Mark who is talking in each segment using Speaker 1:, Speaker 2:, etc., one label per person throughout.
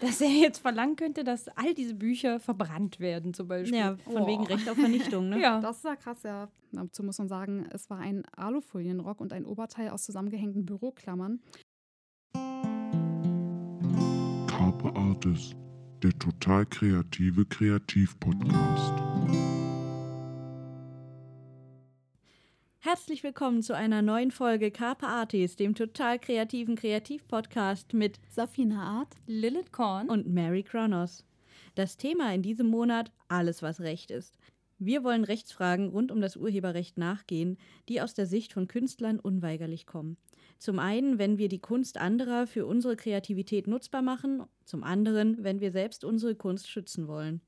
Speaker 1: dass er jetzt verlangen könnte, dass all diese Bücher verbrannt werden, zum Beispiel.
Speaker 2: Ja, von oh. wegen Recht auf Vernichtung, ne?
Speaker 3: ja. Das ist ja krass, ja. Dazu muss man sagen, es war ein Alufolienrock und ein Oberteil aus zusammengehängten Büroklammern.
Speaker 4: Carpe Artis, der total kreative Kreativpodcast.
Speaker 2: Herzlich willkommen zu einer neuen Folge Carpe Artis, dem total kreativen Kreativpodcast mit
Speaker 3: Safina Art,
Speaker 1: Lilith Korn
Speaker 2: und Mary Kronos. Das Thema in diesem Monat: alles, was Recht ist. Wir wollen Rechtsfragen rund um das Urheberrecht nachgehen, die aus der Sicht von Künstlern unweigerlich kommen. Zum einen, wenn wir die Kunst anderer für unsere Kreativität nutzbar machen, zum anderen, wenn wir selbst unsere Kunst schützen wollen.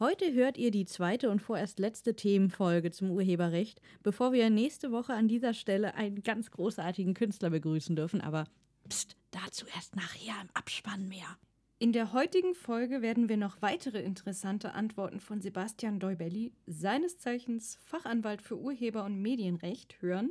Speaker 2: Heute hört ihr die zweite und vorerst letzte Themenfolge zum Urheberrecht, bevor wir nächste Woche an dieser Stelle einen ganz großartigen Künstler begrüßen dürfen, aber pst, dazu erst nachher im Abspann mehr.
Speaker 1: In der heutigen Folge werden wir noch weitere interessante Antworten von Sebastian Deubelli, seines Zeichens Fachanwalt für Urheber- und Medienrecht, hören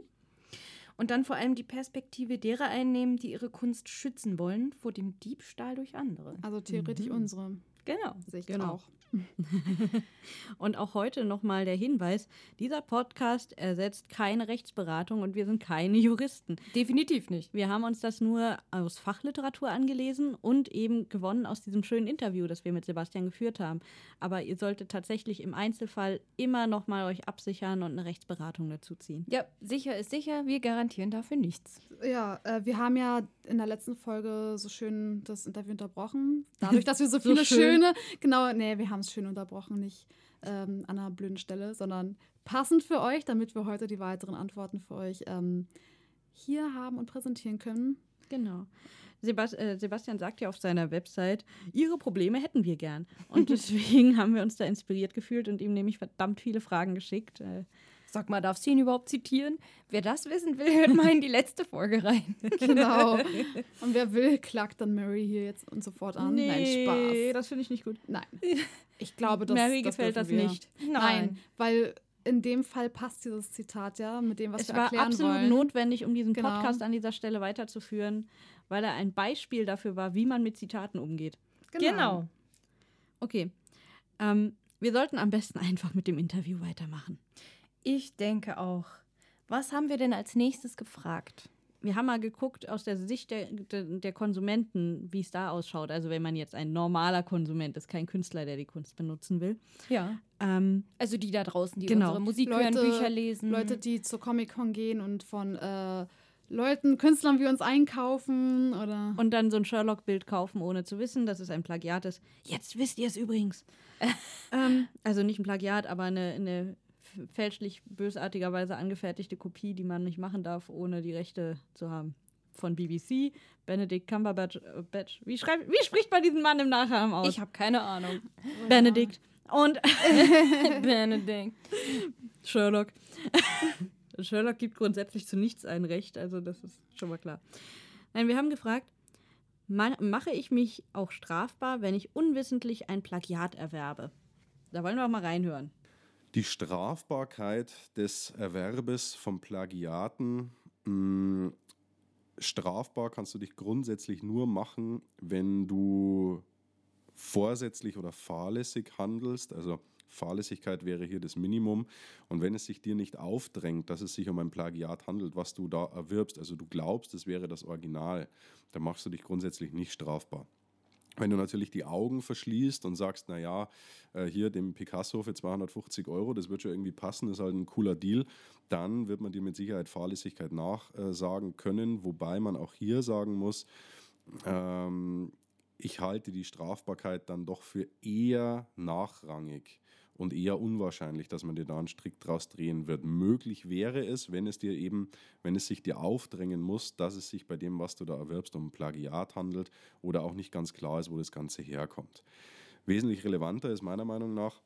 Speaker 1: und dann vor allem die Perspektive derer einnehmen, die ihre Kunst schützen wollen vor dem Diebstahl durch andere.
Speaker 3: Also theoretisch mhm. unsere.
Speaker 1: Genau.
Speaker 3: Sicht
Speaker 1: genau.
Speaker 3: auch.
Speaker 2: und auch heute nochmal der Hinweis: Dieser Podcast ersetzt keine Rechtsberatung und wir sind keine Juristen.
Speaker 1: Definitiv nicht.
Speaker 2: Wir haben uns das nur aus Fachliteratur angelesen und eben gewonnen aus diesem schönen Interview, das wir mit Sebastian geführt haben. Aber ihr solltet tatsächlich im Einzelfall immer nochmal euch absichern und eine Rechtsberatung dazu ziehen.
Speaker 1: Ja, sicher ist sicher. Wir garantieren dafür nichts.
Speaker 3: Ja, äh, wir haben ja in der letzten Folge so schön das Interview unterbrochen. Dadurch, dass wir so viele so schön. schöne, genau, nee, wir haben es schön unterbrochen, nicht ähm, an einer blöden Stelle, sondern passend für euch, damit wir heute die weiteren Antworten für euch ähm, hier haben und präsentieren können.
Speaker 2: Genau. Sebast äh, Sebastian sagt ja auf seiner Website, ihre Probleme hätten wir gern. Und deswegen haben wir uns da inspiriert gefühlt und ihm nämlich verdammt viele Fragen geschickt. Äh,
Speaker 1: Sag mal, darfst du ihn überhaupt zitieren? Wer das wissen will, hört mal in die letzte Folge rein.
Speaker 3: genau. Und wer will, klagt dann Mary hier jetzt und sofort an.
Speaker 2: Nee, Nein, Spaß. das finde ich nicht gut.
Speaker 3: Nein. Ich glaube, das
Speaker 2: Mary das gefällt das wir. nicht.
Speaker 3: Nein. Nein, weil in dem Fall passt dieses Zitat ja mit dem, was
Speaker 2: es
Speaker 3: wir erklären
Speaker 2: wollen. Es war
Speaker 3: absolut
Speaker 2: notwendig, um diesen genau. Podcast an dieser Stelle weiterzuführen, weil er ein Beispiel dafür war, wie man mit Zitaten umgeht.
Speaker 1: Genau. genau.
Speaker 2: Okay. Ähm, wir sollten am besten einfach mit dem Interview weitermachen.
Speaker 1: Ich denke auch. Was haben wir denn als nächstes gefragt?
Speaker 2: Wir haben mal geguckt aus der Sicht der, der, der Konsumenten, wie es da ausschaut. Also wenn man jetzt ein normaler Konsument ist, kein Künstler, der die Kunst benutzen will.
Speaker 1: Ja. Ähm, also die da draußen, die
Speaker 2: genau.
Speaker 1: unsere Musik Leute, hören, Bücher lesen.
Speaker 3: Leute, die zur Comic-Con gehen und von äh, Leuten, Künstlern wie uns einkaufen oder.
Speaker 2: Und dann so ein Sherlock-Bild kaufen, ohne zu wissen, dass es ein Plagiat ist. Jetzt wisst ihr es übrigens. ähm, also nicht ein Plagiat, aber eine, eine fälschlich bösartigerweise angefertigte Kopie, die man nicht machen darf, ohne die Rechte zu haben. Von BBC, Benedict Cumberbatch. Äh, wie, schreibt, wie spricht man diesen Mann im Nachnamen aus?
Speaker 1: Ich habe keine Ahnung.
Speaker 2: Benedict. Und
Speaker 1: Benedict.
Speaker 2: Sherlock. Sherlock gibt grundsätzlich zu nichts ein Recht, also das ist schon mal klar. Nein, wir haben gefragt, mache ich mich auch strafbar, wenn ich unwissentlich ein Plagiat erwerbe? Da wollen wir auch mal reinhören.
Speaker 5: Die Strafbarkeit des Erwerbes von Plagiaten. Mh, mm, strafbar kannst du dich grundsätzlich nur machen, wenn du vorsätzlich oder fahrlässig handelst. Also Fahrlässigkeit wäre hier das Minimum. Und wenn es sich dir nicht aufdrängt, dass es sich um ein Plagiat handelt, was du da erwirbst, also du glaubst, es wäre das Original, dann machst du dich grundsätzlich nicht strafbar. Wenn du natürlich die Augen verschließt und sagst, naja, äh, hier dem Picasso für 250 Euro, das wird schon irgendwie passen, ist halt ein cooler Deal, dann wird man dir mit Sicherheit Fahrlässigkeit nachsagen können, wobei man auch hier sagen muss, ähm, ich halte die Strafbarkeit dann doch für eher nachrangig und eher unwahrscheinlich, dass man dir da einen Strick draus drehen wird. Möglich wäre es, wenn es dir eben, wenn es sich dir aufdrängen muss, dass es sich bei dem, was du da erwirbst, um Plagiat handelt oder auch nicht ganz klar ist, wo das Ganze herkommt. Wesentlich relevanter ist meiner Meinung nach,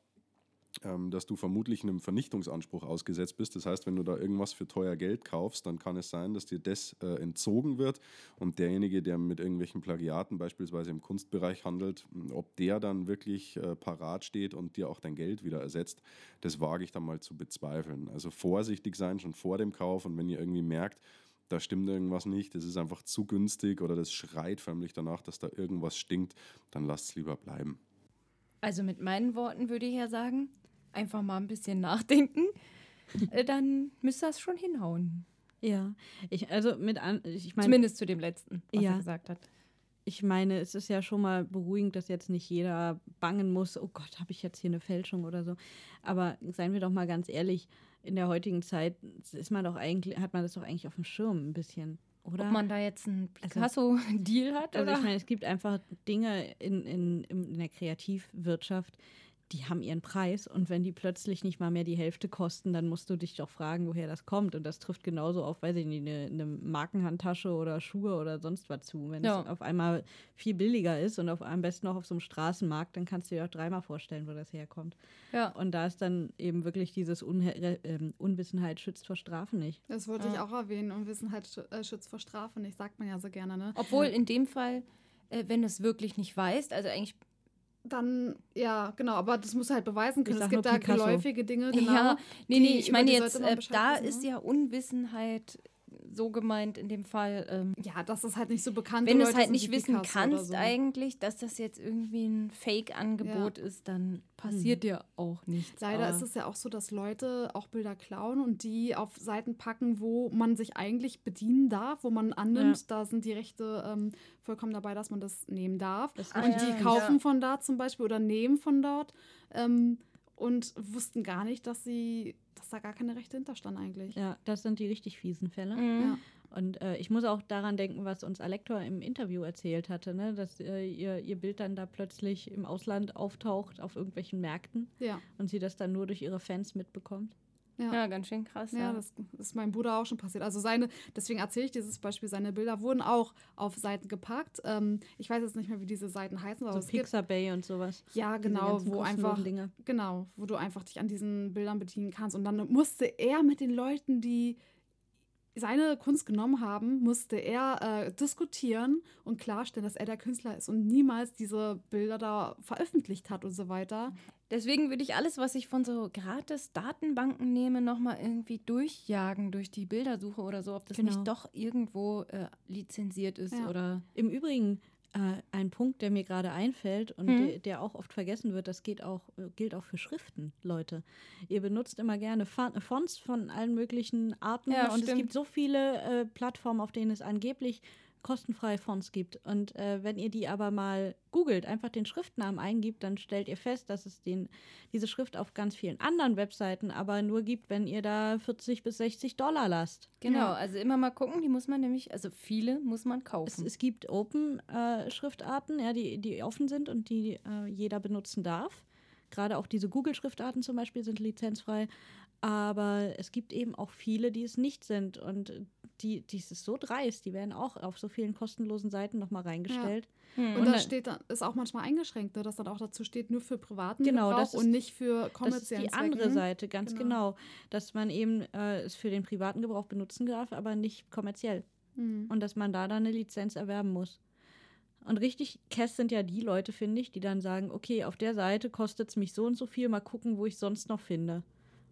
Speaker 5: dass du vermutlich einem Vernichtungsanspruch ausgesetzt bist. Das heißt, wenn du da irgendwas für teuer Geld kaufst, dann kann es sein, dass dir das äh, entzogen wird und derjenige, der mit irgendwelchen Plagiaten beispielsweise im Kunstbereich handelt, ob der dann wirklich äh, parat steht und dir auch dein Geld wieder ersetzt, das wage ich dann mal zu bezweifeln. Also vorsichtig sein schon vor dem Kauf und wenn ihr irgendwie merkt, da stimmt irgendwas nicht, das ist einfach zu günstig oder das schreit förmlich danach, dass da irgendwas stinkt, dann lasst es lieber bleiben.
Speaker 1: Also mit meinen Worten würde ich ja sagen, einfach mal ein bisschen nachdenken, äh, dann müsste das schon hinhauen.
Speaker 2: Ja, ich, also mit an, ich meine,
Speaker 1: Zumindest zu dem letzten, was
Speaker 2: Ja.
Speaker 1: er gesagt hat.
Speaker 2: ich meine, es ist ja schon mal beruhigend, dass jetzt nicht jeder bangen muss, oh Gott, habe ich jetzt hier eine Fälschung oder so. Aber seien wir doch mal ganz ehrlich, in der heutigen Zeit ist man doch eigentlich, hat man das doch eigentlich auf dem Schirm ein bisschen, oder?
Speaker 1: Ob man da jetzt einen Picasso-Deal hat
Speaker 2: also
Speaker 1: oder?
Speaker 2: ich meine, es gibt einfach Dinge in, in, in der Kreativwirtschaft, die haben ihren Preis und wenn die plötzlich nicht mal mehr die Hälfte kosten, dann musst du dich doch fragen, woher das kommt. Und das trifft genauso auf, weiß ich nicht, eine, eine Markenhandtasche oder Schuhe oder sonst was zu. Wenn
Speaker 1: Ja.
Speaker 2: es auf einmal viel billiger ist und auf, am besten noch auf so einem Straßenmarkt, dann kannst du dir auch dreimal vorstellen, wo das herkommt.
Speaker 1: ja.
Speaker 2: Und da ist dann eben wirklich dieses Unhe ähm, Unwissenheit schützt vor Strafen nicht.
Speaker 3: Das wollte ich
Speaker 1: Ja.
Speaker 3: auch erwähnen. Unwissenheit sch- äh, schützt vor Strafe nicht, sagt man ja so gerne, ne?
Speaker 1: Obwohl in dem Fall, äh, wenn du es wirklich nicht weißt, also eigentlich
Speaker 3: Dann, ja, genau, aber das muss halt beweisen können. Es gibt da
Speaker 2: Picasso.
Speaker 3: geläufige Dinge, genau.
Speaker 1: Ja, nee, nee, ich meine jetzt, äh, da ist
Speaker 3: ne?
Speaker 1: ja Unwissenheit so gemeint in dem Fall. Ähm,
Speaker 3: Ja, dass es halt nicht so bekannt
Speaker 1: wenn du es halt nicht wissen kannst
Speaker 3: so.
Speaker 1: eigentlich, dass das jetzt irgendwie ein Fake-Angebot ist, dann passiert dir auch nichts.
Speaker 3: Leider
Speaker 1: Aber-
Speaker 3: ist es ja auch so, dass Leute auch Bilder klauen und die auf Seiten packen, wo man sich eigentlich bedienen darf, wo man annimmt. Da sind die Rechte ähm, vollkommen dabei, dass man das nehmen darf.
Speaker 2: Das
Speaker 3: und
Speaker 1: ja,
Speaker 3: die kaufen
Speaker 1: ja.
Speaker 3: von da zum Beispiel oder nehmen von dort ähm, und wussten gar nicht, dass sie, dass da gar keine Rechte hinterstanden eigentlich.
Speaker 2: Ja, das sind die richtig fiesen Fälle.
Speaker 1: Mhm.
Speaker 3: Ja.
Speaker 2: Und äh, ich muss auch daran denken, was uns Alektor im Interview erzählt hatte, ne? dass äh, ihr, ihr Bild dann da plötzlich im Ausland auftaucht auf irgendwelchen Märkten
Speaker 3: Ja,
Speaker 2: und sie das dann nur durch ihre Fans mitbekommt.
Speaker 3: Ja.
Speaker 1: Ja, ganz schön krass.
Speaker 3: Ja,
Speaker 1: Ja,
Speaker 3: das ist meinem Bruder auch schon passiert. Also seine, deswegen erzähle ich dieses Beispiel, seine Bilder wurden auch auf Seiten gepackt. Ähm, ich weiß jetzt nicht mehr, wie diese Seiten heißen, aber
Speaker 2: so Pixabay und sowas.
Speaker 3: ja genau, wo einfach
Speaker 2: Dinge.
Speaker 3: genau, wo du einfach dich an diesen Bildern bedienen kannst. Und dann musste er mit den Leuten, die seine Kunst genommen haben, musste er äh, diskutieren und klarstellen, dass er der Künstler ist und niemals diese Bilder da veröffentlicht hat und so weiter.
Speaker 1: Deswegen würde ich alles, was ich von so gratis Datenbanken nehme, nochmal irgendwie durchjagen durch die Bildersuche oder so, ob das
Speaker 2: Genau.
Speaker 1: nicht doch irgendwo äh, lizenziert ist
Speaker 3: Ja.
Speaker 1: oder.
Speaker 2: Im Übrigen, äh, ein Punkt, der mir gerade einfällt und
Speaker 1: Hm.
Speaker 2: der, der auch oft vergessen wird, das geht auch, äh, gilt auch für Schriften, Leute. Ihr benutzt immer gerne Fonts von allen möglichen Arten
Speaker 1: Ja,
Speaker 2: und es
Speaker 1: stimmt.
Speaker 2: gibt so viele äh, Plattformen, auf denen es angeblich kostenfreie Fonts gibt. Und äh, wenn ihr die aber mal googelt, einfach den Schriftnamen eingibt, dann stellt ihr fest, dass es den, diese Schrift auf ganz vielen anderen Webseiten aber nur gibt, wenn ihr da 40 bis 60 Dollar lasst.
Speaker 1: Genau,
Speaker 3: Ja.
Speaker 1: also immer mal gucken, die muss man nämlich, also viele muss man
Speaker 2: Es,
Speaker 1: kaufen.
Speaker 2: es gibt Open-Schriftarten, ja, die, die offen sind und die äh, jeder benutzen darf. Gerade auch diese Google-Schriftarten zum Beispiel sind lizenzfrei. Aber es gibt eben auch viele, die es nicht sind. Und die, die ist so dreist, die werden auch auf so vielen kostenlosen Seiten nochmal reingestellt.
Speaker 1: Hm.
Speaker 3: Und,
Speaker 2: Und
Speaker 3: da
Speaker 2: dann-
Speaker 3: steht dann, ist auch manchmal eingeschränkt, ne, dass dann auch dazu steht, nur für privaten
Speaker 2: Genau,
Speaker 3: Gebrauch
Speaker 2: ist-
Speaker 3: und nicht für
Speaker 2: Das ist
Speaker 3: kommerziellen
Speaker 2: die andere
Speaker 3: Zwecken.
Speaker 2: Seite, ganz
Speaker 3: Genau.
Speaker 2: genau. Dass man eben äh, es für den privaten Gebrauch benutzen darf, aber nicht kommerziell.
Speaker 3: Mhm.
Speaker 2: und dass man da dann eine Lizenz erwerben muss. Und richtig Kess sind ja die Leute, finde ich, die dann sagen, okay, auf der Seite kostet es mich so und so viel, mal gucken, wo ich sonst noch finde.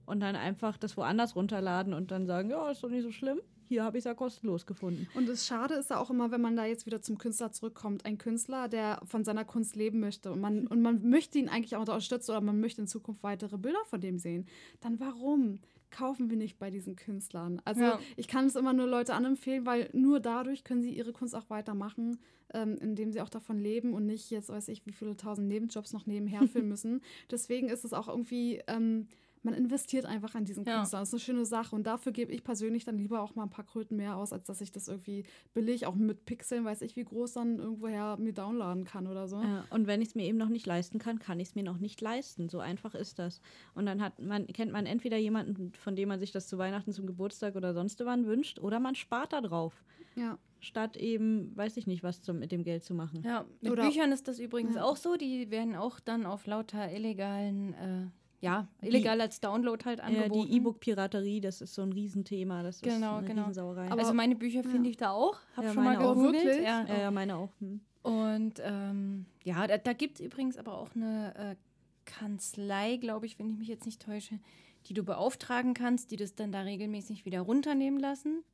Speaker 2: Und dann einfach das woanders runterladen und dann sagen, ja, ist doch nicht so schlimm. Hier habe ich es ja kostenlos gefunden.
Speaker 3: Und das Schade ist ja auch immer, wenn man da jetzt wieder zum Künstler zurückkommt. Ein Künstler, der von seiner Kunst leben möchte und man, und man möchte ihn eigentlich auch unterstützen oder man möchte in Zukunft weitere Bilder von dem sehen. Dann warum kaufen wir nicht bei diesen Künstlern? Also
Speaker 1: Ja.
Speaker 3: ich kann es immer nur Leute anempfehlen, weil nur dadurch können sie ihre Kunst auch weitermachen, ähm, indem sie auch davon leben und nicht jetzt weiß ich, wie viele tausend Nebenjobs noch nebenher filmen müssen. Deswegen ist es auch irgendwie... Ähm, man investiert einfach an diesen
Speaker 1: Ja.
Speaker 3: Künstlern. Das ist eine schöne Sache. Und dafür gebe ich persönlich dann lieber auch mal ein paar Kröten mehr aus, als dass ich das irgendwie billig, auch mit Pixeln, weiß ich, wie groß dann irgendwoher mir downladen kann oder so.
Speaker 2: Ja, und wenn ich es mir eben noch nicht leisten kann, kann ich es mir noch nicht leisten. So einfach ist das. Und dann hat man, kennt man entweder jemanden, von dem man sich das zu Weihnachten, zum Geburtstag oder sonst wann wünscht, oder man spart da drauf.
Speaker 3: Ja.
Speaker 2: Statt eben, weiß ich nicht, was zum, mit dem Geld zu machen.
Speaker 1: Ja, mit
Speaker 3: Oder-
Speaker 1: Büchern ist das übrigens
Speaker 3: Ja.
Speaker 1: auch so. Die werden auch dann auf lauter illegalen, äh, ja, illegal als Download halt
Speaker 2: Ja,
Speaker 1: angeboten.
Speaker 2: die E-Book-Piraterie, das ist so ein Riesenthema. Das
Speaker 1: Genau,
Speaker 2: ist eine
Speaker 1: genau.
Speaker 2: Riesensauerei.
Speaker 3: Aber-
Speaker 1: also meine Bücher
Speaker 3: ja.
Speaker 1: finde ich da auch. Hab
Speaker 2: Ja,
Speaker 1: schon mal
Speaker 2: auch.
Speaker 1: gegoogelt.
Speaker 3: Wirklich?
Speaker 1: Ja.
Speaker 2: ja, ja, meine auch. Hm.
Speaker 1: Und ähm, ja, da, da gibt es übrigens aber auch eine äh, Kanzlei, glaube ich, wenn ich mich jetzt nicht täusche, die du beauftragen kannst, die das dann da regelmäßig wieder runternehmen lassen.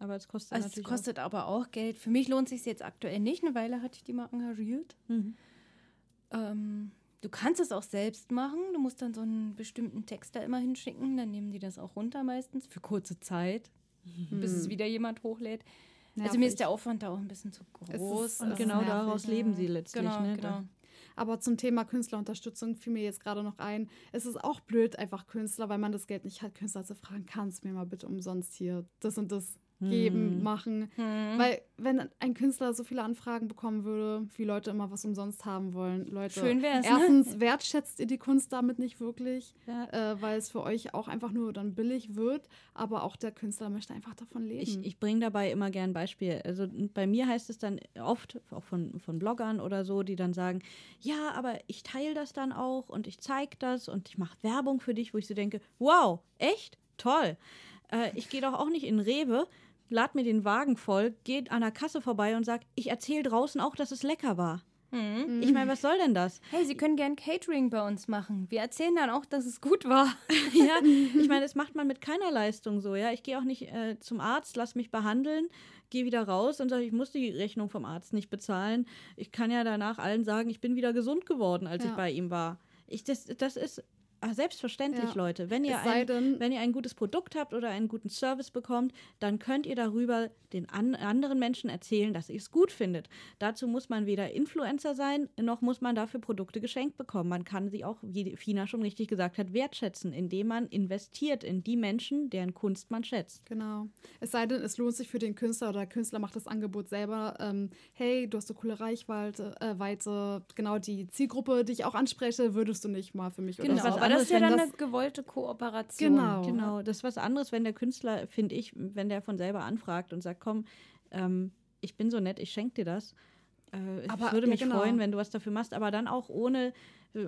Speaker 2: Aber es kostet
Speaker 1: Also es
Speaker 2: natürlich
Speaker 1: kostet aber auch Geld. Für mich lohnt sich jetzt aktuell nicht. Eine Weile hatte ich die mal engagiert.
Speaker 2: auch. Mhm.
Speaker 1: Ähm, du kannst es auch selbst machen. Du musst dann so einen bestimmten Text da immer hinschicken. Dann nehmen die das auch runter meistens für kurze Zeit, bis es wieder jemand hochlädt. Also mir ist der Aufwand da auch ein bisschen zu groß.
Speaker 3: ist-
Speaker 2: Und genau
Speaker 3: nervig,
Speaker 2: daraus
Speaker 3: ja.
Speaker 2: leben sie letztlich.
Speaker 1: genau,
Speaker 2: ne?
Speaker 1: genau.
Speaker 3: Aber zum Thema Künstlerunterstützung fiel mir jetzt gerade noch ein. Es ist auch blöd, einfach Künstler, weil man das Geld nicht hat, Künstler zu fragen, kannst du mir mal bitte umsonst hier das und das geben,
Speaker 2: Hm.
Speaker 3: machen.
Speaker 1: Hm.
Speaker 3: Weil wenn ein Künstler so viele Anfragen bekommen würde, wie Leute immer was umsonst haben wollen, Leute,
Speaker 1: Schön wär's, ne?
Speaker 3: erstens wertschätzt ihr die Kunst damit nicht wirklich,
Speaker 2: Ja.
Speaker 3: äh, weil es für euch auch einfach nur dann billig wird, aber auch der Künstler möchte einfach davon leben.
Speaker 2: Ich, ich bringe dabei immer gern Beispiel. Also bei mir heißt es dann oft, auch von, von Bloggern oder so, die dann sagen, ja, aber ich teile das dann auch und ich zeige das und ich mache Werbung für dich, wo ich so denke, wow, echt? Toll. Äh, ich gehe doch auch nicht in Rewe, lad mir den Wagen voll, geht an der Kasse vorbei und sag, ich erzähle draußen auch, dass es lecker war.
Speaker 1: Hm.
Speaker 2: Ich meine, was soll denn das?
Speaker 1: Hey, Sie können gern Catering bei uns machen. Wir erzählen dann auch, dass es gut war.
Speaker 2: ja, ich meine, das macht man mit keiner Leistung so, ja. Ich gehe auch nicht äh, zum Arzt, lass mich behandeln, gehe wieder raus und sage, ich muss die Rechnung vom Arzt nicht bezahlen. Ich kann ja danach allen sagen, ich bin wieder gesund geworden, als ich
Speaker 3: Ja.
Speaker 2: bei ihm war. Ich, das, das ist ah, selbstverständlich,
Speaker 3: Ja.
Speaker 2: Leute. Wenn ihr, ein,
Speaker 3: denn-
Speaker 2: wenn ihr ein gutes Produkt habt oder einen guten Service bekommt, dann könnt ihr darüber den an, anderen Menschen erzählen, dass ihr es gut findet. Dazu muss man weder Influencer sein, noch muss man dafür Produkte geschenkt bekommen. Man kann sie auch, wie Fina schon richtig gesagt hat, wertschätzen, indem man investiert in die Menschen, deren Kunst man schätzt.
Speaker 3: Genau. Es sei denn, es lohnt sich für den Künstler oder der Künstler macht das Angebot selber. Ähm, hey, du hast so coole Reichweite, äh, Weite, genau die Zielgruppe, die ich auch anspreche, würdest du nicht mal für mich
Speaker 1: Genau,
Speaker 3: oder so.
Speaker 2: was
Speaker 1: aber das ist ja
Speaker 2: anderes,
Speaker 1: dann
Speaker 2: wenn
Speaker 1: eine gewollte Kooperation.
Speaker 3: Genau.
Speaker 2: Genau, das ist was anderes, wenn der Künstler, finde ich, wenn der von selber anfragt und sagt, komm, ähm, ich bin so nett, ich schenke dir das. Äh,
Speaker 3: Aber-
Speaker 2: ich würde
Speaker 3: ja,
Speaker 2: mich
Speaker 3: genau.
Speaker 2: freuen, wenn du was dafür machst, aber dann auch ohne,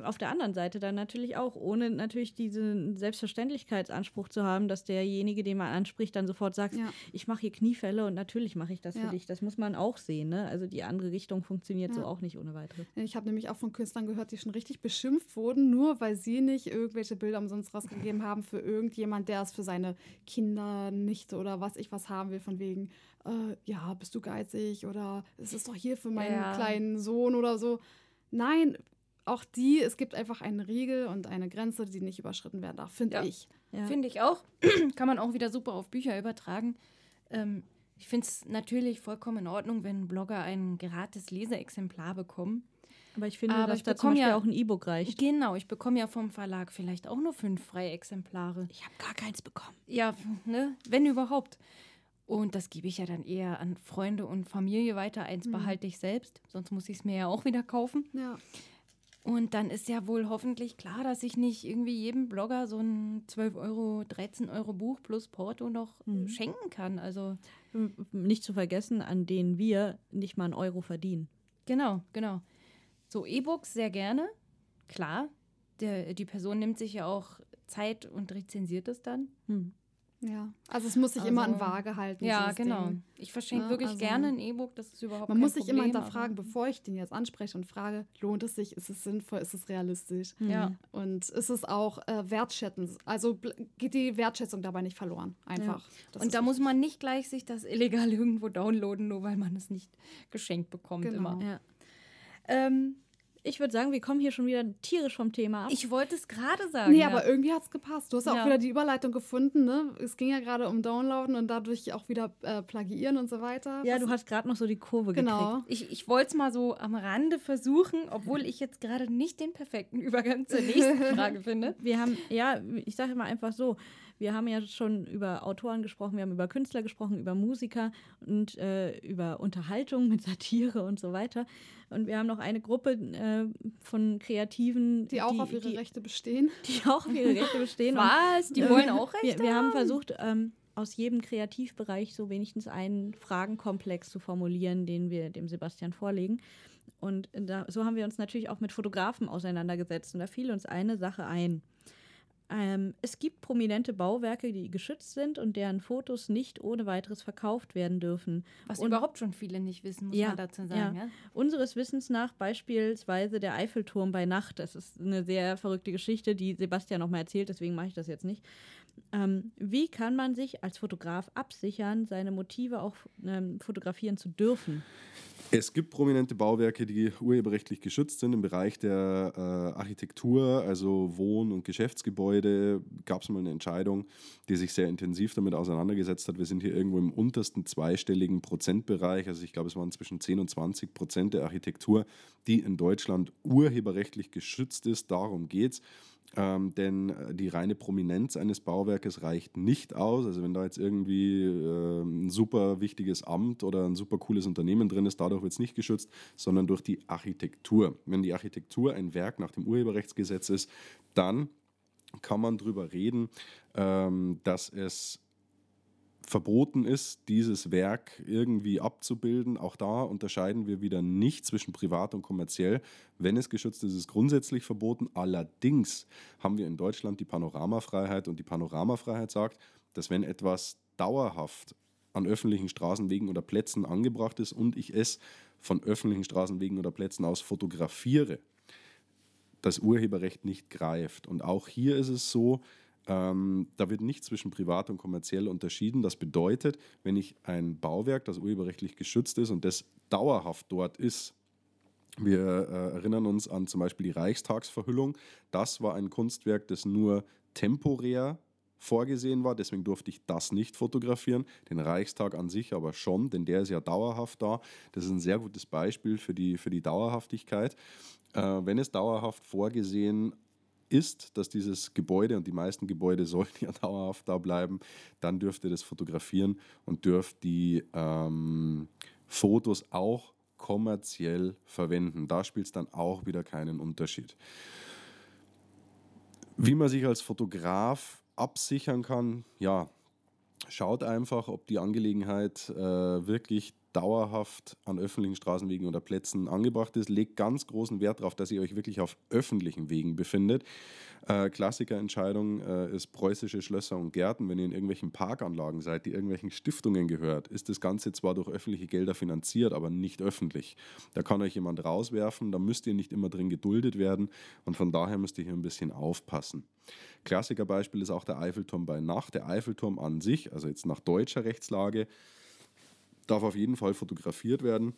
Speaker 2: auf der anderen Seite dann natürlich auch, ohne natürlich diesen Selbstverständlichkeitsanspruch zu haben, dass derjenige, den man anspricht, dann sofort sagt,
Speaker 3: Ja.
Speaker 2: ich mache hier Kniefälle und natürlich mache ich das
Speaker 3: Ja.
Speaker 2: für dich. Das muss man auch sehen. Ne? Also die andere Richtung funktioniert so
Speaker 3: Ja.
Speaker 2: auch nicht ohne weiteres.
Speaker 3: Ich habe nämlich auch von Künstlern gehört, die schon richtig beschimpft wurden, nur weil sie nicht irgendwelche Bilder umsonst rausgegeben haben für irgendjemand, der es für seine Kinder, Nichte oder was ich was haben will, von wegen, äh, ja, bist du geizig oder es ist doch hier für meinen kleinen Sohn oder so. Nein, auch die, es gibt einfach einen Riegel und eine Grenze, die nicht überschritten werden darf, finde
Speaker 1: Ja.
Speaker 3: ich.
Speaker 2: Ja.
Speaker 1: Finde ich auch. Kann man auch wieder super auf Bücher übertragen. Ähm, ich finde es natürlich vollkommen in Ordnung, wenn Blogger ein gratis Leseexemplar bekommen.
Speaker 2: Aber ich finde,
Speaker 1: Aber
Speaker 2: dass
Speaker 1: ich
Speaker 2: da zum Beispiel
Speaker 1: ja-
Speaker 2: auch ein E-Book reicht.
Speaker 1: Genau, ich bekomme ja vom Verlag vielleicht auch nur fünf freie Exemplare.
Speaker 2: Ich habe gar keins bekommen.
Speaker 1: Ja, ne, wenn überhaupt. Und das gebe ich ja dann eher an Freunde und Familie weiter. Eins behalte ich selbst, sonst muss ich es mir ja auch wieder kaufen.
Speaker 3: Ja.
Speaker 1: Und dann ist ja wohl hoffentlich klar, dass ich nicht irgendwie jedem Blogger so ein 12 Euro, 13 Euro Buch plus Porto noch
Speaker 2: Mhm.
Speaker 1: schenken kann. Also
Speaker 2: Nicht zu vergessen, an denen wir nicht mal einen Euro verdienen.
Speaker 1: genau, genau. So E-Books sehr gerne, klar. Der, die Person nimmt sich ja auch Zeit und rezensiert es dann.
Speaker 2: Hm.
Speaker 3: Ja. Also es muss sich immer an
Speaker 1: Also-
Speaker 3: Waage halten.
Speaker 1: Ja, genau.
Speaker 3: Ding.
Speaker 1: Ich verschenke
Speaker 3: Ja,
Speaker 1: wirklich
Speaker 3: also-
Speaker 1: gerne ein E-Book, das ist überhaupt
Speaker 3: Man
Speaker 1: kein
Speaker 3: muss sich immer
Speaker 1: Problem,
Speaker 3: hinterfragen,
Speaker 1: aber-
Speaker 3: bevor ich den jetzt anspreche und frage, lohnt es sich, ist es sinnvoll, ist es realistisch?
Speaker 1: Ja.
Speaker 3: Und ist es auch äh, wertschätzend? Also geht die Wertschätzung dabei nicht verloren, einfach. Das
Speaker 1: Und da muss man nicht gleich sich das illegal irgendwo downloaden, nur weil man es nicht geschenkt bekommt
Speaker 3: Genau.
Speaker 1: immer.
Speaker 2: Ja.
Speaker 1: Ähm,
Speaker 2: Ich würde sagen, wir kommen hier schon wieder tierisch vom Thema ab.
Speaker 1: ich wollte es gerade sagen.
Speaker 3: Nee,
Speaker 1: ja.
Speaker 3: aber irgendwie hat es gepasst. Du hast ja auch wieder die Überleitung gefunden, ne? Es ging ja gerade um Downloaden und dadurch auch wieder äh, Plagiieren und so weiter.
Speaker 2: ja,
Speaker 3: Was-
Speaker 2: du hast gerade noch so die Kurve
Speaker 3: Genau.
Speaker 2: gekriegt.
Speaker 1: Ich, ich wollte es mal so am Rande versuchen, obwohl ich jetzt gerade nicht den perfekten Übergang zur nächsten Frage finde.
Speaker 2: Wir haben, ja, ich sage immer einfach so, wir haben ja schon über Autoren gesprochen, wir haben über Künstler gesprochen, über Musiker und äh, über Unterhaltung mit Satire und so weiter. Und wir haben noch eine Gruppe äh, von Kreativen,
Speaker 3: die auch auf ihre
Speaker 2: die,
Speaker 3: Rechte bestehen.
Speaker 2: die auch auf ihre Rechte bestehen. Und
Speaker 1: Was? Die
Speaker 2: äh,
Speaker 1: wollen auch
Speaker 2: wir,
Speaker 1: Rechte
Speaker 2: wir haben
Speaker 1: haben?
Speaker 2: versucht, ähm, aus jedem Kreativbereich so wenigstens einen Fragenkomplex zu formulieren, den wir dem Sebastian vorlegen. Und da, so haben wir uns natürlich auch mit Fotografen auseinandergesetzt. Und da fiel uns eine Sache ein. Ähm, es gibt prominente Bauwerke, die geschützt sind und deren Fotos nicht ohne weiteres verkauft werden dürfen.
Speaker 1: Was
Speaker 2: Und-
Speaker 1: überhaupt schon viele nicht wissen, muss
Speaker 2: Ja,
Speaker 1: man dazu sagen.
Speaker 2: ja.
Speaker 1: Ja.
Speaker 2: Unseres Wissens nach beispielsweise der Eiffelturm bei Nacht. Das ist eine sehr verrückte Geschichte, die Sebastian noch mal erzählt, deswegen mache ich das jetzt nicht. Ähm, wie kann man sich als Fotograf absichern, seine Motive auch ähm, fotografieren zu dürfen?
Speaker 5: Es gibt prominente Bauwerke, die urheberrechtlich geschützt sind im Bereich der äh, Architektur, also Wohn- und Geschäftsgebäude. Gab es mal eine Entscheidung, die sich sehr intensiv damit auseinandergesetzt hat. Wir sind hier irgendwo im untersten zweistelligen Prozentbereich. Also ich glaube, es waren zwischen 10 und 20 Prozent der Architektur, die in Deutschland urheberrechtlich geschützt ist. Darum geht es. Ähm, denn äh, die reine Prominenz eines Bauwerkes reicht nicht aus. Also wenn da jetzt irgendwie äh, ein super wichtiges Amt oder ein super cooles Unternehmen drin ist, dadurch wird es nicht geschützt, sondern durch die Architektur. Wenn die Architektur ein Werk nach dem Urheberrechtsgesetz ist, dann kann man darüber reden, ähm, dass es verboten ist, dieses Werk irgendwie abzubilden. Auch da unterscheiden wir wieder nicht zwischen privat und kommerziell. Wenn es geschützt ist, ist es grundsätzlich verboten. Allerdings haben wir in Deutschland die Panoramafreiheit und die Panoramafreiheit sagt, dass wenn etwas dauerhaft an öffentlichen Straßenwegen oder Plätzen angebracht ist und ich es von öffentlichen Straßenwegen oder Plätzen aus fotografiere, das Urheberrecht nicht greift. Und auch hier ist es so, ähm, da wird nicht zwischen privat und kommerziell unterschieden. Das bedeutet, wenn ich ein Bauwerk, das urheberrechtlich geschützt ist und das dauerhaft dort ist, wir äh, erinnern uns an zum Beispiel die Reichstagsverhüllung. Das war ein Kunstwerk, das nur temporär vorgesehen war, deswegen durfte ich das nicht fotografieren, den Reichstag an sich aber schon, denn der ist ja dauerhaft da. Das ist ein sehr gutes Beispiel für die, für die Dauerhaftigkeit. Äh, wenn es dauerhaft vorgesehen ist, dass dieses Gebäude, und die meisten Gebäude sollen ja dauerhaft da bleiben, dann dürft ihr das fotografieren und dürft die ähm, Fotos auch kommerziell verwenden. Da spielt es dann auch wieder keinen Unterschied. Wie man sich als Fotograf absichern kann, ja, schaut einfach, ob die Angelegenheit äh, wirklich dauerhaft an öffentlichen Straßenwegen oder Plätzen angebracht ist. Legt ganz großen Wert darauf, dass ihr euch wirklich auf öffentlichen Wegen befindet. Äh, Klassikerentscheidung äh, ist preußische Schlösser und Gärten. Wenn ihr in irgendwelchen Parkanlagen seid, die irgendwelchen Stiftungen gehört, ist das Ganze zwar durch öffentliche Gelder finanziert, aber nicht öffentlich. Da kann euch jemand rauswerfen, da müsst ihr nicht immer drin geduldet werden und von daher müsst ihr hier ein bisschen aufpassen. Klassikerbeispiel ist auch der Eiffelturm bei Nacht. Der Eiffelturm an sich, also jetzt nach deutscher Rechtslage, darf auf jeden Fall fotografiert werden.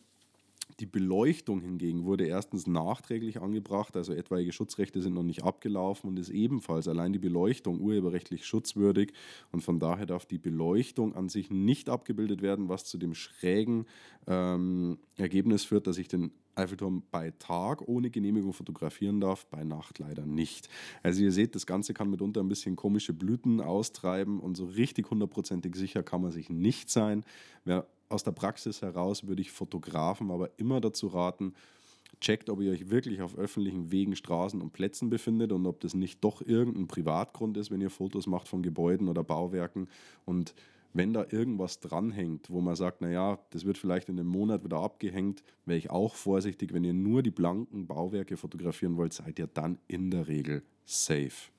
Speaker 5: Die Beleuchtung hingegen wurde erstens nachträglich angebracht, also etwaige Schutzrechte sind noch nicht abgelaufen und ist ebenfalls allein die Beleuchtung urheberrechtlich schutzwürdig und von daher darf die Beleuchtung an sich nicht abgebildet werden, was zu dem schrägen ähm, Ergebnis führt, dass ich den Eiffelturm bei Tag ohne Genehmigung fotografieren darf, bei Nacht leider nicht. Also ihr seht, das Ganze kann mitunter ein bisschen komische Blüten austreiben und so richtig hundertprozentig sicher kann man sich nicht sein. Wer aus der Praxis heraus würde ich Fotografen aber immer dazu raten, checkt, ob ihr euch wirklich auf öffentlichen Wegen, Straßen und Plätzen befindet und ob das nicht doch irgendein Privatgrund ist, wenn ihr Fotos macht von Gebäuden oder Bauwerken. Und wenn da irgendwas dranhängt, wo man sagt, naja, das wird vielleicht in einem Monat wieder abgehängt, wäre ich auch vorsichtig. Wenn ihr nur die blanken Bauwerke fotografieren wollt, seid ihr dann in der Regel safe.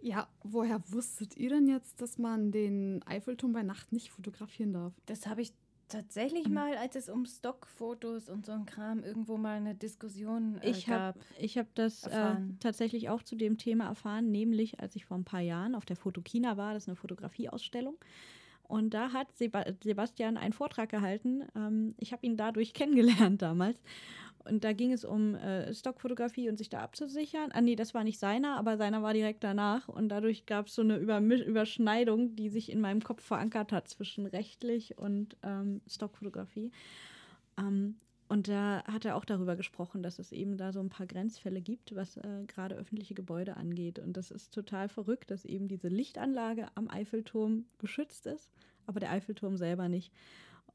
Speaker 3: Ja, woher wusstet ihr denn jetzt, dass man den Eiffelturm bei Nacht nicht fotografieren darf?
Speaker 1: Das habe ich tatsächlich
Speaker 2: Mhm.
Speaker 1: mal, als es um Stockfotos und so ein Kram irgendwo mal eine Diskussion äh,
Speaker 2: Ich
Speaker 1: gab.
Speaker 2: habe ich hab das äh, tatsächlich auch zu dem Thema erfahren, nämlich als ich vor ein paar Jahren auf der Fotokina war, das ist eine Fotografieausstellung. Und da hat Seba Sebastian einen Vortrag gehalten. Ähm, ich habe ihn dadurch kennengelernt damals. Und da ging es um äh, Stockfotografie und sich da abzusichern. Ah, nee, das war nicht seiner, aber seiner war direkt danach. Und dadurch gab es so eine Übermi Überschneidung, die sich in meinem Kopf verankert hat zwischen rechtlich und ähm, Stockfotografie. Ähm, und da hat er auch darüber gesprochen, dass es eben da so ein paar Grenzfälle gibt, was äh, gerade öffentliche Gebäude angeht. Und das ist total verrückt, dass eben diese Lichtanlage am Eiffelturm geschützt ist, aber der Eiffelturm selber nicht.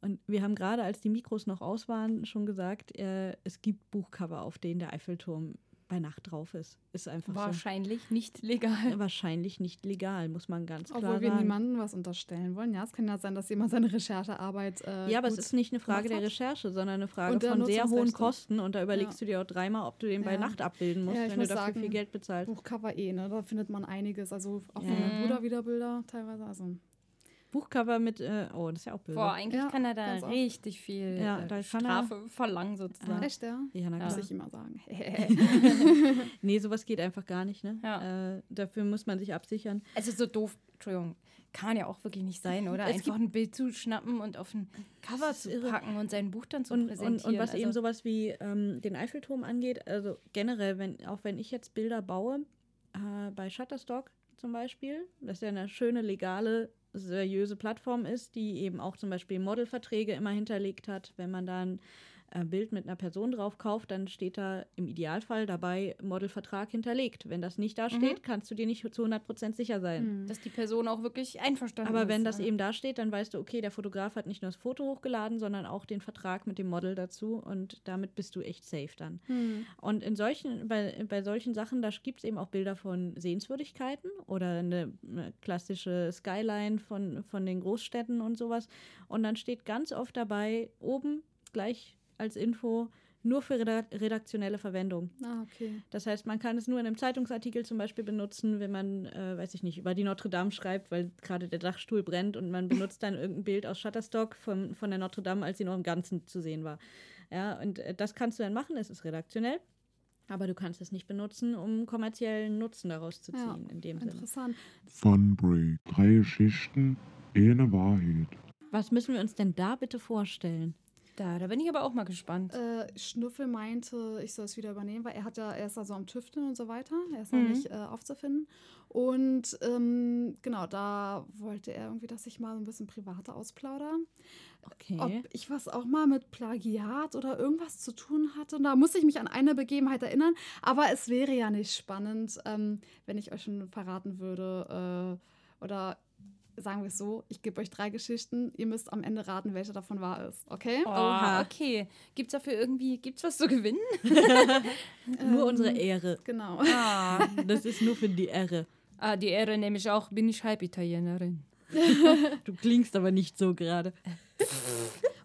Speaker 2: Und wir haben gerade, als die Mikros noch aus waren, schon gesagt, äh, es gibt Buchcover, auf denen der Eiffelturm bei Nacht drauf ist. Ist einfach
Speaker 1: Wahrscheinlich nicht legal.
Speaker 2: so. Wahrscheinlich nicht legal, muss man ganz klar
Speaker 3: Obwohl wir
Speaker 2: sagen.
Speaker 3: niemandem was unterstellen wollen. Ja, es kann ja sein, dass jemand seine Recherchearbeit. Äh,
Speaker 2: Ja, aber es ist nicht eine Frage der. Recherche, sondern eine Frage von sehr hohen. Kosten. Und da überlegst du dir auch dreimal, ob du den bei
Speaker 3: Ja.
Speaker 2: Nacht abbilden musst,
Speaker 3: Ja,
Speaker 2: wenn du
Speaker 3: muss
Speaker 2: dafür
Speaker 3: sagen,
Speaker 2: viel Geld bezahlst.
Speaker 3: Buchcover eh, ne? Da findet man einiges. Also auch
Speaker 2: Ja.
Speaker 3: von meinem Bruder wieder Bilder teilweise. Also
Speaker 2: Buchcover mit, äh, oh, das ist ja auch böse.
Speaker 1: Boah, eigentlich
Speaker 3: Ja,
Speaker 1: kann er da richtig viel
Speaker 2: Ja,
Speaker 1: äh,
Speaker 2: da er-
Speaker 1: Strafe verlangen sozusagen.
Speaker 3: Echt, ja?
Speaker 2: ja, na.
Speaker 3: Muss ich immer sagen.
Speaker 2: Nee, sowas geht einfach gar nicht, ne?
Speaker 1: Ja.
Speaker 2: Äh, dafür muss man sich absichern.
Speaker 1: Also so doof, Entschuldigung, kann man ja auch wirklich nicht sein, oder?
Speaker 2: Es
Speaker 1: Einfach ein Bild zu schnappen und auf ein Cover
Speaker 2: ist
Speaker 1: zu
Speaker 2: irre.
Speaker 1: packen und sein Buch dann zu
Speaker 2: Und, und,
Speaker 1: präsentieren.
Speaker 2: und was
Speaker 1: also,
Speaker 2: eben sowas wie ähm, den Eiffelturm angeht, also generell, wenn, auch wenn ich jetzt Bilder baue, äh, bei Shutterstock zum Beispiel, das ja eine schöne, legale, seriöse Plattform ist, die eben auch zum Beispiel Modelverträge immer hinterlegt hat. Wenn man da ein äh, Bild mit einer Person drauf kauft, dann steht da im Idealfall dabei Modelvertrag hinterlegt. Wenn das nicht da steht, kannst du dir nicht zu 100% sicher sein.
Speaker 1: dass die Person auch wirklich einverstanden
Speaker 2: Aber
Speaker 1: ist.
Speaker 2: wenn das
Speaker 1: ja.
Speaker 2: eben da steht, dann weißt du, okay, der Fotograf hat nicht nur das Foto hochgeladen, sondern auch den Vertrag mit dem Model dazu und damit bist du echt safe dann.
Speaker 3: Hm.
Speaker 2: Und in solchen, bei, bei solchen Sachen, da gibt es eben auch Bilder von Sehenswürdigkeiten oder eine, eine klassische Skyline von, von den Großstädten und sowas. Und dann steht ganz oft dabei, oben gleich als Info, nur für reda- redaktionelle Verwendung.
Speaker 3: Ah, okay.
Speaker 2: Das heißt, man kann es nur in einem Zeitungsartikel zum Beispiel benutzen, wenn man, äh, weiß ich nicht, über die Notre Dame schreibt, weil gerade der Dachstuhl brennt und man benutzt dann irgendein Bild aus Shutterstock von, von der Notre Dame, als sie noch im Ganzen zu sehen war. Ja, und äh, das kannst du dann machen, es ist redaktionell, aber du kannst es nicht benutzen, um kommerziellen Nutzen daraus zu ziehen,
Speaker 3: Ja,
Speaker 2: in dem Sinne.
Speaker 3: Interessant.
Speaker 4: Funbreak. Drei Geschichten, eine Wahrheit.
Speaker 2: Was müssen wir uns denn da bitte vorstellen?
Speaker 1: Da, da bin ich aber auch mal gespannt.
Speaker 3: Äh, Schnuffel meinte, ich soll es wieder übernehmen, weil er hat ja, er ist also am Tüfteln und so weiter. Er ist noch
Speaker 1: Mhm.
Speaker 3: nicht äh, aufzufinden. Und ähm, genau, da wollte er irgendwie, dass ich mal so ein bisschen privater ausplaudere.
Speaker 2: Okay.
Speaker 3: Ob ich was auch mal mit Plagiat oder irgendwas zu tun hatte. Und da muss ich mich an eine Begebenheit erinnern. Aber es wäre ja nicht spannend, ähm, wenn ich euch schon verraten würde. Äh, oder sagen wir es so, ich gebe euch drei Geschichten. Ihr müsst am Ende raten, welche davon wahr ist. Okay?
Speaker 1: Oh,
Speaker 2: Oha.
Speaker 1: okay. Gibt's dafür irgendwie, gibt's was zu gewinnen?
Speaker 2: nur
Speaker 3: ähm,
Speaker 2: unsere Ehre.
Speaker 3: Genau.
Speaker 1: Ah,
Speaker 2: Das ist nur für die Ehre.
Speaker 1: ah die Ehre nehme ich auch, bin ich Halbitalienerin.
Speaker 2: Du klingst aber nicht so gerade.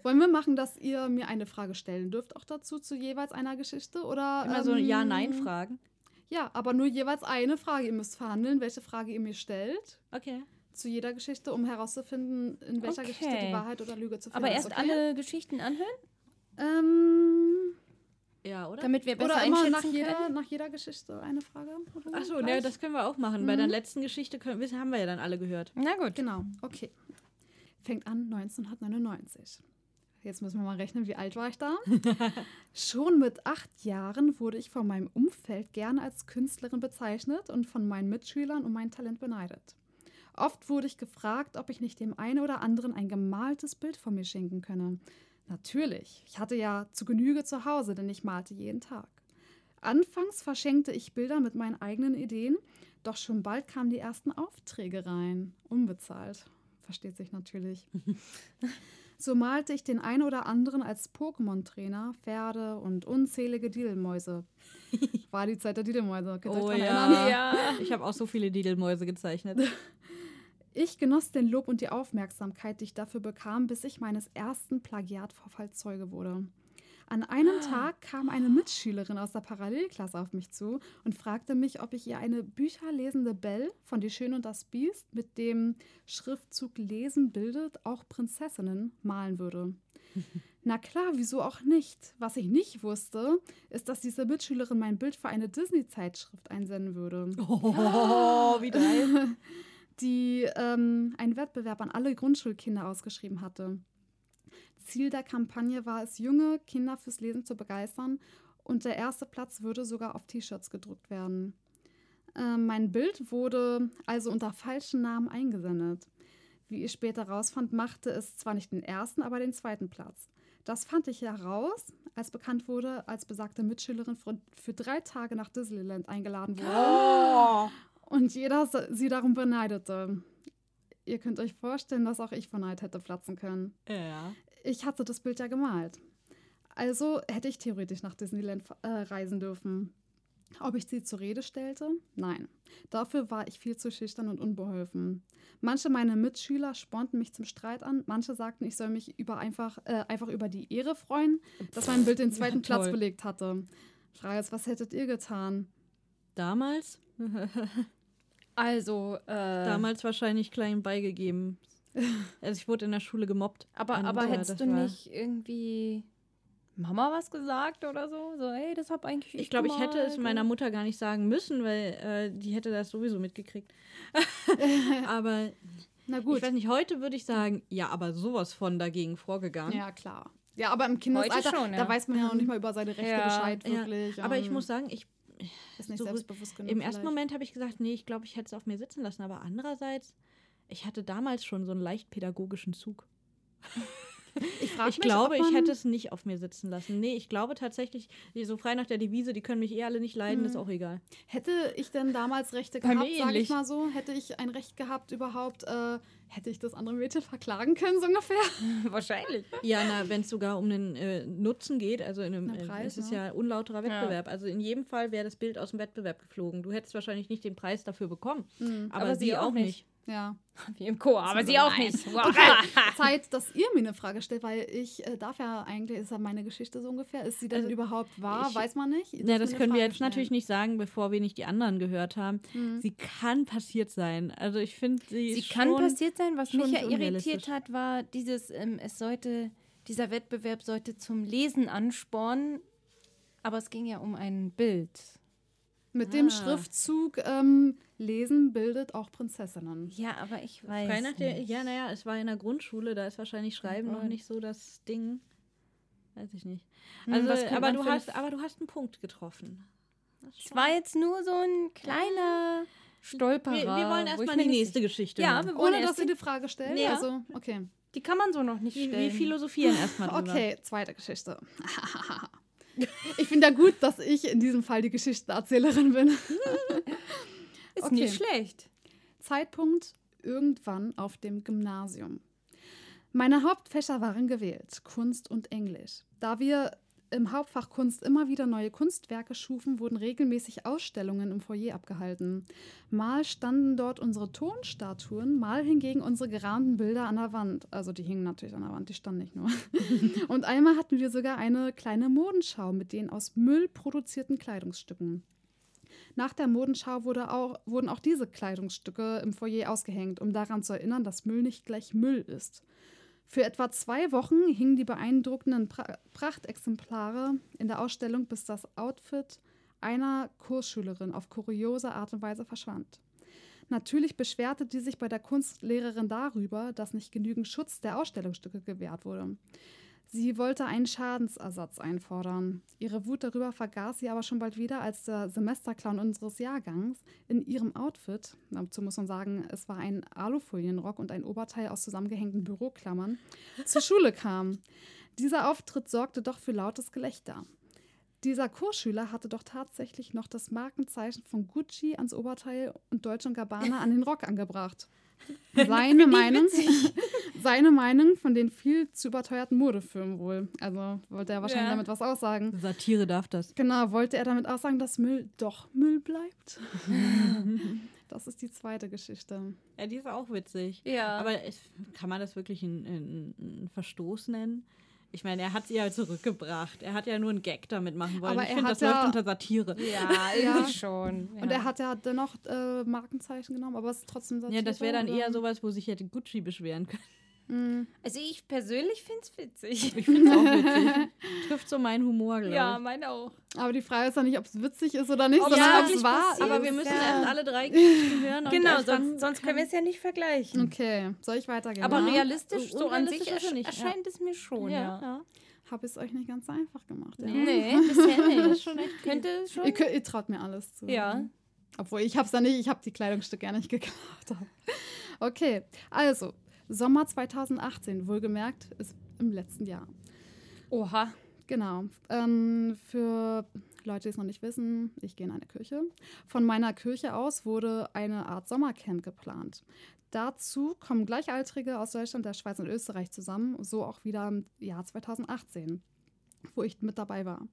Speaker 3: Wollen wir machen, dass ihr mir eine Frage stellen dürft, auch dazu, zu jeweils einer Geschichte? Oder,
Speaker 2: Immer so
Speaker 3: ähm,
Speaker 2: Ja-Nein-Fragen.
Speaker 3: Ja, aber nur jeweils eine Frage. Ihr müsst verhandeln, welche Frage ihr mir stellt
Speaker 2: Okay.
Speaker 3: Zu jeder Geschichte, um herauszufinden, in welcher
Speaker 1: Okay.
Speaker 3: Geschichte die Wahrheit oder Lüge zu finden
Speaker 1: Aber
Speaker 3: ist.
Speaker 1: erst
Speaker 3: okay?
Speaker 1: alle Geschichten anhören,
Speaker 3: Ähm,
Speaker 2: Ja, oder?
Speaker 1: damit wir besser
Speaker 3: oder immer nach jeder, nach jeder Geschichte eine Frage?
Speaker 2: Achso, ne, das können wir auch machen. Bei der
Speaker 3: Mhm.
Speaker 2: letzten Geschichte können, haben wir ja dann alle gehört.
Speaker 1: Na gut.
Speaker 3: Genau, okay. Fängt an 1999. Jetzt müssen wir mal rechnen, wie alt war ich da? Schon mit acht Jahren wurde ich von meinem Umfeld gerne als Künstlerin bezeichnet und von meinen Mitschülern um mein Talent beneidet. Oft wurde ich gefragt, ob ich nicht dem einen oder anderen ein gemaltes Bild von mir schenken könne. Natürlich, ich hatte ja zu Genüge zu Hause, denn ich malte jeden Tag. Anfangs verschenkte ich Bilder mit meinen eigenen Ideen, doch schon bald kamen die ersten Aufträge rein. Unbezahlt. Versteht sich natürlich. So malte ich den einen oder anderen als Pokémon-Trainer, Pferde und unzählige Didelmäuse. War die Zeit der Didelmäuse. Könnt
Speaker 2: Oh ja.
Speaker 1: Ja.
Speaker 2: Ich habe auch so viele Didelmäuse gezeichnet.
Speaker 3: Ich genoss den Lob und die Aufmerksamkeit, die ich dafür bekam, bis ich meines ersten Plagiatvorfalls Zeuge wurde. An einem Tag kam eine Mitschülerin aus der Parallelklasse auf mich zu und fragte mich, ob ich ihr eine bücherlesende Belle von Die Schöne und das Biest mit dem Schriftzug Lesen bildet auch Prinzessinnen malen würde. Na klar, wieso auch nicht? Was ich nicht wusste, ist, dass diese Mitschülerin mein Bild für eine Disney-Zeitschrift einsenden würde
Speaker 2: Oh, wie geil.
Speaker 3: die ähm, einen Wettbewerb an alle Grundschulkinder ausgeschrieben hatte. Ziel der Kampagne war es, junge Kinder fürs Lesen zu begeistern und der erste Platz würde sogar auf T-Shirts gedruckt werden. Ähm, mein Bild wurde also unter falschen Namen eingesendet. Wie ich später rausfand, machte es zwar nicht den ersten, aber den zweiten Platz. Das fand ich heraus, als bekannt wurde, als besagte Mitschülerin für, für drei Tage nach Disneyland eingeladen wurde und jeder sie darum beneidete. Ihr könnt euch vorstellen, dass auch ich von Neid hätte platzen können.
Speaker 2: Ja.
Speaker 3: Ich hatte das Bild ja gemalt. Also hätte ich theoretisch nach Disneyland äh, reisen dürfen. Ob ich sie zur Rede stellte? Nein. Dafür war ich viel zu schüchtern und unbeholfen. Manche meiner Mitschüler spornten mich zum Streit an, manche sagten, ich soll mich über einfach, äh, einfach über die Ehre freuen, dass mein Bild den zweiten Platz
Speaker 2: toll.
Speaker 3: belegt hatte. Frage ist, was hättet ihr getan?
Speaker 2: Damals?
Speaker 1: Also, äh,
Speaker 2: Damals wahrscheinlich klein beigegeben. Also ich wurde in der Schule gemobbt.
Speaker 1: Aber,
Speaker 2: Und,
Speaker 1: aber
Speaker 2: äh,
Speaker 1: hättest
Speaker 2: das
Speaker 1: du nicht irgendwie Mama was gesagt oder so? So, hey, das hab eigentlich
Speaker 2: Ich glaube, ich hätte es meiner Mutter gar nicht sagen müssen, weil äh, die hätte das sowieso mitgekriegt. aber
Speaker 3: Na gut.
Speaker 2: ich weiß nicht, heute würde ich sagen, ja, aber sowas von dagegen vorgegangen.
Speaker 3: Ja, klar. Ja, aber im Kindesalter,
Speaker 1: schon, ja.
Speaker 3: da weiß man ja noch nicht mal über seine Rechte
Speaker 1: Ja,
Speaker 3: Bescheid,
Speaker 2: Ja,
Speaker 3: wirklich.
Speaker 2: aber ich muss sagen, ich,
Speaker 3: ist nicht
Speaker 2: so
Speaker 3: selbstbewusst genug.
Speaker 2: im ersten
Speaker 3: vielleicht.
Speaker 2: Moment habe ich gesagt, nee, ich glaube, ich hätte es auf mir sitzen lassen. Aber andererseits, ich hatte damals schon so einen leicht pädagogischen Zug.
Speaker 3: Ich, frag
Speaker 2: Ich
Speaker 3: mich,
Speaker 2: glaube, ich hätte es nicht auf mir sitzen lassen. Nee, ich glaube tatsächlich, so frei nach der Devise, die können mich eh alle nicht leiden, ist auch egal.
Speaker 3: Hätte ich denn damals Rechte gehabt, sage ich mal so? Hätte ich ein Recht gehabt überhaupt? Äh, hätte ich das andere Mädchen verklagen können, so ungefähr?
Speaker 1: Wahrscheinlich.
Speaker 2: Ja, na, wenn es sogar um den äh, Nutzen geht, also in einem, äh,
Speaker 3: Preis,
Speaker 2: es ist
Speaker 3: ne?
Speaker 2: ja unlauterer Wettbewerb. Also in jedem Fall wäre das Bild aus dem Wettbewerb geflogen. Du hättest wahrscheinlich nicht den Preis dafür bekommen, aber,
Speaker 1: Aber
Speaker 2: sie, auch nicht.
Speaker 1: nicht.
Speaker 3: Ja.
Speaker 1: Wie im Chor, aber sie auch nicht. Wow.
Speaker 3: Zeit, dass ihr mir eine Frage stellt, weil ich äh, darf ja eigentlich, ist ja meine Geschichte so ungefähr. Ist sie denn
Speaker 2: Also,
Speaker 3: überhaupt wahr?
Speaker 2: ich-
Speaker 3: Weiß man nicht.
Speaker 2: Ja, das können wir jetzt natürlich nicht sagen, bevor wir nicht die anderen gehört haben.
Speaker 3: Mhm.
Speaker 2: Sie kann passiert sein. Also ich finde, sie,
Speaker 1: Sie kann passiert sein. Was mich ja irritiert hat, war dieses, ähm, es sollte, dieser Wettbewerb sollte zum Lesen anspornen, aber es ging ja um ein Bild.
Speaker 3: Mit dem
Speaker 2: Ah.
Speaker 3: Schriftzug ähm, Lesen bildet auch Prinzessinnen.
Speaker 1: Ja, aber ich weiß
Speaker 2: Frei nach der,
Speaker 1: nicht.
Speaker 2: ja, naja, es war in der Grundschule, da ist wahrscheinlich Schreiben noch
Speaker 1: Und-
Speaker 2: nicht so das Ding. Weiß ich nicht.
Speaker 1: Hm,
Speaker 2: Also,
Speaker 1: könnte
Speaker 2: aber du hast, aber du hast einen Punkt getroffen.
Speaker 1: Es war jetzt nur so ein kleiner Stolperer.
Speaker 2: wir, wir wollen erstmal die nächste Geschichte.
Speaker 1: Ja, wir wollen
Speaker 3: Ohne dass ihr
Speaker 1: die,
Speaker 3: Frage stellt?
Speaker 1: Ja.
Speaker 3: Also, okay.
Speaker 1: die kann man so noch nicht
Speaker 2: wir,
Speaker 1: stellen.
Speaker 2: wir philosophieren erstmal drüber.
Speaker 3: Okay, zweite Geschichte. ich finde ja gut, dass ich in diesem Fall die Geschichtenerzählerin bin.
Speaker 1: Ist
Speaker 3: Okay.
Speaker 1: nicht schlecht.
Speaker 3: Zeitpunkt irgendwann auf dem Gymnasium. Meine Hauptfächer waren gewählt, Kunst und Englisch. Da wir im Hauptfach Kunst immer wieder neue Kunstwerke schufen, wurden regelmäßig Ausstellungen im Foyer abgehalten. Mal standen dort unsere Tonstatuen, mal hingegen unsere gerahmten Bilder an der Wand. Also die hingen natürlich an der Wand, die standen nicht nur. und einmal hatten wir sogar eine kleine Modenschau mit den aus Müll produzierten Kleidungsstücken. Nach der Modenschau wurde auch, wurden auch diese Kleidungsstücke im Foyer ausgehängt, um daran zu erinnern, dass Müll nicht gleich Müll ist. Für etwa zwei Wochen hingen die beeindruckenden pra Prachtexemplare in der Ausstellung, bis das Outfit einer Kursschülerin auf kuriose Art und Weise verschwand. Natürlich beschwerte die sich bei der Kunstlehrerin darüber, dass nicht genügend Schutz der Ausstellungsstücke gewährt wurde. Sie wollte einen Schadensersatz einfordern. Ihre Wut darüber vergaß sie aber schon bald wieder, als der Semesterclown unseres Jahrgangs in ihrem Outfit, dazu muss man sagen, es war ein Alufolienrock und ein Oberteil aus zusammengehängten Büroklammern, zur Schule kam. Dieser Auftritt sorgte doch für lautes Gelächter. Dieser Kursschüler hatte doch tatsächlich noch das Markenzeichen von Gucci ans Oberteil und Deutsche und Gabbana an den Rock angebracht. Seine Meinung, seine Meinung von den viel zu überteuerten Modefirmen wohl. Also wollte er wahrscheinlich
Speaker 1: Ja.
Speaker 3: damit was aussagen.
Speaker 2: Satire darf das.
Speaker 3: Genau, wollte er damit aussagen, dass Müll doch Müll bleibt? das ist die zweite Geschichte.
Speaker 2: Ja, die ist auch witzig.
Speaker 1: Ja.
Speaker 2: Aber es, kann man das wirklich ein, ein, ein Verstoß nennen? Ich meine, er hat sie ja zurückgebracht. Er hat ja nur einen Gag damit machen wollen.
Speaker 3: Aber
Speaker 2: ich
Speaker 3: er
Speaker 2: finde,
Speaker 3: hat
Speaker 2: das
Speaker 3: ja-
Speaker 2: läuft unter Satire.
Speaker 1: ja,
Speaker 3: Ja.
Speaker 1: irgendwie schon. Ja.
Speaker 3: Und er hat ja dennoch äh, Markenzeichen genommen, aber es ist trotzdem Satire.
Speaker 2: Ja, das wäre dann
Speaker 3: oder?
Speaker 2: eher sowas, wo sich hätte Gucci beschweren können.
Speaker 3: Mm.
Speaker 1: Also ich persönlich finde es witzig.
Speaker 2: Ich finde es auch witzig. Trifft so meinen Humor, glaube
Speaker 1: Ja,
Speaker 2: ich.
Speaker 1: meine auch.
Speaker 3: Aber die Frage ist ja nicht, ob es witzig ist oder nicht,
Speaker 1: Ob
Speaker 3: sondern
Speaker 1: es
Speaker 3: ob
Speaker 1: wirklich
Speaker 3: es wahr
Speaker 2: Aber wir müssen
Speaker 1: Ja.
Speaker 2: erst alle drei Geschichten hören.
Speaker 1: Genau, sonst, sonst können wir es ja nicht vergleichen.
Speaker 3: Okay, soll ich weitergehen?
Speaker 1: Aber
Speaker 3: ja?
Speaker 1: realistisch, so an sich
Speaker 2: er
Speaker 1: ersch
Speaker 2: nicht, ja.
Speaker 1: erscheint es mir schon,
Speaker 2: Ja,
Speaker 1: ja.
Speaker 2: ja.
Speaker 3: Habe ich es euch nicht ganz einfach gemacht. Ja?
Speaker 1: Nee, bisher
Speaker 2: Das
Speaker 1: nicht.
Speaker 2: schon echt.
Speaker 1: Könnte es schon.
Speaker 3: Ihr, könnt- ihr traut mir alles zu.
Speaker 1: Ja.
Speaker 3: Obwohl, ich habe es ja nicht, ich habe die Kleidungsstücke ja nicht geklaut. Okay, also, Sommer 2018, wohlgemerkt, ist im letzten Jahr.
Speaker 1: Oha.
Speaker 3: Genau. Ähm, für Leute, die es noch nicht wissen, ich gehe in eine Kirche. Von meiner Kirche aus wurde eine Art Sommercamp geplant. Dazu kommen Gleichaltrige aus Deutschland, der Schweiz und Österreich zusammen, so auch wieder im Jahr 2018, wo ich mit dabei war.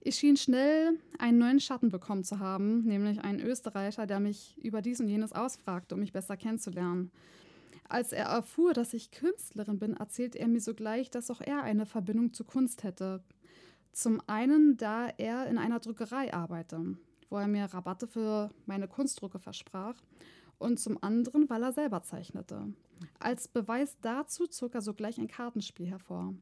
Speaker 3: Ich schien schnell einen neuen Schatten bekommen zu haben, nämlich einen Österreicher, der mich über dies und jenes ausfragte, um mich besser kennenzulernen. Als er erfuhr, dass ich Künstlerin bin, erzählte er mir sogleich, dass auch er eine Verbindung zu Kunst hätte. Zum einen, da er in einer Druckerei arbeite, wo er mir Rabatte für meine Kunstdrucke versprach. und zum anderen, weil er selber zeichnete. Als Beweis dazu zog er sogleich ein Kartenspiel hervor.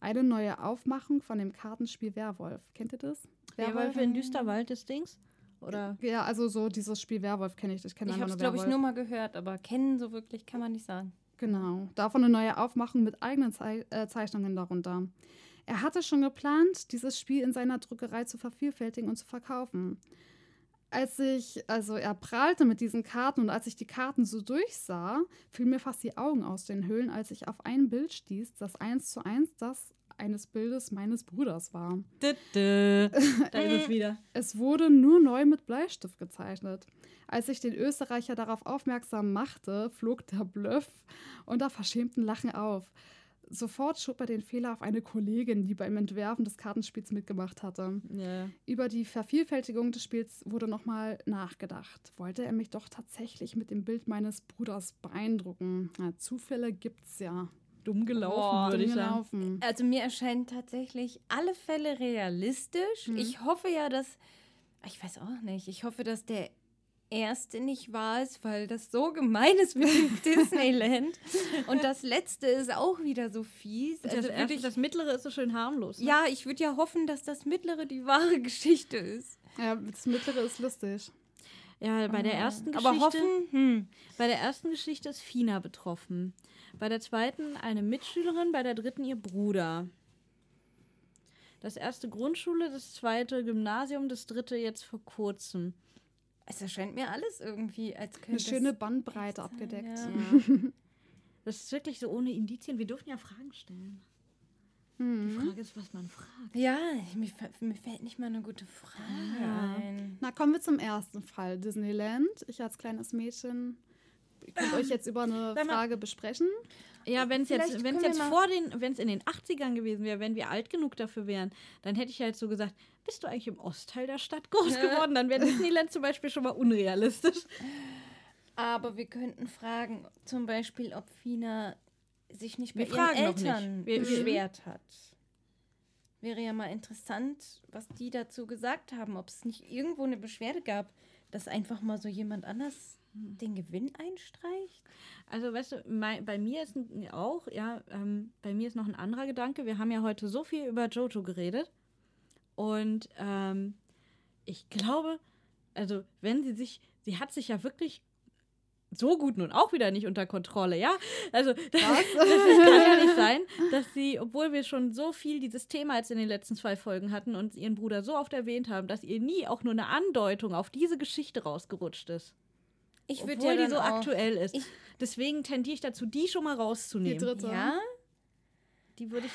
Speaker 3: Eine neue Aufmachung von dem Kartenspiel Werwolf. Kennt ihr das?
Speaker 2: Werwölfe in Düsterwald des Dings? Oder?
Speaker 3: Ja, also so dieses Spiel Werwolf kenne ich. Ich kenne
Speaker 1: Ich habe es, glaube ich, nur mal gehört, aber kennen so wirklich kann man nicht sagen.
Speaker 3: Genau, davon eine neue Aufmachung mit eigenen Zei äh, Zeichnungen darunter. Er hatte schon geplant, dieses Spiel in seiner Druckerei zu vervielfältigen und zu verkaufen. Als ich, also er prahlte mit diesen Karten und als ich die Karten so durchsah, fielen mir fast die Augen aus den Höhlen, als ich auf ein Bild stieß, das eins zu eins das eines Bildes meines Bruders war.
Speaker 2: Dö, dö. Da ist es wieder.
Speaker 3: Es wurde nur neu mit Bleistift gezeichnet. Als ich den Österreicher darauf aufmerksam machte, flog der Bluff unter verschämten Lachen auf. Sofort schob er den Fehler auf eine Kollegin, die beim Entwerfen des Kartenspiels mitgemacht hatte.
Speaker 2: Ja.
Speaker 3: Über die Vervielfältigung des Spiels wurde nochmal nachgedacht. Wollte er mich doch tatsächlich mit dem Bild meines Bruders beeindrucken? Na, Zufälle gibt's ja.
Speaker 2: Dumm gelaufen,
Speaker 1: Boah,
Speaker 2: würde ich
Speaker 3: Dumm
Speaker 2: sagen.
Speaker 3: gelaufen.
Speaker 1: Also mir erscheinen tatsächlich alle Fälle realistisch.
Speaker 3: Mhm.
Speaker 1: Ich hoffe ja, dass, ich weiß auch nicht, ich hoffe, dass der erste nicht wahr ist, weil das so gemein ist mit dem Disneyland. Und das letzte ist auch wieder so fies.
Speaker 2: Das,
Speaker 1: Also würd
Speaker 2: erste,
Speaker 1: ich,
Speaker 2: das mittlere ist so schön harmlos. Ne?
Speaker 1: ja, ich würde ja hoffen, dass das mittlere die wahre Geschichte ist.
Speaker 3: Ja, das mittlere ist lustig.
Speaker 2: ja, bei der ersten Geschichte.
Speaker 1: Aber hoffen, hm.
Speaker 2: Bei der ersten Geschichte ist Fina betroffen. Bei der zweiten eine Mitschülerin, bei der dritten ihr Bruder. Das erste Grundschule, das zweite Gymnasium, das dritte jetzt vor kurzem.
Speaker 1: Es erscheint mir alles irgendwie, als könnte
Speaker 3: Eine schöne Bandbreite abgedeckt.
Speaker 1: Ja.
Speaker 2: Das ist wirklich so ohne Indizien. Wir dürfen ja Fragen stellen. Die
Speaker 3: Mhm.
Speaker 2: Frage ist, was man fragt.
Speaker 1: Ja, mir, mir fällt nicht mal eine gute Frage
Speaker 2: Ja.
Speaker 1: ein.
Speaker 3: Na, kommen wir zum ersten Fall. Disneyland. Ich als kleines Mädchen. Ihr könnt euch jetzt über eine
Speaker 2: Sag mal-
Speaker 3: Frage besprechen.
Speaker 2: Ja, wenn es jetzt, wenn's jetzt vor den, wenn es in den 80ern gewesen wäre, wenn wir alt genug dafür wären, dann hätte ich halt so gesagt, bist du eigentlich im Ostteil der Stadt groß geworden? Dann wäre Disneyland zum Beispiel schon mal unrealistisch.
Speaker 1: Aber wir könnten fragen, zum Beispiel, ob Fina sich nicht bei
Speaker 2: Wir
Speaker 1: ihren Eltern beschwert hat. Wäre ja mal interessant, was die dazu gesagt haben, ob es nicht irgendwo eine Beschwerde gab, dass einfach mal so jemand anders den Gewinn einstreicht.
Speaker 2: Also, weißt du, mei- bei mir ist auch, ja, ähm, bei mir ist noch ein anderer Gedanke. Wir haben ja heute so viel über Jojo geredet. Und ähm, ich glaube, also, wenn sie sich, sie hat sich ja wirklich so gut nun auch wieder nicht unter Kontrolle, ja? Also, das, das kann ja nicht sein, dass sie, obwohl wir schon so viel dieses Thema jetzt in den letzten zwei Folgen hatten und ihren Bruder so oft erwähnt haben, dass ihr nie auch nur eine Andeutung auf diese Geschichte rausgerutscht ist.
Speaker 1: Ich würde
Speaker 2: Obwohl
Speaker 1: ja
Speaker 2: die so aktuell ist. Deswegen tendiere ich dazu, die schon mal
Speaker 3: Die
Speaker 2: rauszunehmen.
Speaker 3: dritte.
Speaker 1: Ja,
Speaker 2: Die würde ich.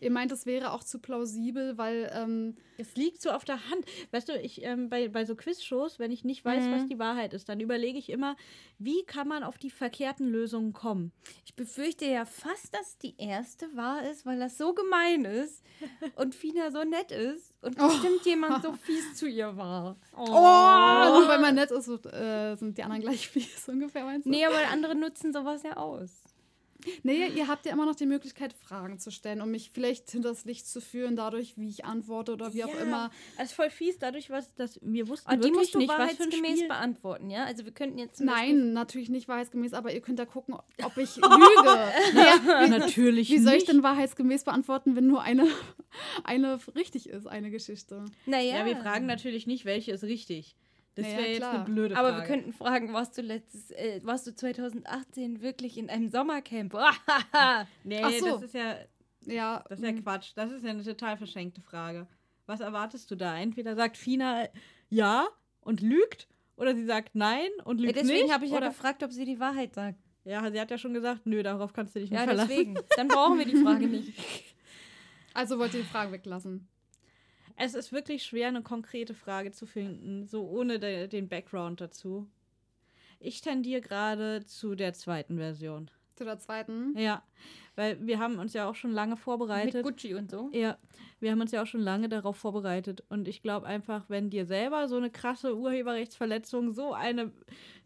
Speaker 3: Ihr meint, es wäre auch zu plausibel, weil ähm,
Speaker 2: Es liegt so auf der Hand. Weißt du, ich ähm, bei, bei so Quizshows, wenn ich nicht weiß,
Speaker 1: Mhm.
Speaker 2: was die Wahrheit ist, dann überlege ich immer, wie kann man auf die verkehrten Lösungen kommen.
Speaker 1: ich befürchte ja fast, dass die erste wahr ist, weil das so gemein ist und Fina so nett ist und bestimmt jemand so fies zu ihr war.
Speaker 3: oh, nur weil man nett ist, so, äh, sind die anderen gleich fies ungefähr, meinst du?
Speaker 1: Nee, aber andere nutzen sowas ja aus.
Speaker 3: Nee, ihr habt ja immer noch die Möglichkeit, Fragen zu stellen, um mich vielleicht hinters Licht zu führen, dadurch, wie ich antworte oder wie auch immer.
Speaker 2: Das ist voll fies, dadurch, was das wir wussten
Speaker 1: Und Ah, die
Speaker 2: wirklich
Speaker 1: musst du
Speaker 2: nicht, was für ein
Speaker 1: wahrheitsgemäß
Speaker 2: Spiel.
Speaker 1: beantworten, ja? Also wir könnten jetzt
Speaker 3: Nein, natürlich nicht wahrheitsgemäß, aber ihr könnt ja gucken, ob ich lüge. naja, wie,
Speaker 2: Natürlich
Speaker 3: wie soll ich denn wahrheitsgemäß beantworten, wenn nur eine, eine richtig ist, eine Geschichte?
Speaker 1: Naja,
Speaker 2: Ja, wir fragen natürlich nicht, welche ist richtig. Das wäre jetzt
Speaker 3: klar.
Speaker 2: eine blöde
Speaker 1: Aber
Speaker 2: Frage.
Speaker 1: wir könnten fragen, warst du letztes, äh, warst du 2018 wirklich in einem Sommercamp?
Speaker 2: Nee,
Speaker 3: so.
Speaker 2: das ist ja
Speaker 3: Ja,
Speaker 2: Das ist ja
Speaker 3: mm,
Speaker 2: Quatsch. Das ist ja eine total verschenkte Frage. Was erwartest du da? Entweder sagt Fina ja und lügt oder sie sagt nein und
Speaker 1: Ja,
Speaker 2: lügt
Speaker 1: deswegen
Speaker 2: nicht.
Speaker 1: habe ich ja gefragt, ob sie die Wahrheit sagt.
Speaker 2: ja, sie hat ja schon gesagt, nö, darauf kannst du dich nicht
Speaker 1: Ja,
Speaker 2: verlassen.
Speaker 1: deswegen. Dann brauchen wir die Frage nicht.
Speaker 3: also wollt ihr die Frage weglassen.
Speaker 2: Es ist wirklich schwer, eine konkrete Frage zu finden, so ohne de den Background dazu. Ich tendiere gerade zu der zweiten Version.
Speaker 3: Zu der zweiten.
Speaker 2: Ja, weil wir haben uns ja auch schon lange
Speaker 1: Mit
Speaker 2: vorbereitet.
Speaker 1: Gucci und so.
Speaker 2: Ja, wir haben uns ja auch schon lange darauf vorbereitet. Und ich glaube einfach, wenn dir selber so eine krasse Urheberrechtsverletzung, so eine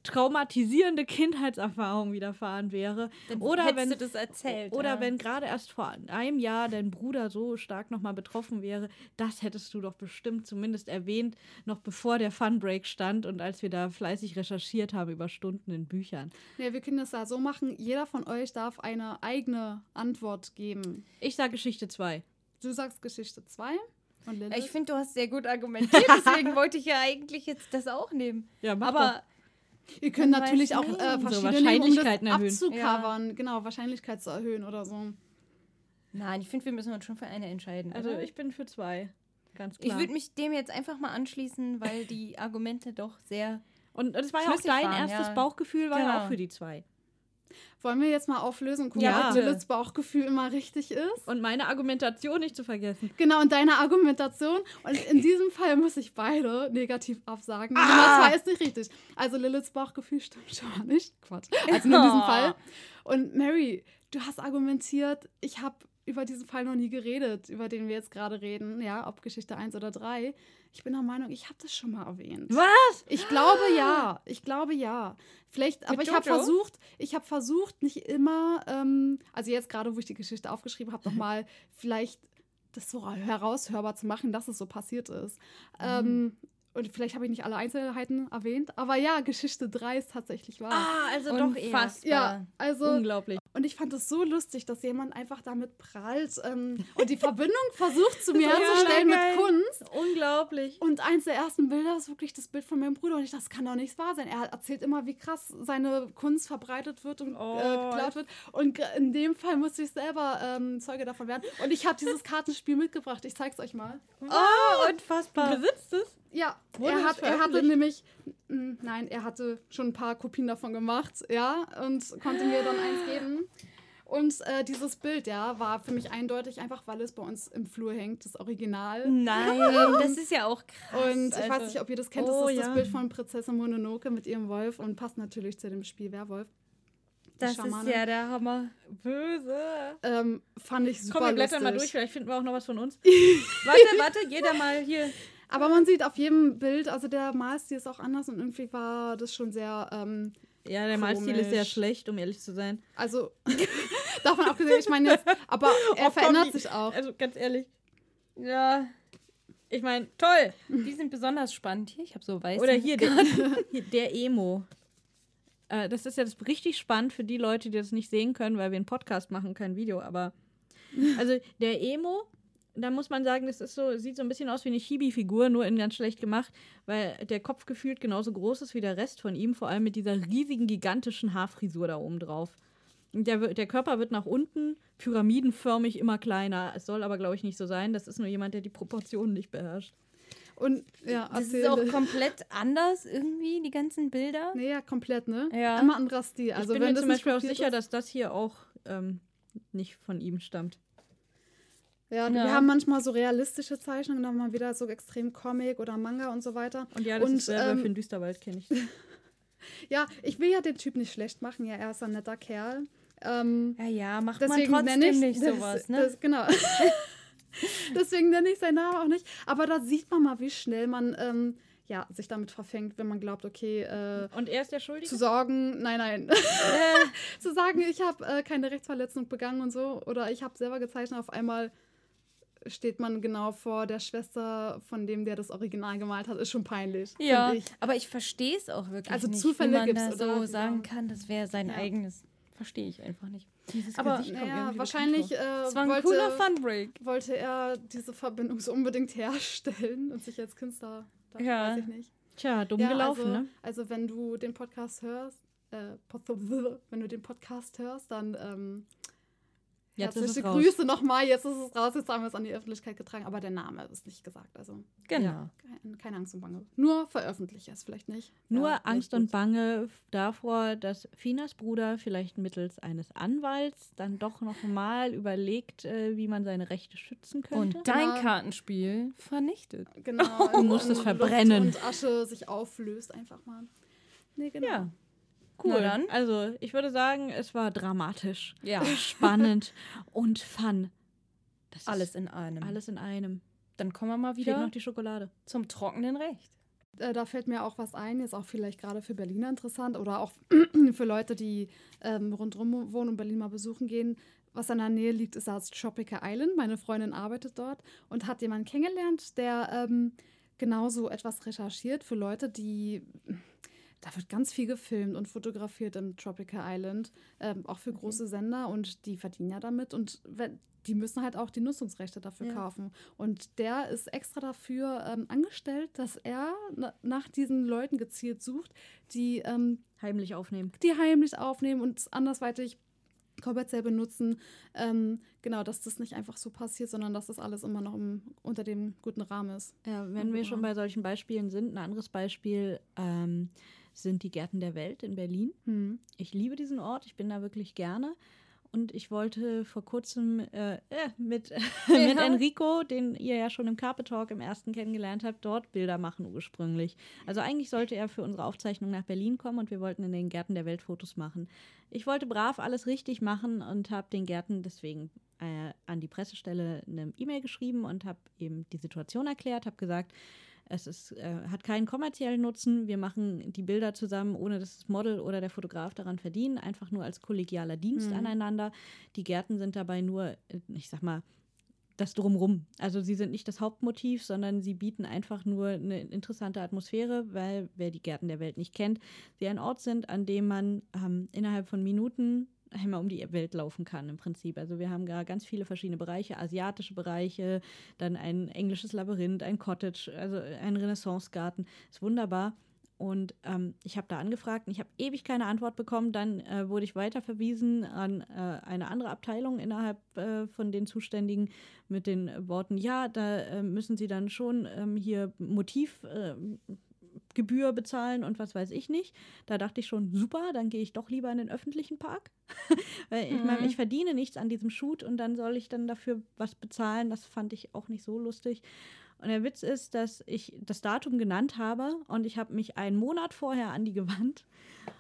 Speaker 2: traumatisierende Kindheitserfahrung widerfahren wäre,
Speaker 1: Dann
Speaker 2: oder wenn,
Speaker 1: du das erzählt.
Speaker 2: oder
Speaker 1: ja.
Speaker 2: wenn gerade erst vor einem Jahr dein Bruder so stark nochmal betroffen wäre, das hättest du doch bestimmt zumindest erwähnt, noch bevor der Funbreak stand und als wir da fleißig recherchiert haben über Stunden in Büchern.
Speaker 3: Nee, wir können das ja so machen. Jeder von euch darf eine eigene Antwort geben.
Speaker 2: Ich sage Geschichte 2.
Speaker 3: Du sagst Geschichte 2 und Lilith.
Speaker 1: Ich finde, du hast sehr gut argumentiert, deswegen wollte ich ja eigentlich jetzt das auch nehmen.
Speaker 2: Ja, mach
Speaker 1: Aber
Speaker 3: Ihr könnt natürlich auch äh,
Speaker 2: So
Speaker 3: verschiedene nehmen, um
Speaker 2: Wahrscheinlichkeiten
Speaker 3: das
Speaker 2: erhöhen.
Speaker 3: abzucovern. Genau, Wahrscheinlichkeit zu erhöhen oder so.
Speaker 1: nein, ich finde, wir müssen uns schon für eine entscheiden.
Speaker 2: Also
Speaker 1: oder?
Speaker 2: ich bin für zwei. Ganz
Speaker 1: ich
Speaker 2: klar.
Speaker 1: würde mich dem jetzt einfach mal anschließen, weil die Argumente doch sehr.
Speaker 2: und das war ja auch dein
Speaker 1: waren,
Speaker 2: erstes
Speaker 1: ja.
Speaker 2: Bauchgefühl, war ja
Speaker 1: Genau.
Speaker 2: auch für die zwei.
Speaker 3: Wollen wir jetzt mal auflösen und gucken,
Speaker 2: Ja.
Speaker 3: ob Liliths Bauchgefühl immer richtig ist?
Speaker 2: Und meine Argumentation nicht zu vergessen.
Speaker 3: Genau, und deine Argumentation. Und in diesem Fall muss ich beide negativ absagen.
Speaker 1: Ah!
Speaker 3: Nummer zwei ist nicht richtig. Also Liliths Bauchgefühl stimmt schon mal nicht. Quatsch. Also nur in diesem. Fall. Und Mary, du hast argumentiert, ich habe über diesen Fall noch nie geredet, über den wir jetzt gerade reden, ja, ob Geschichte 1 oder 3. Ich bin der Meinung, ich habe das schon mal erwähnt.
Speaker 2: Was?
Speaker 3: Ich glaube ja. Ich glaube ja. Vielleicht, aber ich habe versucht, ich habe versucht, nicht immer, ähm, also jetzt gerade, wo ich die Geschichte aufgeschrieben habe, nochmal vielleicht das so heraushörbar zu machen, dass es so passiert ist. Ähm, und vielleicht habe ich nicht alle Einzelheiten erwähnt, aber ja, Geschichte 3 ist tatsächlich wahr.
Speaker 2: Ah, also
Speaker 1: Unfassbar.
Speaker 3: ja, also
Speaker 2: Unglaublich.
Speaker 3: Und ich fand es so lustig, dass jemand einfach damit prallt ähm, und die Verbindung versucht zu mir
Speaker 2: Ja,
Speaker 3: herzustellen mit. Kunst.
Speaker 2: Unglaublich.
Speaker 3: Und eins der ersten Bilder ist wirklich das Bild von meinem Bruder. Und ich dachte, das kann doch nicht wahr sein. Er erzählt immer, wie krass seine Kunst verbreitet wird und
Speaker 2: Oh.
Speaker 3: äh, geklaut wird. Und in dem Fall musste ich selber ähm, Zeuge davon werden. Und ich habe dieses Kartenspiel mitgebracht. Ich zeig's euch mal.
Speaker 1: Oh,
Speaker 2: Du
Speaker 1: unfassbar.
Speaker 2: besitzt es?
Speaker 3: Ja,
Speaker 2: Wurde
Speaker 3: er, hat, er hatte nämlich, m, nein, er hatte schon ein paar Kopien davon gemacht, ja, und konnte mir dann eins geben. Und äh, dieses Bild, ja, war für mich eindeutig einfach, weil es bei uns im Flur hängt, das Original.
Speaker 1: Nein, das ist ja auch krass.
Speaker 3: Und ich weiß
Speaker 1: also.
Speaker 3: nicht, ob ihr das kennt.
Speaker 2: Oh,
Speaker 3: das ist
Speaker 2: ja.
Speaker 3: das Bild von Prinzessin Mononoke mit ihrem Wolf und passt natürlich zu dem Spiel Werwolf.
Speaker 1: Das ist
Speaker 3: Schamane.
Speaker 1: ja der Hammer.
Speaker 2: Böse.
Speaker 3: Ähm, fand ich super
Speaker 2: Komm, wir blättern mal durch,
Speaker 3: lustig.
Speaker 2: vielleicht finden wir auch noch was von uns.
Speaker 1: Warte, warte, jeder mal hier.
Speaker 3: Aber man sieht auf jedem Bild, also der Malstil ist auch anders und irgendwie war das schon sehr, ähm,
Speaker 2: Ja, der Malstil ist sehr
Speaker 3: Komisch.
Speaker 2: schlecht, um ehrlich zu sein.
Speaker 3: also davon abgesehen, ich meine jetzt, aber er
Speaker 2: Oh,
Speaker 3: verändert
Speaker 2: komm,
Speaker 3: sich auch.
Speaker 2: Also ganz ehrlich.
Speaker 1: Ja,
Speaker 2: Ich meine, toll.
Speaker 1: die sind besonders spannend hier. Ich habe so weiß.
Speaker 2: Oder hier, der, hier, der Emo. Äh, das ist jetzt richtig spannend für die Leute, die das nicht sehen können, weil wir einen Podcast machen, kein Video. Aber also der Emo, da muss man sagen, das ist so, sieht so ein bisschen aus wie eine Chibi-Figur, nur in ganz schlecht gemacht, weil der Kopf gefühlt genauso groß ist wie der Rest von ihm, vor allem mit dieser riesigen, gigantischen Haarfrisur da oben drauf. Und Der, der Körper wird nach unten pyramidenförmig immer kleiner. Es soll aber, glaube ich, nicht so sein. Das ist nur jemand, der die Proportionen nicht beherrscht.
Speaker 3: Und ja,
Speaker 1: Das ist auch komplett anders irgendwie, die ganzen Bilder.
Speaker 3: Nee, ja, komplett, ne?
Speaker 1: Ja.
Speaker 3: Immer anderer Stil. Also
Speaker 2: ich bin
Speaker 3: wenn
Speaker 2: mir
Speaker 3: das
Speaker 2: zum Beispiel auch sicher,
Speaker 3: ist,
Speaker 2: dass das hier auch ähm, nicht von ihm stammt.
Speaker 3: Ja,
Speaker 1: Ja.
Speaker 3: wir haben manchmal so realistische Zeichnungen, dann mal wieder so extrem Comic oder Manga und so weiter.
Speaker 2: Und ja, das
Speaker 3: Und,
Speaker 2: ist äh,
Speaker 3: ähm,
Speaker 2: für den Düsterwald, kenne ich.
Speaker 3: Ja, ich will ja den Typ nicht schlecht machen. Ja, er ist ein netter Kerl. Ähm,
Speaker 1: Ja, ja, macht
Speaker 3: deswegen
Speaker 1: man trotzdem
Speaker 3: ich
Speaker 1: nicht
Speaker 3: das,
Speaker 1: sowas, ne?
Speaker 3: Das, genau. deswegen nenne ich seinen Namen auch nicht. Aber da sieht man mal, wie schnell man ähm, ja, sich damit verfängt, wenn man glaubt, okay, äh,
Speaker 2: Und er ist der Schuldige?
Speaker 3: zu sorgen, nein, nein, zu sagen, ich habe äh, keine Rechtsverletzung begangen und so, oder ich habe selber gezeichnet, auf einmal steht man genau vor der Schwester von dem, der das Original gemalt hat, ist schon peinlich.
Speaker 1: ja,
Speaker 3: ich.
Speaker 1: aber ich verstehe es auch wirklich
Speaker 3: Also
Speaker 1: nicht,
Speaker 3: Zufälle
Speaker 1: wie man
Speaker 3: gibt's,
Speaker 1: da so
Speaker 3: oder?
Speaker 1: sagen kann, das wäre sein
Speaker 3: Ja.
Speaker 1: eigenes. Verstehe ich einfach nicht.
Speaker 2: Dieses
Speaker 1: Aber,
Speaker 3: Naja, wahrscheinlich äh,
Speaker 1: Es war ein
Speaker 3: wollte,
Speaker 1: cooler Funbreak.
Speaker 3: wollte er diese Verbindung so unbedingt herstellen und sich als Künstler, da
Speaker 1: Ja.
Speaker 3: weiß ich nicht.
Speaker 2: Tja, dumm
Speaker 3: Ja,
Speaker 2: gelaufen,
Speaker 3: also,
Speaker 2: ne?
Speaker 3: Also wenn du den Podcast hörst, äh, wenn du den Podcast hörst, dann ähm,
Speaker 2: Jetzt ist es
Speaker 3: herzliche. Grüße nochmal. Jetzt ist es raus, jetzt haben wir es an die Öffentlichkeit getragen, aber der Name ist nicht gesagt. Also
Speaker 1: Genau.
Speaker 3: kein, keine Angst und Bange. Nur veröffentliche es vielleicht nicht.
Speaker 2: Nur
Speaker 3: Ja,
Speaker 2: Angst
Speaker 3: vielleicht
Speaker 2: und Bange davor, dass Finas Bruder vielleicht mittels eines Anwalts dann doch noch mal überlegt, äh, wie man seine Rechte schützen könnte.
Speaker 1: Und dein
Speaker 3: Genau.
Speaker 1: Kartenspiel vernichtet.
Speaker 3: Genau.
Speaker 2: Du musst es
Speaker 3: Luft
Speaker 2: verbrennen.
Speaker 3: Und Asche sich auflöst einfach mal. Nee, genau.
Speaker 1: Ja.
Speaker 2: Cool.
Speaker 1: Dann.
Speaker 2: Also, ich würde sagen, es war dramatisch,
Speaker 1: Ja.
Speaker 2: spannend und fun. Das ist
Speaker 1: Alles in einem.
Speaker 2: alles in einem.
Speaker 1: Dann kommen wir mal
Speaker 2: Fehlt
Speaker 1: wieder
Speaker 2: noch die Schokolade.
Speaker 1: zum trockenen Recht.
Speaker 3: Äh, da fällt mir auch was ein, ist auch vielleicht gerade für Berliner interessant oder auch für Leute, die ähm, rundherum wohnen und Berlin mal besuchen gehen. Was in der Nähe liegt, ist das Tropical Island. Meine Freundin arbeitet dort und hat jemanden kennengelernt, der ähm, genauso etwas recherchiert für Leute, die. Da wird ganz viel gefilmt und fotografiert im Tropical Island, ähm, auch für große Sender und die verdienen ja damit und die müssen halt auch die Nutzungsrechte dafür
Speaker 2: Ja.
Speaker 3: kaufen. Und der ist extra dafür ähm, angestellt, dass er na, nach diesen Leuten gezielt sucht, die ähm,
Speaker 2: Heimlich aufnehmen.
Speaker 3: die heimlich aufnehmen und andersweitig kommerziell benutzen. Ähm, genau, dass das nicht einfach so passiert, sondern dass das alles immer noch im, unter dem guten Rahmen ist.
Speaker 2: Ja, wenn wir schon bei solchen Beispielen sind, ein anderes Beispiel ähm, sind die Gärten der Welt in Berlin.
Speaker 3: Hm.
Speaker 2: Ich liebe diesen Ort, ich bin da wirklich gerne. Und ich wollte vor kurzem äh, äh, mit, mit Enrico, den ihr ja schon im Carpet Talk im ersten kennengelernt habt, dort Bilder machen ursprünglich. Also eigentlich sollte er für unsere Aufzeichnung nach Berlin kommen und wir wollten in den Gärten der Welt Fotos machen. Ich wollte brav alles richtig machen und habe den Gärten deswegen äh, an die Pressestelle eine E-Mail geschrieben und habe eben die Situation erklärt, habe gesagt, es ist, äh, hat keinen kommerziellen Nutzen. Wir machen die Bilder zusammen, ohne dass das Model oder der Fotograf daran verdienen, einfach nur als kollegialer Dienst
Speaker 3: Mhm.
Speaker 2: aneinander. Die Gärten sind dabei nur, äh, ich sag mal, das Drumrum. Also sie sind nicht das Hauptmotiv, sondern sie bieten einfach nur eine interessante Atmosphäre, weil wer die Gärten der Welt nicht kennt, sie ein Ort sind, an dem man ähm, innerhalb von Minuten einmal um die Welt laufen kann im Prinzip. Also wir haben gar ganz viele verschiedene Bereiche, asiatische Bereiche, dann ein englisches Labyrinth, ein Cottage, also ein Renaissancegarten. Ist wunderbar. Und ähm, ich habe da angefragt und ich habe ewig keine Antwort bekommen. Dann äh, wurde ich weiterverwiesen an äh, eine andere Abteilung innerhalb äh, von den Zuständigen mit den Worten, ja, da äh, müssen Sie dann schon ähm, hier Motivgebühr äh, Gebühr bezahlen und was weiß ich nicht. Da dachte ich schon, super, dann gehe ich doch lieber in den öffentlichen Park. Weil ich meine,
Speaker 1: Mhm.
Speaker 2: ich verdiene nichts an diesem Shoot und dann soll ich dann dafür was bezahlen. Das fand ich auch nicht so lustig. Und der Witz ist, dass ich das Datum genannt habe und ich habe mich einen Monat vorher an die gewandt.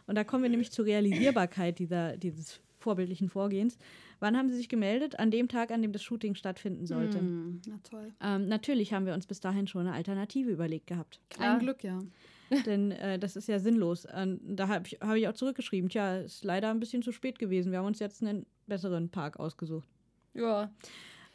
Speaker 2: Und da kommen wir nämlich zur Realisierbarkeit dieser, dieses vorbildlichen Vorgehens. Wann haben Sie sich gemeldet? An dem Tag, an dem das Shooting stattfinden sollte.
Speaker 3: Hm, Na toll.
Speaker 2: Ähm, natürlich haben wir uns bis dahin schon eine Alternative überlegt gehabt.
Speaker 1: Klar.
Speaker 3: Ein Glück, ja.
Speaker 2: Denn äh, das ist ja sinnlos. Ähm, da habe ich, hab ich auch zurückgeschrieben, tja, ist leider ein bisschen zu spät gewesen. Wir haben uns jetzt einen besseren Park ausgesucht.
Speaker 1: Ja.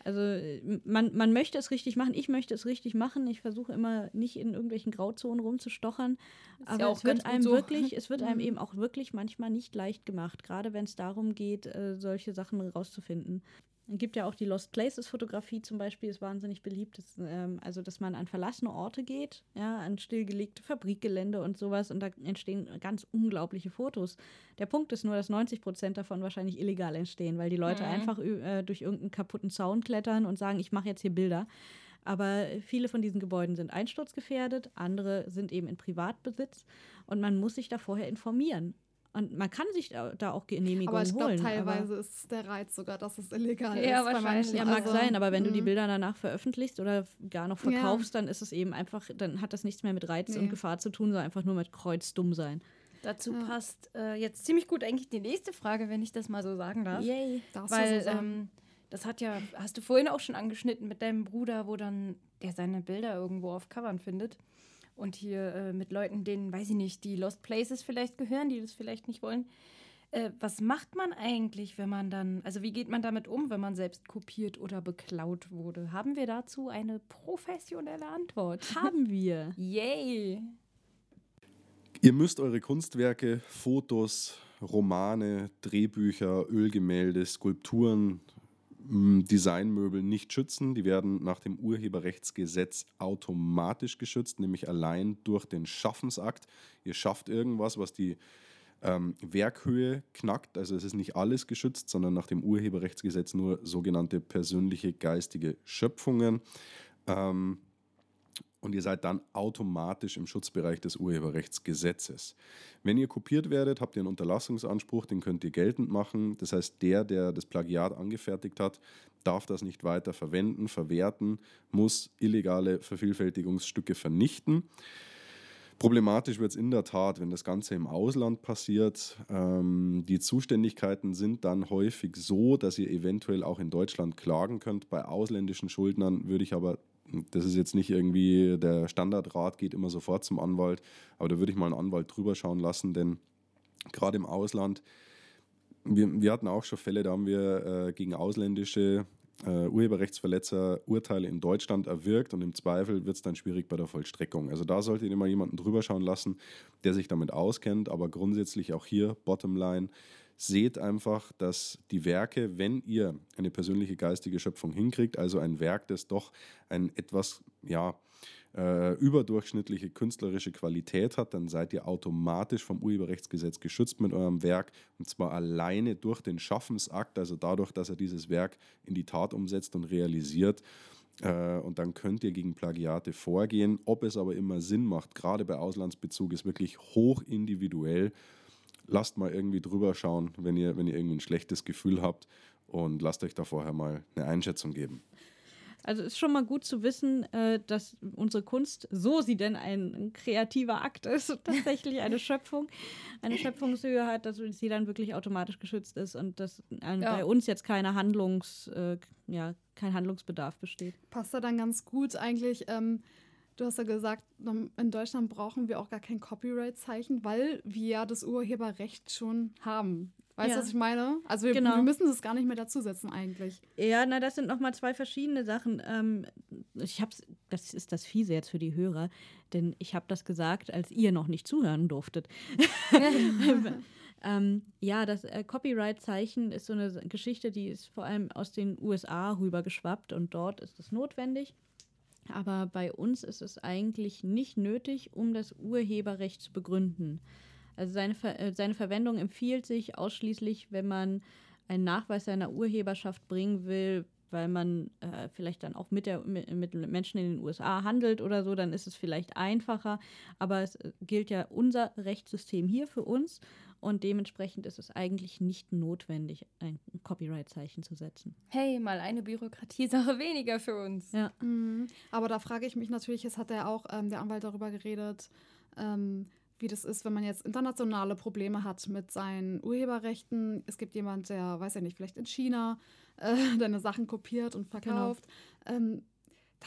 Speaker 2: Also äh, man, man möchte es richtig machen, ich möchte es richtig machen. Ich versuche immer nicht in irgendwelchen Grauzonen rumzustochern. Aber
Speaker 1: ja
Speaker 2: es wird einem
Speaker 1: so.
Speaker 2: wirklich, es wird einem
Speaker 3: Mhm.
Speaker 2: eben auch wirklich manchmal nicht leicht gemacht, gerade wenn es darum geht, äh, solche Sachen rauszufinden. Es gibt ja auch die Lost Places Fotografie zum Beispiel, ist wahnsinnig beliebt. Das, ähm, also, dass man an verlassene Orte geht, ja, an stillgelegte Fabrikgelände und sowas und da entstehen ganz unglaubliche Fotos. Der Punkt ist nur, dass 90 Prozent davon wahrscheinlich illegal entstehen, weil die Leute
Speaker 1: Mhm.
Speaker 2: einfach äh, durch irgendeinen kaputten Zaun klettern und sagen, ich mache jetzt hier Bilder. Aber viele von diesen Gebäuden sind einsturzgefährdet, andere sind eben in Privatbesitz und man muss sich da vorher informieren. Und man kann sich da auch Genehmigungen
Speaker 3: Aber ich glaube,
Speaker 2: holen.
Speaker 3: teilweise ist es der Reiz sogar, dass es illegal
Speaker 1: Ja,
Speaker 3: ist. bei
Speaker 1: wahrscheinlich.
Speaker 3: manchen.
Speaker 2: ja, mag
Speaker 3: Also,
Speaker 2: sein, aber wenn du die
Speaker 3: mhm.
Speaker 2: Bilder danach veröffentlichst oder gar noch
Speaker 3: Ja.
Speaker 2: verkaufst, dann ist es eben einfach, dann hat das nichts mehr mit Reiz und
Speaker 3: Nee.
Speaker 2: Gefahr zu tun, sondern einfach nur mit kreuzdumm sein.
Speaker 1: Dazu
Speaker 3: Ja.
Speaker 1: passt äh, jetzt ziemlich gut eigentlich die nächste Frage, wenn ich das mal so sagen darf.
Speaker 2: Yay.
Speaker 3: Darfst du
Speaker 1: Weil
Speaker 3: so sagen.
Speaker 1: ähm, das hat ja, hast du vorhin auch schon angeschnitten mit deinem Bruder, wo dann der seine Bilder irgendwo auf Covern findet. Und hier äh, mit Leuten, denen, weiß ich nicht, die Lost Places vielleicht gehören, die das vielleicht nicht wollen. Äh, was macht man eigentlich, wenn man dann, also wie geht man damit um, wenn man selbst kopiert oder beklaut wurde? Haben wir dazu eine professionelle Antwort?
Speaker 2: Haben wir.
Speaker 1: Yay!
Speaker 5: Ihr müsst eure Kunstwerke, Fotos, Romane, Drehbücher, Ölgemälde, Skulpturen, Designmöbel nicht schützen. Die werden nach dem Urheberrechtsgesetz automatisch geschützt, nämlich allein durch den Schaffensakt. Ihr schafft irgendwas, was die ähm, Werkhöhe knackt. Also es ist nicht alles geschützt, sondern nach dem Urheberrechtsgesetz nur sogenannte persönliche geistige Schöpfungen. Ähm, und ihr seid dann automatisch im Schutzbereich des Urheberrechtsgesetzes. Wenn ihr kopiert werdet, habt ihr einen Unterlassungsanspruch, den könnt ihr geltend machen. Das heißt, der, der das Plagiat angefertigt hat, darf das nicht weiter verwenden, verwerten, muss illegale Vervielfältigungsstücke vernichten. Problematisch wird es in der Tat, wenn das Ganze im Ausland passiert. Ähm, die Zuständigkeiten sind dann häufig so, dass ihr eventuell auch in Deutschland klagen könnt. Bei ausländischen Schuldnern würde ich aber, das ist jetzt nicht irgendwie der Standardrat, geht immer sofort zum Anwalt, aber da würde ich mal einen Anwalt drüber schauen lassen, denn gerade im Ausland, wir, wir hatten auch schon Fälle, da haben wir äh, gegen ausländische äh, Urheberrechtsverletzer Urteile in Deutschland erwirkt und im Zweifel wird es dann schwierig bei der Vollstreckung. Also da solltet ihr mal jemanden drüber schauen lassen, der sich damit auskennt, aber grundsätzlich auch hier, Bottomline, seht einfach, dass die Werke, wenn ihr eine persönliche geistige Schöpfung hinkriegt, also ein Werk, das doch ein etwas, ja, äh, überdurchschnittliche künstlerische Qualität hat, dann seid ihr automatisch vom Urheberrechtsgesetz geschützt mit eurem Werk und zwar alleine durch den Schaffensakt, also dadurch, dass er dieses Werk in die Tat umsetzt und realisiert. Äh, und dann könnt ihr gegen Plagiate vorgehen. Ob es aber immer Sinn macht, gerade bei Auslandsbezug, ist wirklich hoch individuell. Lasst mal irgendwie drüber schauen, wenn ihr, wenn ihr irgendwie ein schlechtes Gefühl habt und lasst euch da vorher mal eine Einschätzung geben.
Speaker 2: Also ist schon mal gut zu wissen, äh, dass unsere Kunst, so sie denn ein kreativer Akt ist, tatsächlich eine Schöpfung, eine Schöpfungshöhe hat, dass sie dann wirklich automatisch geschützt ist und dass ja. bei uns jetzt keine Handlungs, äh, ja, kein Handlungsbedarf besteht.
Speaker 3: Passt da dann ganz gut eigentlich. Ähm, du hast ja gesagt, in Deutschland brauchen wir auch gar kein Copyright-Zeichen, weil wir ja das Urheberrecht schon haben. Weißt du, ja. was ich meine? Also wir, genau. wir müssen das gar nicht mehr dazusetzen eigentlich.
Speaker 2: Ja, na, das sind nochmal zwei verschiedene Sachen. Ähm, ich hab's, das ist das Fiese jetzt für die Hörer, denn ich habe das gesagt, als ihr noch nicht zuhören durftet. ähm, ja, das äh, Copyright-Zeichen ist so eine Geschichte, die ist vor allem aus den USA rübergeschwappt und dort ist es notwendig. Aber bei uns ist es eigentlich nicht nötig, um das Urheberrecht zu begründen. Also seine, Ver äh, seine Verwendung empfiehlt sich ausschließlich, wenn man einen Nachweis seiner Urheberschaft bringen will, weil man äh, vielleicht dann auch mit, der, mit, mit, Menschen in den USA handelt oder so, dann ist es vielleicht einfacher. Aber es äh, gilt ja unser Rechtssystem hier für uns und dementsprechend ist es eigentlich nicht notwendig, ein Copyright-Zeichen zu setzen.
Speaker 1: Hey, mal eine Bürokratiesache weniger für uns.
Speaker 3: Ja. Mhm. Aber da frage ich mich natürlich, es hat ja auch ähm, der Anwalt darüber geredet, ähm, wie das ist, wenn man jetzt internationale Probleme hat mit seinen Urheberrechten. Es gibt jemand, der, weiß ja nicht, vielleicht in China äh, deine Sachen kopiert und verkauft. Genau. Ähm,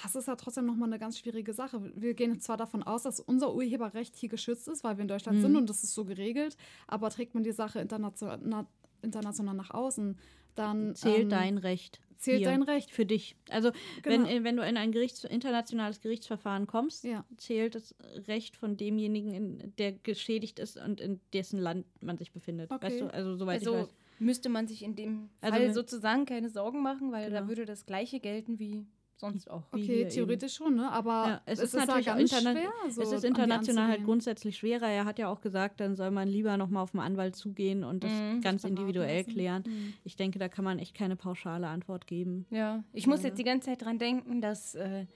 Speaker 3: das ist ja trotzdem nochmal eine ganz schwierige Sache. Wir gehen zwar davon aus, dass unser Urheberrecht hier geschützt ist, weil wir in Deutschland mhm. sind und das ist so geregelt, aber trägt man die Sache international, international nach außen, dann.
Speaker 2: Zählt ähm, dein Recht
Speaker 3: zählt hier, dein Recht.
Speaker 2: Für dich. Also genau. wenn, wenn du in ein Gerichts, internationales Gerichtsverfahren kommst,
Speaker 3: ja.
Speaker 2: zählt das Recht von demjenigen, in, der geschädigt ist und in dessen Land man sich befindet. Okay. Weißt du, also soweit also, ich weiß.
Speaker 1: Müsste man sich in dem also Fall sozusagen keine Sorgen machen, weil genau. da würde das gleiche gelten wie sonst auch.
Speaker 3: Okay, theoretisch eben. schon, ne? Aber
Speaker 2: ja, es, ist, ist natürlich ganz schwer. So es ist international halt grundsätzlich schwerer. Er hat ja auch gesagt, dann soll man lieber nochmal auf einen Anwalt zugehen und das mhm, ganz individuell klären. Mhm. Ich denke, da kann man echt keine pauschale Antwort geben.
Speaker 1: Ja, ich muss jetzt die ganze Zeit dran denken, dass äh,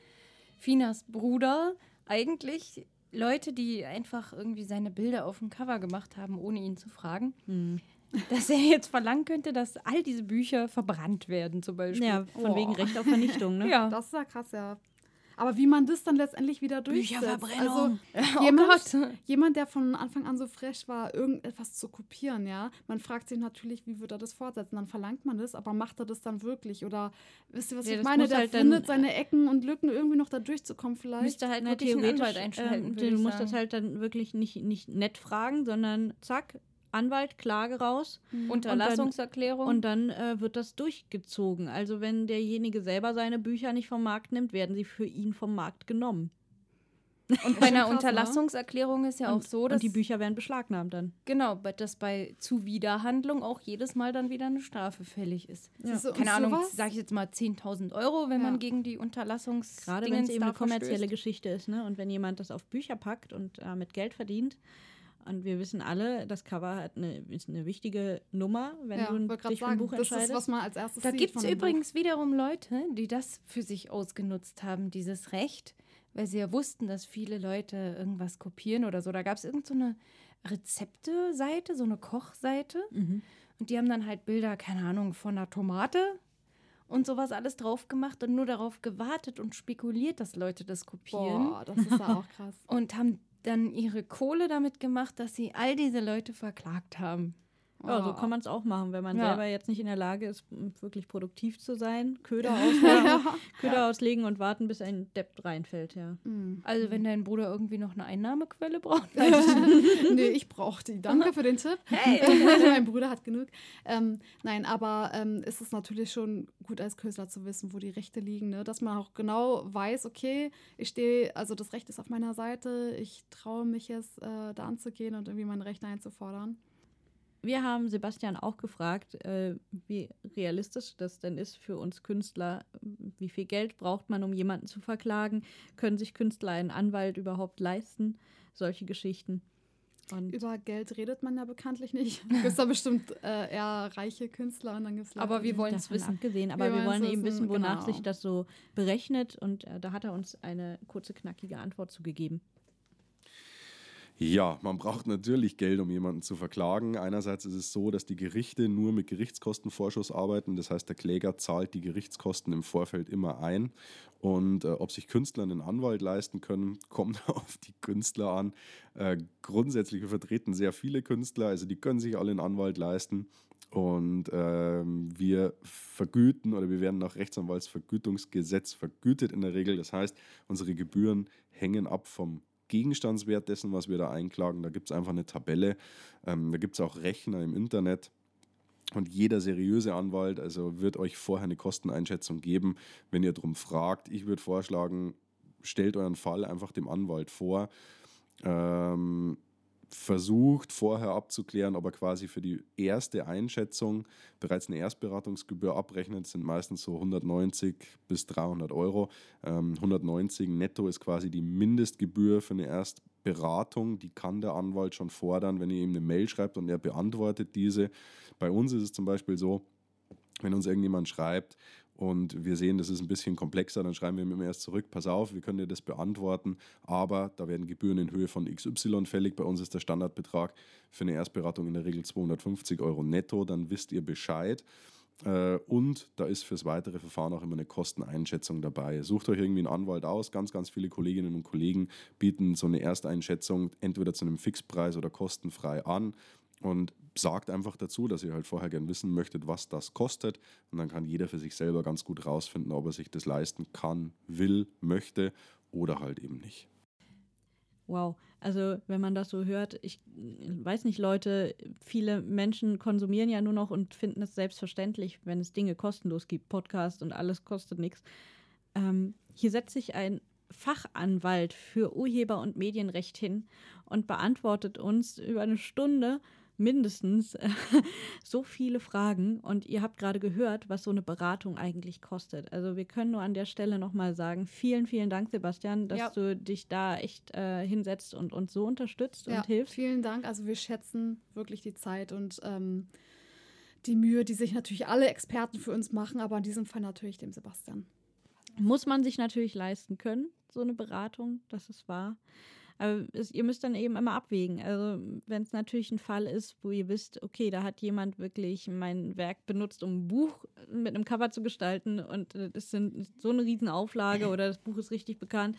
Speaker 1: Finas Bruder eigentlich Leute, die einfach irgendwie seine Bilder auf dem Cover gemacht haben, ohne ihn zu fragen, mhm dass er jetzt verlangen könnte, dass all diese Bücher verbrannt werden, zum Beispiel.
Speaker 2: Ja, von oh. wegen Recht auf Vernichtung, ne?
Speaker 3: ja. Das ist ja krass, ja. Aber wie man das dann letztendlich wieder durchsetzt.
Speaker 1: Bücherverbrennung.
Speaker 3: Also, oh jemand, jemand, der von Anfang an so frech war, irgendetwas zu kopieren, ja. Man fragt sich natürlich, wie wird er das fortsetzen? Dann verlangt man das, aber macht er das dann wirklich? Oder wisst ihr, was ja, ich meine? Der halt findet seine Ecken und Lücken irgendwie noch da durchzukommen vielleicht.
Speaker 2: Müsste halt Na, theoretisch einschalten. Äh, du musst das halt dann wirklich nicht, nicht nett fragen, sondern zack, Anwalt, Klage raus.
Speaker 1: Mhm. Unterlassungserklärung.
Speaker 2: Und dann, und dann äh, wird das durchgezogen. Also wenn derjenige selber seine Bücher nicht vom Markt nimmt, werden sie für ihn vom Markt genommen.
Speaker 1: Und bei einer krass, ne? Unterlassungserklärung ist ja
Speaker 2: und,
Speaker 1: auch so, dass.
Speaker 2: Und die Bücher werden beschlagnahmt dann.
Speaker 1: Genau, dass bei Zuwiderhandlung auch jedes Mal dann wieder eine Strafe fällig ist.
Speaker 3: Ja.
Speaker 1: So, Keine Ahnung, sage ich jetzt mal 10.000 Euro, wenn ja. man gegen die Unterlassungs.
Speaker 2: Gerade wenn es eben eine kommerzielle verstößt. Geschichte ist, ne? Und wenn jemand das auf Bücher packt und äh, mit Geld verdient, und wir wissen alle, das Cover hat eine, ist eine wichtige Nummer, wenn ja, du dich für ein Buch entscheidest. Das ist,
Speaker 3: was man als erstes
Speaker 1: Da gibt es übrigens Buch. wiederum Leute, die das für sich ausgenutzt haben, dieses Recht, weil sie ja wussten, dass viele Leute irgendwas kopieren oder so. Da gab es irgendeine so Rezepte-Seite, so eine Kochseite. Mhm. Und die haben dann halt Bilder, keine Ahnung, von einer Tomate und sowas alles drauf gemacht und nur darauf gewartet und spekuliert, dass Leute das kopieren.
Speaker 3: Boah, das ist ja auch krass.
Speaker 1: Und haben dann ihre Kohle damit gemacht, dass sie all diese Leute verklagt haben.
Speaker 2: Ja, so
Speaker 3: Oh.
Speaker 2: kann man es auch machen, wenn man
Speaker 1: Ja.
Speaker 2: selber jetzt nicht in der Lage ist, wirklich produktiv zu sein. Köder auslegen, Köder auslegen und warten, bis ein Depp reinfällt, ja.
Speaker 3: Mm.
Speaker 1: Also wenn dein Bruder irgendwie noch eine Einnahmequelle braucht.
Speaker 3: nee, ich brauche die. Danke für den Tipp.
Speaker 1: Hey.
Speaker 3: mein Bruder hat genug. Ähm, nein, aber ähm, ist es natürlich schon gut als Künstler zu wissen, wo die Rechte liegen, ne? dass man auch genau weiß, okay, ich stehe, also das Recht ist auf meiner Seite, ich traue mich jetzt äh, da anzugehen und irgendwie meine Rechte einzufordern.
Speaker 2: Wir haben Sebastian auch gefragt, äh, wie realistisch das denn ist für uns Künstler. Wie viel Geld braucht man, um jemanden zu verklagen? Können sich Künstler einen Anwalt überhaupt leisten? Solche Geschichten. Und
Speaker 3: Über Geld redet man ja bekanntlich nicht. Es gibt da bestimmt äh, eher reiche Künstler und dann gibt es
Speaker 1: Aber wir wollen es wissen.
Speaker 2: abgesehen, aber
Speaker 3: Wir
Speaker 2: wir, wollen eben
Speaker 3: wissen,
Speaker 2: wissen, wonach
Speaker 3: genau.
Speaker 2: sich das so berechnet. Und äh, da hat er uns eine kurze, knackige Antwort zugegeben.
Speaker 5: Ja, man braucht natürlich Geld, um jemanden zu verklagen. Einerseits ist es so, dass die Gerichte nur mit Gerichtskostenvorschuss arbeiten. Das heißt, der Kläger zahlt die Gerichtskosten im Vorfeld immer ein. Und äh, ob sich Künstler einen Anwalt leisten können, kommt auf die Künstler an. Äh, grundsätzlich, vertreten sehr viele Künstler, also die können sich alle einen Anwalt leisten. Und ähm, wir vergüten oder wir werden nach Rechtsanwaltsvergütungsgesetz vergütet in der Regel. Das heißt, unsere Gebühren hängen ab vom Gegenstandswert dessen, was wir da einklagen. Da gibt es einfach eine Tabelle. Ähm, da gibt es auch Rechner im Internet. Und jeder seriöse Anwalt also wird euch vorher eine Kosteneinschätzung geben, wenn ihr darum fragt. Ich würde vorschlagen, stellt euren Fall einfach dem Anwalt vor. Ähm, versucht vorher abzuklären, ob er quasi für die erste Einschätzung bereits eine Erstberatungsgebühr abrechnet. Sind meistens so 190 bis 300 Euro. Ähm, 190 netto ist quasi die Mindestgebühr für eine Erstberatung. Die kann der Anwalt schon fordern, wenn ihr ihm eine Mail schreibt und er beantwortet diese. Bei uns ist es zum Beispiel so, wenn uns irgendjemand schreibt und wir sehen, das ist ein bisschen komplexer, dann schreiben wir ihm erst zurück, pass auf, wir können dir das beantworten, aber da werden Gebühren in Höhe von XY fällig. Bei uns ist der Standardbetrag für eine Erstberatung in der Regel 250 Euro netto, dann wisst ihr Bescheid. Äh, Und da ist fürs weitere Verfahren auch immer eine Kosteneinschätzung dabei. Sucht euch irgendwie einen Anwalt aus. Ganz, ganz viele Kolleginnen und Kollegen bieten so eine Ersteinschätzung entweder zu einem Fixpreis oder kostenfrei an und sagt einfach dazu, dass ihr halt vorher gern wissen möchtet, was das kostet. Und dann kann jeder für sich selber ganz gut rausfinden, ob er sich das leisten kann, will, möchte oder halt eben nicht.
Speaker 2: Wow. Also, wenn man das so hört, ich weiß nicht, Leute, viele Menschen konsumieren ja nur noch und finden es selbstverständlich, wenn es Dinge kostenlos gibt, Podcast und alles kostet nichts. Ähm, hier setzt sich ein Fachanwalt für Urheber- und Medienrecht hin und beantwortet uns über eine Stunde mindestens äh, so viele Fragen. Und ihr habt gerade gehört, was so eine Beratung eigentlich kostet. Also wir können nur an der Stelle nochmal sagen, vielen, vielen Dank, Sebastian, dass
Speaker 1: Ja.
Speaker 2: du dich da echt äh, hinsetzt und uns so unterstützt
Speaker 3: Ja,
Speaker 2: und hilfst.
Speaker 3: vielen Dank. Also wir schätzen wirklich die Zeit und ähm, die Mühe, die sich natürlich alle Experten für uns machen, aber in diesem Fall natürlich dem Sebastian.
Speaker 2: Muss man sich natürlich leisten können, so eine Beratung, das ist wahr. Aber es, ihr müsst dann eben immer abwägen. Also, wenn es natürlich ein Fall ist, wo ihr wisst, okay, da hat jemand wirklich mein Werk benutzt, um ein Buch mit einem Cover zu gestalten und äh, das sind so eine Riesenauflage oder das Buch ist richtig bekannt,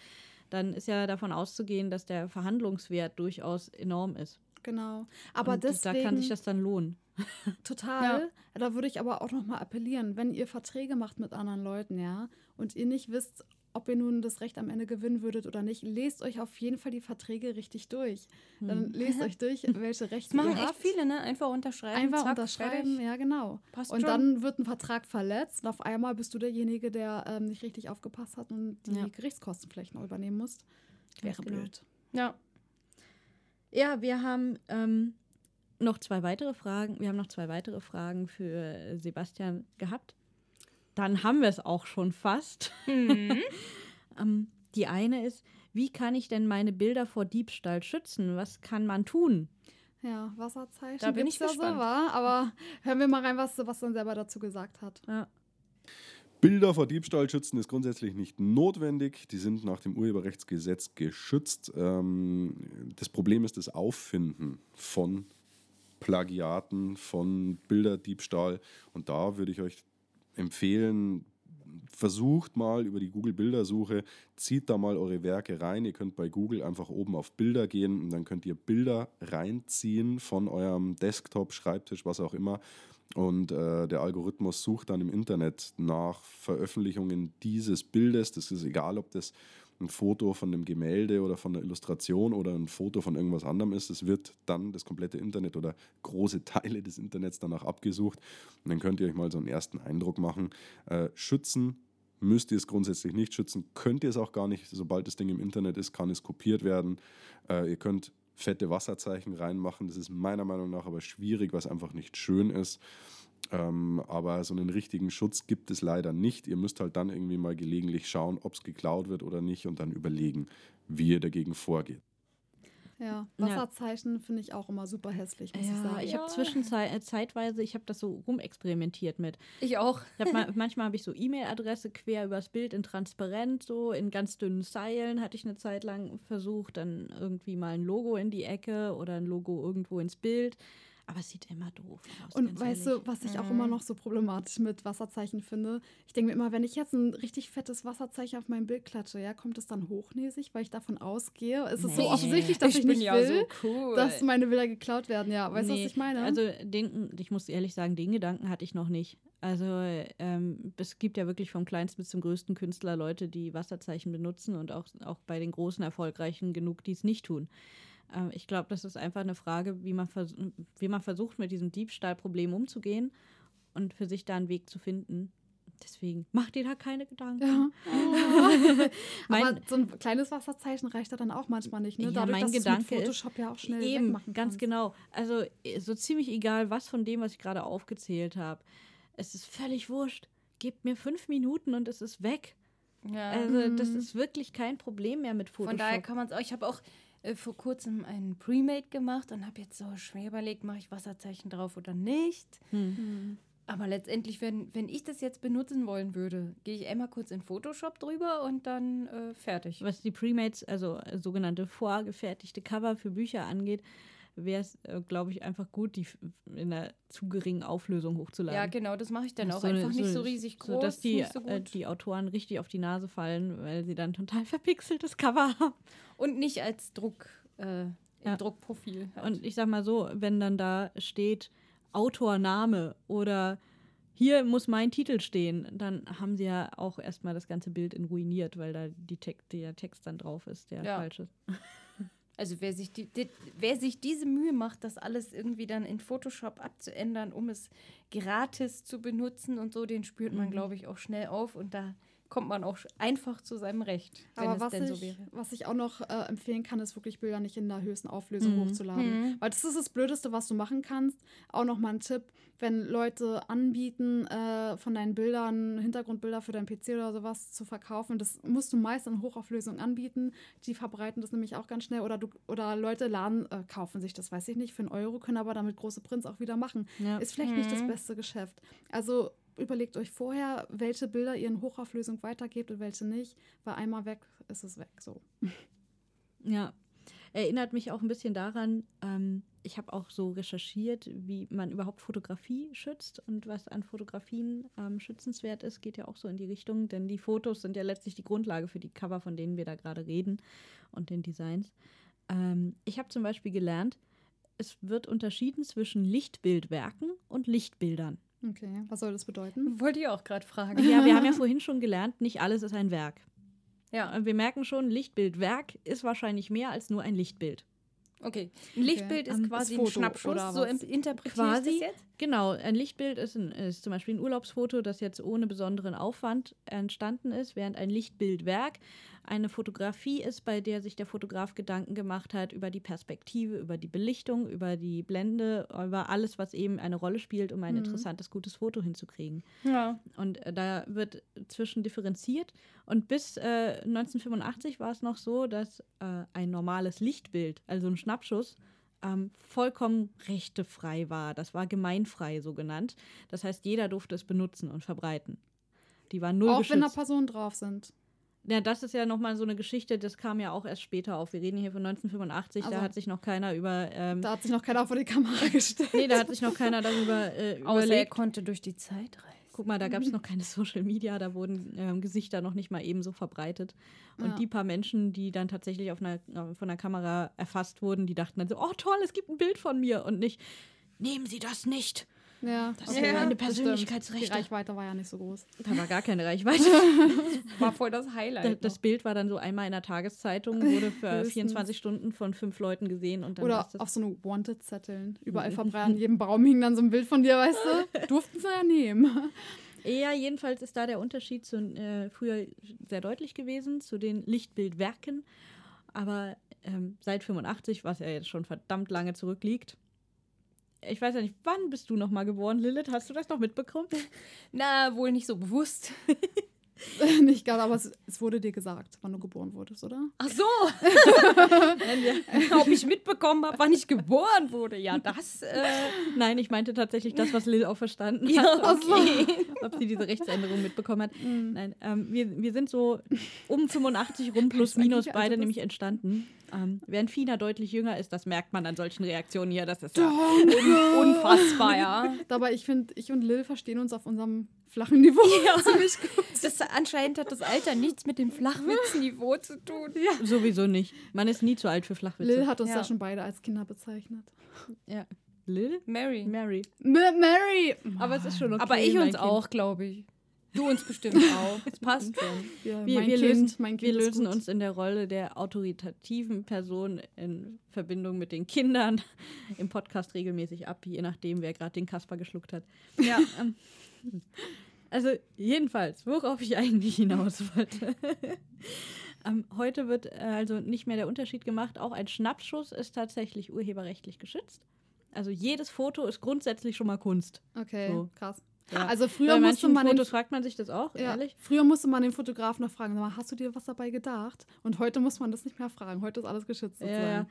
Speaker 2: dann ist ja davon auszugehen, dass der Verhandlungswert durchaus enorm ist.
Speaker 3: Genau. Aber
Speaker 2: und
Speaker 3: deswegen
Speaker 2: da kann sich das dann lohnen.
Speaker 3: total. Da würde ich aber auch noch mal appellieren, wenn ihr Verträge macht mit anderen Leuten, ja, und ihr nicht wisst, ob ihr nun das Recht am Ende gewinnen würdet oder nicht, lest euch auf jeden Fall die Verträge richtig durch. Dann lest euch durch, welche Rechte
Speaker 1: Das machen
Speaker 3: ihr
Speaker 1: echt
Speaker 3: habt.
Speaker 1: viele, ne? Einfach unterschreiben.
Speaker 3: Einfach
Speaker 1: zack,
Speaker 3: unterschreiben,
Speaker 1: fertig.
Speaker 3: ja genau.
Speaker 1: Passt
Speaker 3: und
Speaker 1: schon.
Speaker 3: dann wird ein Vertrag verletzt und auf einmal bist du derjenige, der ähm, nicht richtig aufgepasst hat und die
Speaker 2: Ja.
Speaker 3: Gerichtskosten vielleicht noch übernehmen musst. Wäre
Speaker 2: genau.
Speaker 3: blöd.
Speaker 1: Ja.
Speaker 2: Ja, wir haben ähm, noch zwei weitere Fragen. Wir haben noch zwei weitere Fragen für äh, Sebastian gehabt. Dann haben wir es auch schon fast.
Speaker 1: Mhm.
Speaker 2: Ähm, die eine ist, wie kann ich denn meine Bilder vor Diebstahl schützen? Was kann man tun?
Speaker 3: Ja, Wasserzeichen.
Speaker 1: Da bin ich
Speaker 3: ja
Speaker 1: gespannt.
Speaker 3: So, wa? Aber hören wir mal rein, was Sebastian selber dazu gesagt hat.
Speaker 2: Ja.
Speaker 5: Bilder vor Diebstahl schützen ist grundsätzlich nicht notwendig. Die sind nach dem Urheberrechtsgesetz geschützt. Ähm, das Problem ist das Auffinden von Plagiaten, von Bilderdiebstahl. Und da würde ich euch empfehlen, versucht mal über die Google-Bildersuche, zieht da mal eure Werke rein. Ihr könnt bei Google einfach oben auf Bilder gehen und dann könnt ihr Bilder reinziehen von eurem Desktop, Schreibtisch, was auch immer. Und äh, der Algorithmus sucht dann im Internet nach Veröffentlichungen dieses Bildes. Das ist egal, ob das ein Foto von einem Gemälde oder von einer Illustration oder ein Foto von irgendwas anderem ist. Es wird dann das komplette Internet oder große Teile des Internets danach abgesucht. Und dann könnt ihr euch mal so einen ersten Eindruck machen. Äh, schützen müsst ihr es grundsätzlich nicht schützen, könnt ihr es auch gar nicht. Sobald das Ding im Internet ist, kann es kopiert werden. Äh, ihr könnt fette Wasserzeichen reinmachen. Das ist meiner Meinung nach aber schwierig, was einfach nicht schön ist. Ähm, aber so einen richtigen Schutz gibt es leider nicht. Ihr müsst halt dann irgendwie mal gelegentlich schauen, ob es geklaut wird oder nicht und dann überlegen, wie ihr dagegen vorgeht.
Speaker 3: Ja, Wasserzeichen finde ich auch immer super hässlich, muss ich
Speaker 2: Ja,
Speaker 3: sagen.
Speaker 2: ich habe zwischenzeitweise, zeitweise, ich habe das so rumexperimentiert mit.
Speaker 1: Ich auch.
Speaker 2: Ich hab mal, manchmal habe ich so E-Mail-Adresse quer übers Bild in transparent, so in ganz dünnen Zeilen hatte ich eine Zeit lang versucht, dann irgendwie mal ein Logo in die Ecke oder ein Logo irgendwo ins Bild. Aber es sieht immer doof aus.
Speaker 3: Und weißt
Speaker 2: ehrlich.
Speaker 3: du, was ich auch
Speaker 1: Mhm.
Speaker 3: immer noch so problematisch mit Wasserzeichen finde? Ich denke mir immer, wenn ich jetzt ein richtig fettes Wasserzeichen auf mein Bild klatsche, ja, kommt es dann hochnäsig, weil ich davon ausgehe? Es ist so
Speaker 2: Nee.
Speaker 3: offensichtlich, dass ich,
Speaker 1: bin
Speaker 3: nicht
Speaker 1: ja
Speaker 3: will,
Speaker 1: so cool.
Speaker 3: dass meine Bilder geklaut werden. Ja, weißt du,
Speaker 2: Nee,
Speaker 3: was ich meine?
Speaker 2: Also den, ich muss ehrlich sagen, den Gedanken hatte ich noch nicht. Also ähm, es gibt ja wirklich vom kleinsten bis zum größten Künstler Leute, die Wasserzeichen benutzen und auch, auch bei den großen Erfolgreichen genug, die es nicht tun. Ähm, ich glaube, das ist einfach eine Frage, wie man, vers wie man versucht, mit diesem Diebstahlproblem umzugehen und für sich da einen Weg zu finden. Deswegen macht dir da keine Gedanken.
Speaker 3: ja.
Speaker 2: Mein-
Speaker 3: Aber so ein kleines Wasserzeichen reicht da dann auch manchmal nicht. Ne?
Speaker 2: Ja,
Speaker 3: Dadurch,
Speaker 2: mein
Speaker 3: dass
Speaker 2: Gedanke
Speaker 3: mit Photoshop ja auch schnell
Speaker 2: Eben,
Speaker 3: wegmachen
Speaker 2: ganz
Speaker 3: kannst.
Speaker 2: genau. Also äh, so ziemlich egal, was von dem, was ich gerade aufgezählt habe. Es ist völlig wurscht. Gebt mir fünf Minuten und es ist weg.
Speaker 1: ja.
Speaker 2: Also das
Speaker 3: Mhm.
Speaker 2: ist wirklich kein Problem mehr mit Photoshop.
Speaker 1: Von daher kann man es auch. Ich habe auch äh, vor kurzem einen Pre-Made gemacht und habe jetzt so schwer überlegt, mache ich Wasserzeichen drauf oder nicht.
Speaker 2: hm.
Speaker 3: Hm.
Speaker 1: Aber letztendlich, wenn, wenn ich das jetzt benutzen wollen würde, gehe ich einmal kurz in Photoshop drüber und dann äh, fertig.
Speaker 2: Was die Premates, also äh, sogenannte vorgefertigte Cover für Bücher angeht, wäre es, äh, glaube ich, einfach gut, die in einer zu geringen Auflösung hochzuladen.
Speaker 1: Ja, genau, das mache ich dann auch.
Speaker 2: So eine-
Speaker 1: Einfach nicht so riesig groß,
Speaker 2: So, dass die,
Speaker 1: so
Speaker 2: äh, die Autoren richtig auf die Nase fallen, weil sie dann total verpixeltes Cover haben.
Speaker 1: und nicht als Druck, äh, im
Speaker 2: Ja.
Speaker 1: Druckprofil. halt.
Speaker 2: Und ich sag mal so, wenn dann da steht Autorname oder hier muss mein Titel stehen, dann haben sie ja auch erstmal das ganze Bild in ruiniert, weil da die Tek der Text dann drauf ist, der
Speaker 1: Ja.
Speaker 2: falsch ist.
Speaker 1: Also wer sich, die, die, wer sich diese Mühe macht, das alles irgendwie dann in Photoshop abzuändern, um es gratis zu benutzen und so, den spürt man,
Speaker 2: Mhm.
Speaker 1: glaube ich, auch schnell auf und da kommt man auch einfach zu seinem Recht, wenn
Speaker 3: Aber
Speaker 1: es
Speaker 3: was
Speaker 1: denn
Speaker 3: ich,
Speaker 1: so wäre.
Speaker 3: was ich auch noch äh, empfehlen kann, ist wirklich Bilder nicht in der höchsten Auflösung
Speaker 2: Mhm.
Speaker 3: hochzuladen.
Speaker 1: Mhm.
Speaker 3: Weil das ist das Blödeste, was du machen kannst. Auch noch mal ein Tipp, wenn Leute anbieten, äh, von deinen Bildern, Hintergrundbilder für deinen PC oder sowas zu verkaufen, das musst du meist in Hochauflösung anbieten. Die verbreiten das nämlich auch ganz schnell. Oder, du, oder Leute laden, äh, kaufen sich das, weiß ich nicht, für einen Euro, können aber damit große Prints auch wieder machen.
Speaker 2: Ja.
Speaker 3: Ist vielleicht nicht das
Speaker 1: Mhm.
Speaker 3: beste Geschäft. Also überlegt euch vorher, welche Bilder ihr in Hochauflösung weitergebt und welche nicht, weil einmal weg ist es weg. So.
Speaker 2: Ja. Erinnert mich auch ein bisschen daran, ähm, ich habe auch so recherchiert, wie man überhaupt Fotografie schützt und was an Fotografien ähm, schützenswert ist, geht ja auch so in die Richtung, denn die Fotos sind ja letztlich die Grundlage für die Cover, von denen wir da gerade reden und den Designs. Ähm, ich habe zum Beispiel gelernt, es wird unterschieden zwischen Lichtbildwerken und Lichtbildern.
Speaker 3: Okay, was soll das bedeuten?
Speaker 1: Wollte ich auch gerade fragen.
Speaker 2: Ja, wir haben ja vorhin schon gelernt, nicht alles ist ein Werk.
Speaker 1: Ja,
Speaker 2: Und Wir merken schon, Lichtbildwerk ist wahrscheinlich mehr als nur ein Lichtbild.
Speaker 1: okay. Ein Lichtbild
Speaker 3: Ähm,
Speaker 1: ist quasi
Speaker 3: ist
Speaker 1: ein Schnappschuss,
Speaker 3: oder
Speaker 1: so interpretiere
Speaker 2: Quasi.
Speaker 1: ich das jetzt?
Speaker 2: Genau, ein Lichtbild ist, ein, ist zum Beispiel ein Urlaubsfoto, das jetzt ohne besonderen Aufwand entstanden ist, während ein Lichtbildwerk eine Fotografie ist, bei der sich der Fotograf Gedanken gemacht hat über die Perspektive, über die Belichtung, über die Blende, über alles, was eben eine Rolle spielt, um ein
Speaker 3: Mhm.
Speaker 2: interessantes, gutes Foto hinzukriegen.
Speaker 1: Ja.
Speaker 2: Und äh, da wird zwischen differenziert. Und bis äh, 1985 war es noch so, dass äh, ein normales Lichtbild, also ein Schnappschuss, ähm, vollkommen rechtefrei war. Das war gemeinfrei so genannt. Das heißt, jeder durfte es benutzen und verbreiten. Die waren null
Speaker 3: Auch wenn da
Speaker 2: geschützt.
Speaker 3: Personen drauf sind.
Speaker 2: Ja, das ist ja nochmal so eine Geschichte, das kam ja auch erst später auf. Wir reden hier von 1985, da
Speaker 3: Also-
Speaker 2: hat sich noch keiner über. Ähm,
Speaker 3: Da hat sich noch keiner vor die Kamera gestellt.
Speaker 2: nee, da hat sich noch keiner darüber äh,
Speaker 1: Außer er
Speaker 2: überlegt.
Speaker 1: konnte durch die Zeit reisen.
Speaker 2: Guck mal, da gab es noch keine Social Media, da wurden ähm, Gesichter noch nicht mal ebenso verbreitet. Und
Speaker 3: Ja.
Speaker 2: die paar Menschen, die dann tatsächlich auf einer, äh, von der Kamera erfasst wurden, die dachten dann so, oh toll, es gibt ein Bild von mir und nicht, nehmen Sie das nicht.
Speaker 3: Ja,
Speaker 2: Das
Speaker 3: okay,
Speaker 2: sind meine
Speaker 3: das.
Speaker 2: Persönlichkeitsrechte.
Speaker 3: Die Reichweite war ja nicht so groß.
Speaker 2: Da war gar keine Reichweite.
Speaker 1: War voll das
Speaker 2: Da-
Speaker 1: Highlight.
Speaker 2: das Bild war dann so einmal in der Tageszeitung, wurde für
Speaker 3: Höchstens.
Speaker 2: 24 Stunden von fünf Leuten gesehen und dann
Speaker 3: Oder
Speaker 2: das.
Speaker 3: auf so eine Wanted-Zetteln. Überall
Speaker 2: Mhm.
Speaker 3: verbreitet. An jedem Baum hing dann so ein Bild von dir, weißt du? Durften sie ja nehmen.
Speaker 2: Ja, jedenfalls ist da der Unterschied zu, äh, früher sehr deutlich gewesen zu den Lichtbildwerken. Aber ähm, seit 85, was ja jetzt schon verdammt lange zurückliegt. Ich weiß ja nicht, wann bist du noch mal geboren, Lilith? Hast du das noch mitbekommen?
Speaker 1: Na, wohl nicht so bewusst.
Speaker 3: nicht gerade, aber es, es wurde dir gesagt, wann du geboren wurdest, oder?
Speaker 1: Ach so. Ob ich mitbekommen habe, wann ich geboren wurde. Ja, das. Äh,
Speaker 2: Nein, ich meinte tatsächlich das, was Lil auch verstanden
Speaker 1: Ja,
Speaker 2: hat.
Speaker 1: okay.
Speaker 2: Ob sie diese Rechtsänderung mitbekommen hat. Nein, ähm, wir, wir sind so um 85 rum plus minus
Speaker 3: eigentlich
Speaker 2: beide
Speaker 3: also
Speaker 2: nämlich entstanden. Ähm, während Fina deutlich jünger ist, das merkt man an solchen Reaktionen hier. Das ist ja
Speaker 3: Danke.
Speaker 1: unfassbar, ja.
Speaker 3: Dabei, ich finde, ich und Lil verstehen uns auf unserem flachen Niveau ziemlich gut.
Speaker 1: Das, anscheinend hat das Alter nichts mit dem Flachwitzniveau zu tun. Ja.
Speaker 2: sowieso nicht. Man ist nie zu alt für Flachwitze.
Speaker 3: Lil hat uns
Speaker 1: Ja.
Speaker 3: ja schon beide als Kinder bezeichnet.
Speaker 2: ja. Lil?
Speaker 1: Mary.
Speaker 2: Mary.
Speaker 3: M Mary!
Speaker 2: Aber es ist schon okay.
Speaker 1: Aber ich uns
Speaker 2: Kind.
Speaker 1: auch, glaube ich. Du uns bestimmt auch. Es passt schon.
Speaker 3: Ja,
Speaker 2: Wir,
Speaker 3: mein
Speaker 2: wir,
Speaker 3: kind,
Speaker 2: lösen,
Speaker 3: mein
Speaker 2: wir
Speaker 3: Kind ist
Speaker 2: lösen uns in der Rolle der autoritativen Person in Verbindung mit den Kindern im Podcast regelmäßig ab, je nachdem, wer gerade den Kasper geschluckt hat.
Speaker 1: Ja.
Speaker 2: Also jedenfalls, worauf ich eigentlich hinaus wollte. ähm, heute wird äh, also nicht mehr der Unterschied gemacht. Auch ein Schnappschuss ist tatsächlich urheberrechtlich geschützt. Also jedes Foto ist grundsätzlich schon mal Kunst.
Speaker 3: Okay,
Speaker 2: So.
Speaker 3: krass.
Speaker 2: Ja.
Speaker 3: Also früher
Speaker 2: Bei
Speaker 3: musste man den,
Speaker 2: Fotos fragt man sich das auch,
Speaker 3: ja,
Speaker 2: ehrlich.
Speaker 3: früher musste man den Fotografen noch fragen, sag mal, hast du dir was dabei gedacht? Und heute muss man das nicht mehr fragen. Heute ist alles geschützt.
Speaker 2: Ja,
Speaker 3: sozusagen.
Speaker 2: ja.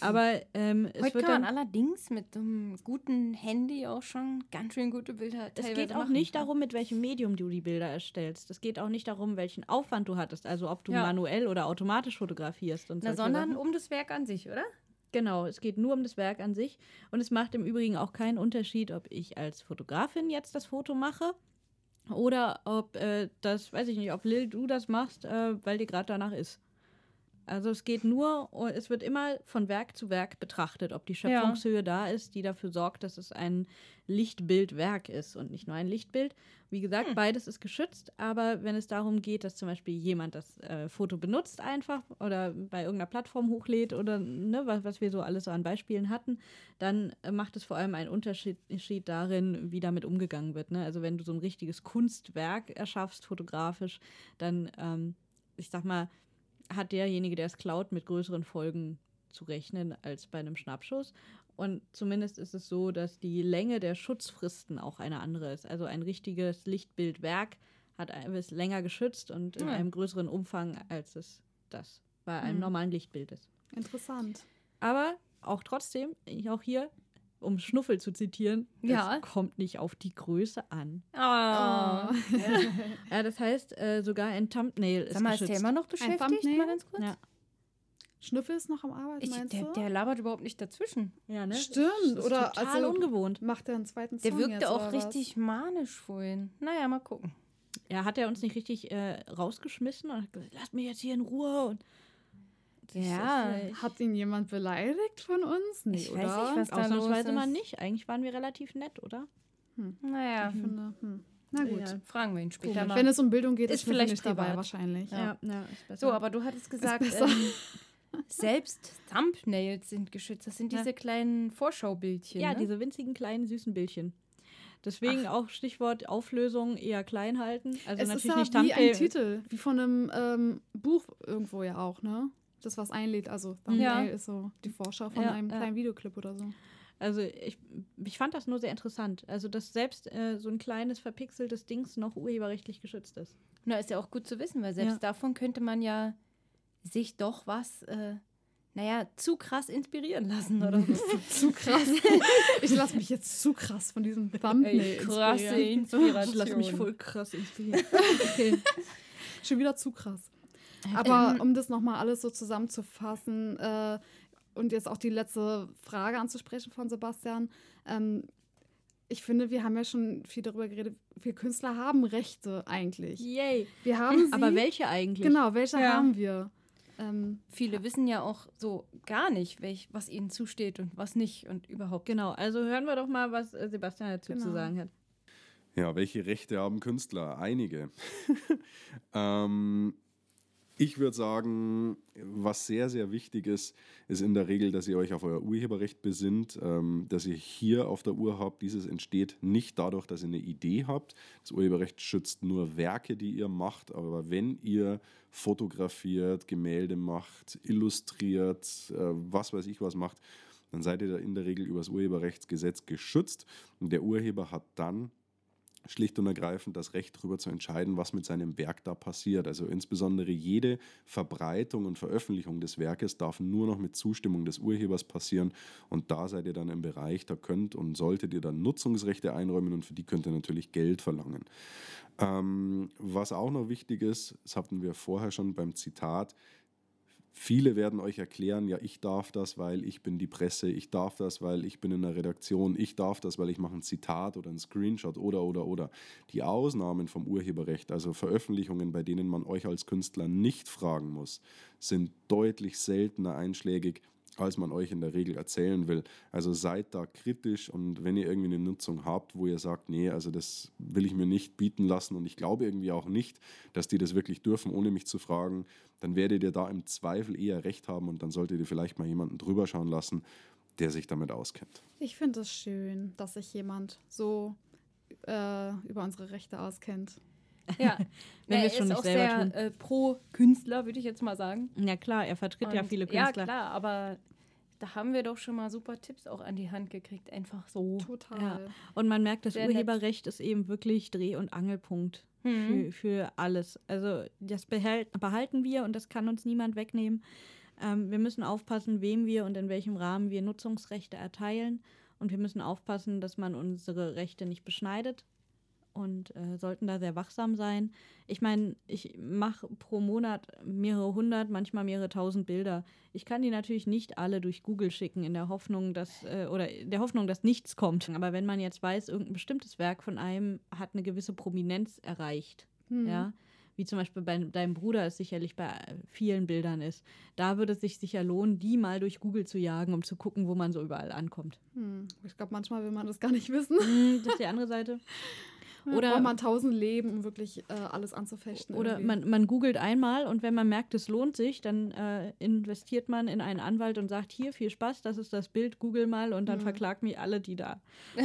Speaker 2: Aber ähm, es
Speaker 1: Heute
Speaker 2: wird
Speaker 1: kann man
Speaker 2: dann,
Speaker 1: allerdings mit einem guten Handy auch schon ganz schön gute Bilder
Speaker 2: es geht auch
Speaker 1: machen.
Speaker 2: nicht darum, mit welchem Medium du die Bilder erstellst. Es geht auch nicht darum, welchen Aufwand du hattest, also ob du
Speaker 1: Ja.
Speaker 2: manuell oder automatisch fotografierst und
Speaker 1: Na,
Speaker 2: solche
Speaker 1: sondern
Speaker 2: Sachen.
Speaker 1: um das Werk an sich, oder?
Speaker 2: Genau, es geht nur um das Werk an sich. Und es macht im Übrigen auch keinen Unterschied, ob ich als Fotografin jetzt das Foto mache oder ob äh, das, weiß ich nicht, ob Lil du das machst, äh, weil dir gerade danach ist. Also es geht nur, es wird immer von Werk zu Werk betrachtet, ob die Schöpfungshöhe da ist, die dafür sorgt, dass es ein Lichtbildwerk ist und nicht nur ein Lichtbild. Wie gesagt, beides ist geschützt, aber wenn es darum geht, dass zum Beispiel jemand das äh, Foto benutzt einfach oder bei irgendeiner Plattform hochlädt oder ne, was, was wir so alles so an Beispielen hatten, dann äh, macht es vor allem einen Unterschied Unterschied darin, wie damit umgegangen wird. Ne? Also wenn du so ein richtiges Kunstwerk erschaffst, fotografisch, dann, ähm, ich sag mal, hat derjenige, der es klaut, mit größeren Folgen zu rechnen als bei einem Schnappschuss. Und zumindest ist es so, dass die Länge der Schutzfristen auch eine andere ist. Also ein richtiges Lichtbildwerk hat ist länger geschützt und in
Speaker 1: Ja.
Speaker 2: einem größeren Umfang, als es das bei einem
Speaker 3: Mhm.
Speaker 2: normalen Lichtbild ist.
Speaker 3: Interessant.
Speaker 2: Aber auch trotzdem, ich auch hier, um Schnuffel zu zitieren,
Speaker 1: Ja.
Speaker 2: es kommt nicht auf die Größe an.
Speaker 1: Ah.
Speaker 2: Ja, das heißt, äh, sogar ein Thumbnail ist
Speaker 1: Sag mal, ist der
Speaker 2: geschützt.
Speaker 1: immer noch beschäftigt?
Speaker 3: Thumbnail?
Speaker 1: Mal ganz kurz.
Speaker 2: Ja.
Speaker 3: Schnüffel ist noch am Arbeiten,
Speaker 1: Ich,
Speaker 3: meinst
Speaker 1: der,
Speaker 3: du?
Speaker 1: der labert überhaupt nicht dazwischen.
Speaker 2: Ja, ne?
Speaker 3: Stimmt,
Speaker 2: Das ist
Speaker 3: oder
Speaker 2: total
Speaker 3: also-
Speaker 2: ungewohnt.
Speaker 3: Macht er einen zweiten Song
Speaker 1: Der wirkte
Speaker 3: jetzt,
Speaker 1: auch richtig manisch vorhin. Naja, mal gucken.
Speaker 2: Ja, hat er uns nicht richtig äh, rausgeschmissen und hat gesagt, lasst mich jetzt hier in Ruhe. Und Das
Speaker 1: Ja.
Speaker 2: ist,
Speaker 3: Hat ihn jemand beleidigt von uns? Nee,
Speaker 1: Ich
Speaker 3: oder?
Speaker 1: weiß nicht, was da los
Speaker 2: ausnahmsweise mal
Speaker 1: ist.
Speaker 2: nicht. Eigentlich waren wir relativ nett, oder?
Speaker 1: Naja,
Speaker 3: Ich finde, hm. Na gut.
Speaker 2: Ja.
Speaker 1: fragen wir ihn später mal.
Speaker 3: Wenn es um Bildung geht,
Speaker 1: Ist
Speaker 3: ist,
Speaker 1: vielleicht
Speaker 3: nicht dabei wahrscheinlich.
Speaker 1: Ja.
Speaker 2: ja ist besser.
Speaker 1: so, aber du hattest gesagt, ähm, selbst Thumbnails sind geschützt. Das sind
Speaker 2: Ja.
Speaker 1: diese kleinen Vorschaubildchen.
Speaker 2: ja,
Speaker 1: ne?
Speaker 2: diese winzigen kleinen süßen Bildchen. Deswegen auch Stichwort Auflösung eher klein halten. Also
Speaker 3: es ist
Speaker 2: natürlich
Speaker 3: ja
Speaker 2: nicht
Speaker 3: wie ein. Titel, wie von einem ähm, Buch irgendwo ja auch, ne? Das, was einlädt, also Thumbnail
Speaker 1: Ja.
Speaker 3: ist so die Vorschau von
Speaker 2: Ja,
Speaker 3: einem kleinen Videoclip oder so.
Speaker 2: Also ich, ich fand das nur sehr interessant. Also dass selbst äh, so ein kleines verpixeltes Dings noch urheberrechtlich geschützt ist.
Speaker 1: Na, ist ja auch gut zu wissen, weil selbst davon könnte man ja sich doch was, äh, naja, zu krass inspirieren lassen oder so.
Speaker 3: zu krass. ich lasse mich jetzt zu krass von diesem Thumbnail
Speaker 1: Ey, krasse
Speaker 3: inspirieren.
Speaker 1: Inspiration.
Speaker 2: Ich lasse mich voll krass inspirieren.
Speaker 3: Okay. Schon wieder zu krass. Aber um das nochmal alles so zusammenzufassen äh, und jetzt auch die letzte Frage anzusprechen von Sebastian. Ähm, ich finde, wir haben ja schon viel darüber geredet, wir Künstler haben Rechte eigentlich.
Speaker 2: Yay.
Speaker 3: Wir haben sie.
Speaker 2: Aber welche eigentlich?
Speaker 3: Genau, welche
Speaker 1: Ja.
Speaker 3: haben wir? Ähm,
Speaker 1: Viele wissen ja auch so gar nicht, welch, was ihnen zusteht und was nicht und überhaupt.
Speaker 2: Genau, also hören wir doch mal, was äh, Sebastian dazu zu
Speaker 3: Genau.
Speaker 2: sagen hat.
Speaker 5: Ja, welche Rechte haben Künstler? Einige. ähm, ich würde sagen, was sehr, sehr wichtig ist, ist in der Regel, dass ihr euch auf euer Urheberrecht besinnt, ähm, dass ihr hier auf der Uhr habt. Dieses entsteht nicht dadurch, dass ihr eine Idee habt. Das Urheberrecht schützt nur Werke, die ihr macht. Aber wenn ihr fotografiert, Gemälde macht, illustriert, äh, was weiß ich was macht, dann seid ihr da in der Regel über das Urheberrechtsgesetz geschützt. Und der Urheber hat dann schlicht und ergreifend das Recht darüber zu entscheiden, was mit seinem Werk da passiert. Also insbesondere jede Verbreitung und Veröffentlichung des Werkes darf nur noch mit Zustimmung des Urhebers passieren. Und da seid ihr dann im Bereich, da könnt und solltet ihr dann Nutzungsrechte einräumen und für die könnt ihr natürlich Geld verlangen. Ähm, was auch noch wichtig ist, das hatten wir vorher schon beim Zitat, Viele werden euch erklären, ja, ich darf das, weil ich bin die Presse, ich darf das, weil ich bin in der Redaktion, ich darf das, weil ich mache ein Zitat oder ein Screenshot oder oder oder. Die Ausnahmen vom Urheberrecht, also Veröffentlichungen, bei denen man euch als Künstler nicht fragen muss, sind deutlich seltener einschlägig, als man euch in der Regel erzählen will. Also seid da kritisch und wenn ihr irgendwie eine Nutzung habt, wo ihr sagt, nee, also das will ich mir nicht bieten lassen und ich glaube irgendwie auch nicht, dass die das wirklich dürfen, ohne mich zu fragen, dann werdet ihr da im Zweifel eher recht haben und dann solltet ihr vielleicht mal jemanden drüber schauen lassen, der sich damit auskennt.
Speaker 3: ich finde es schön, dass sich jemand so äh, über unsere Rechte auskennt.
Speaker 1: Ja,
Speaker 2: Wenn
Speaker 1: er
Speaker 2: wir es schon
Speaker 1: ist
Speaker 2: nicht
Speaker 1: auch
Speaker 2: selber
Speaker 1: sehr
Speaker 2: tun.
Speaker 1: äh, pro Künstler, würde ich jetzt mal sagen.
Speaker 2: Ja klar, er vertritt ja
Speaker 1: Und-
Speaker 2: viele Künstler.
Speaker 1: Ja, klar, aber da haben wir doch schon mal super Tipps auch an die Hand gekriegt. Einfach so.
Speaker 3: Total.
Speaker 2: Und man merkt, das
Speaker 1: Sehr nett.
Speaker 2: Urheberrecht ist eben wirklich Dreh- und Angelpunkt
Speaker 1: Mhm.
Speaker 2: für, für alles. Also das behält, behalten wir und das kann uns niemand wegnehmen. Ähm, wir müssen aufpassen, wem wir und in welchem Rahmen wir Nutzungsrechte erteilen. Und wir müssen aufpassen, dass man unsere Rechte nicht beschneidet und äh, sollten da sehr wachsam sein. Ich meine, ich mache pro Monat mehrere hundert, manchmal mehrere tausend Bilder. Ich kann die natürlich nicht alle durch Google schicken in der Hoffnung, dass äh, oder der Hoffnung, dass nichts kommt. Aber wenn man jetzt weiß, irgendein bestimmtes Werk von einem hat eine gewisse Prominenz erreicht,
Speaker 3: Hm.
Speaker 2: ja, wie zum Beispiel bei deinem Bruder es sicherlich bei vielen Bildern ist, da würde es sich sicher lohnen, die mal durch Google zu jagen, um zu gucken, wo man so überall ankommt.
Speaker 3: Hm. Ich glaube, manchmal will man das gar nicht wissen.
Speaker 2: Hm, das ist die andere Seite.
Speaker 3: Oder
Speaker 2: Oder-
Speaker 3: braucht man tausend Leben, um wirklich äh, alles anzufechten.
Speaker 2: Oder
Speaker 3: irgendwie.
Speaker 2: man, man googelt einmal und wenn man merkt, es lohnt sich, dann äh, investiert man in einen Anwalt und sagt, hier, viel Spaß, das ist das Bild, google mal und dann
Speaker 3: Mhm.
Speaker 2: verklagt mich alle, die da,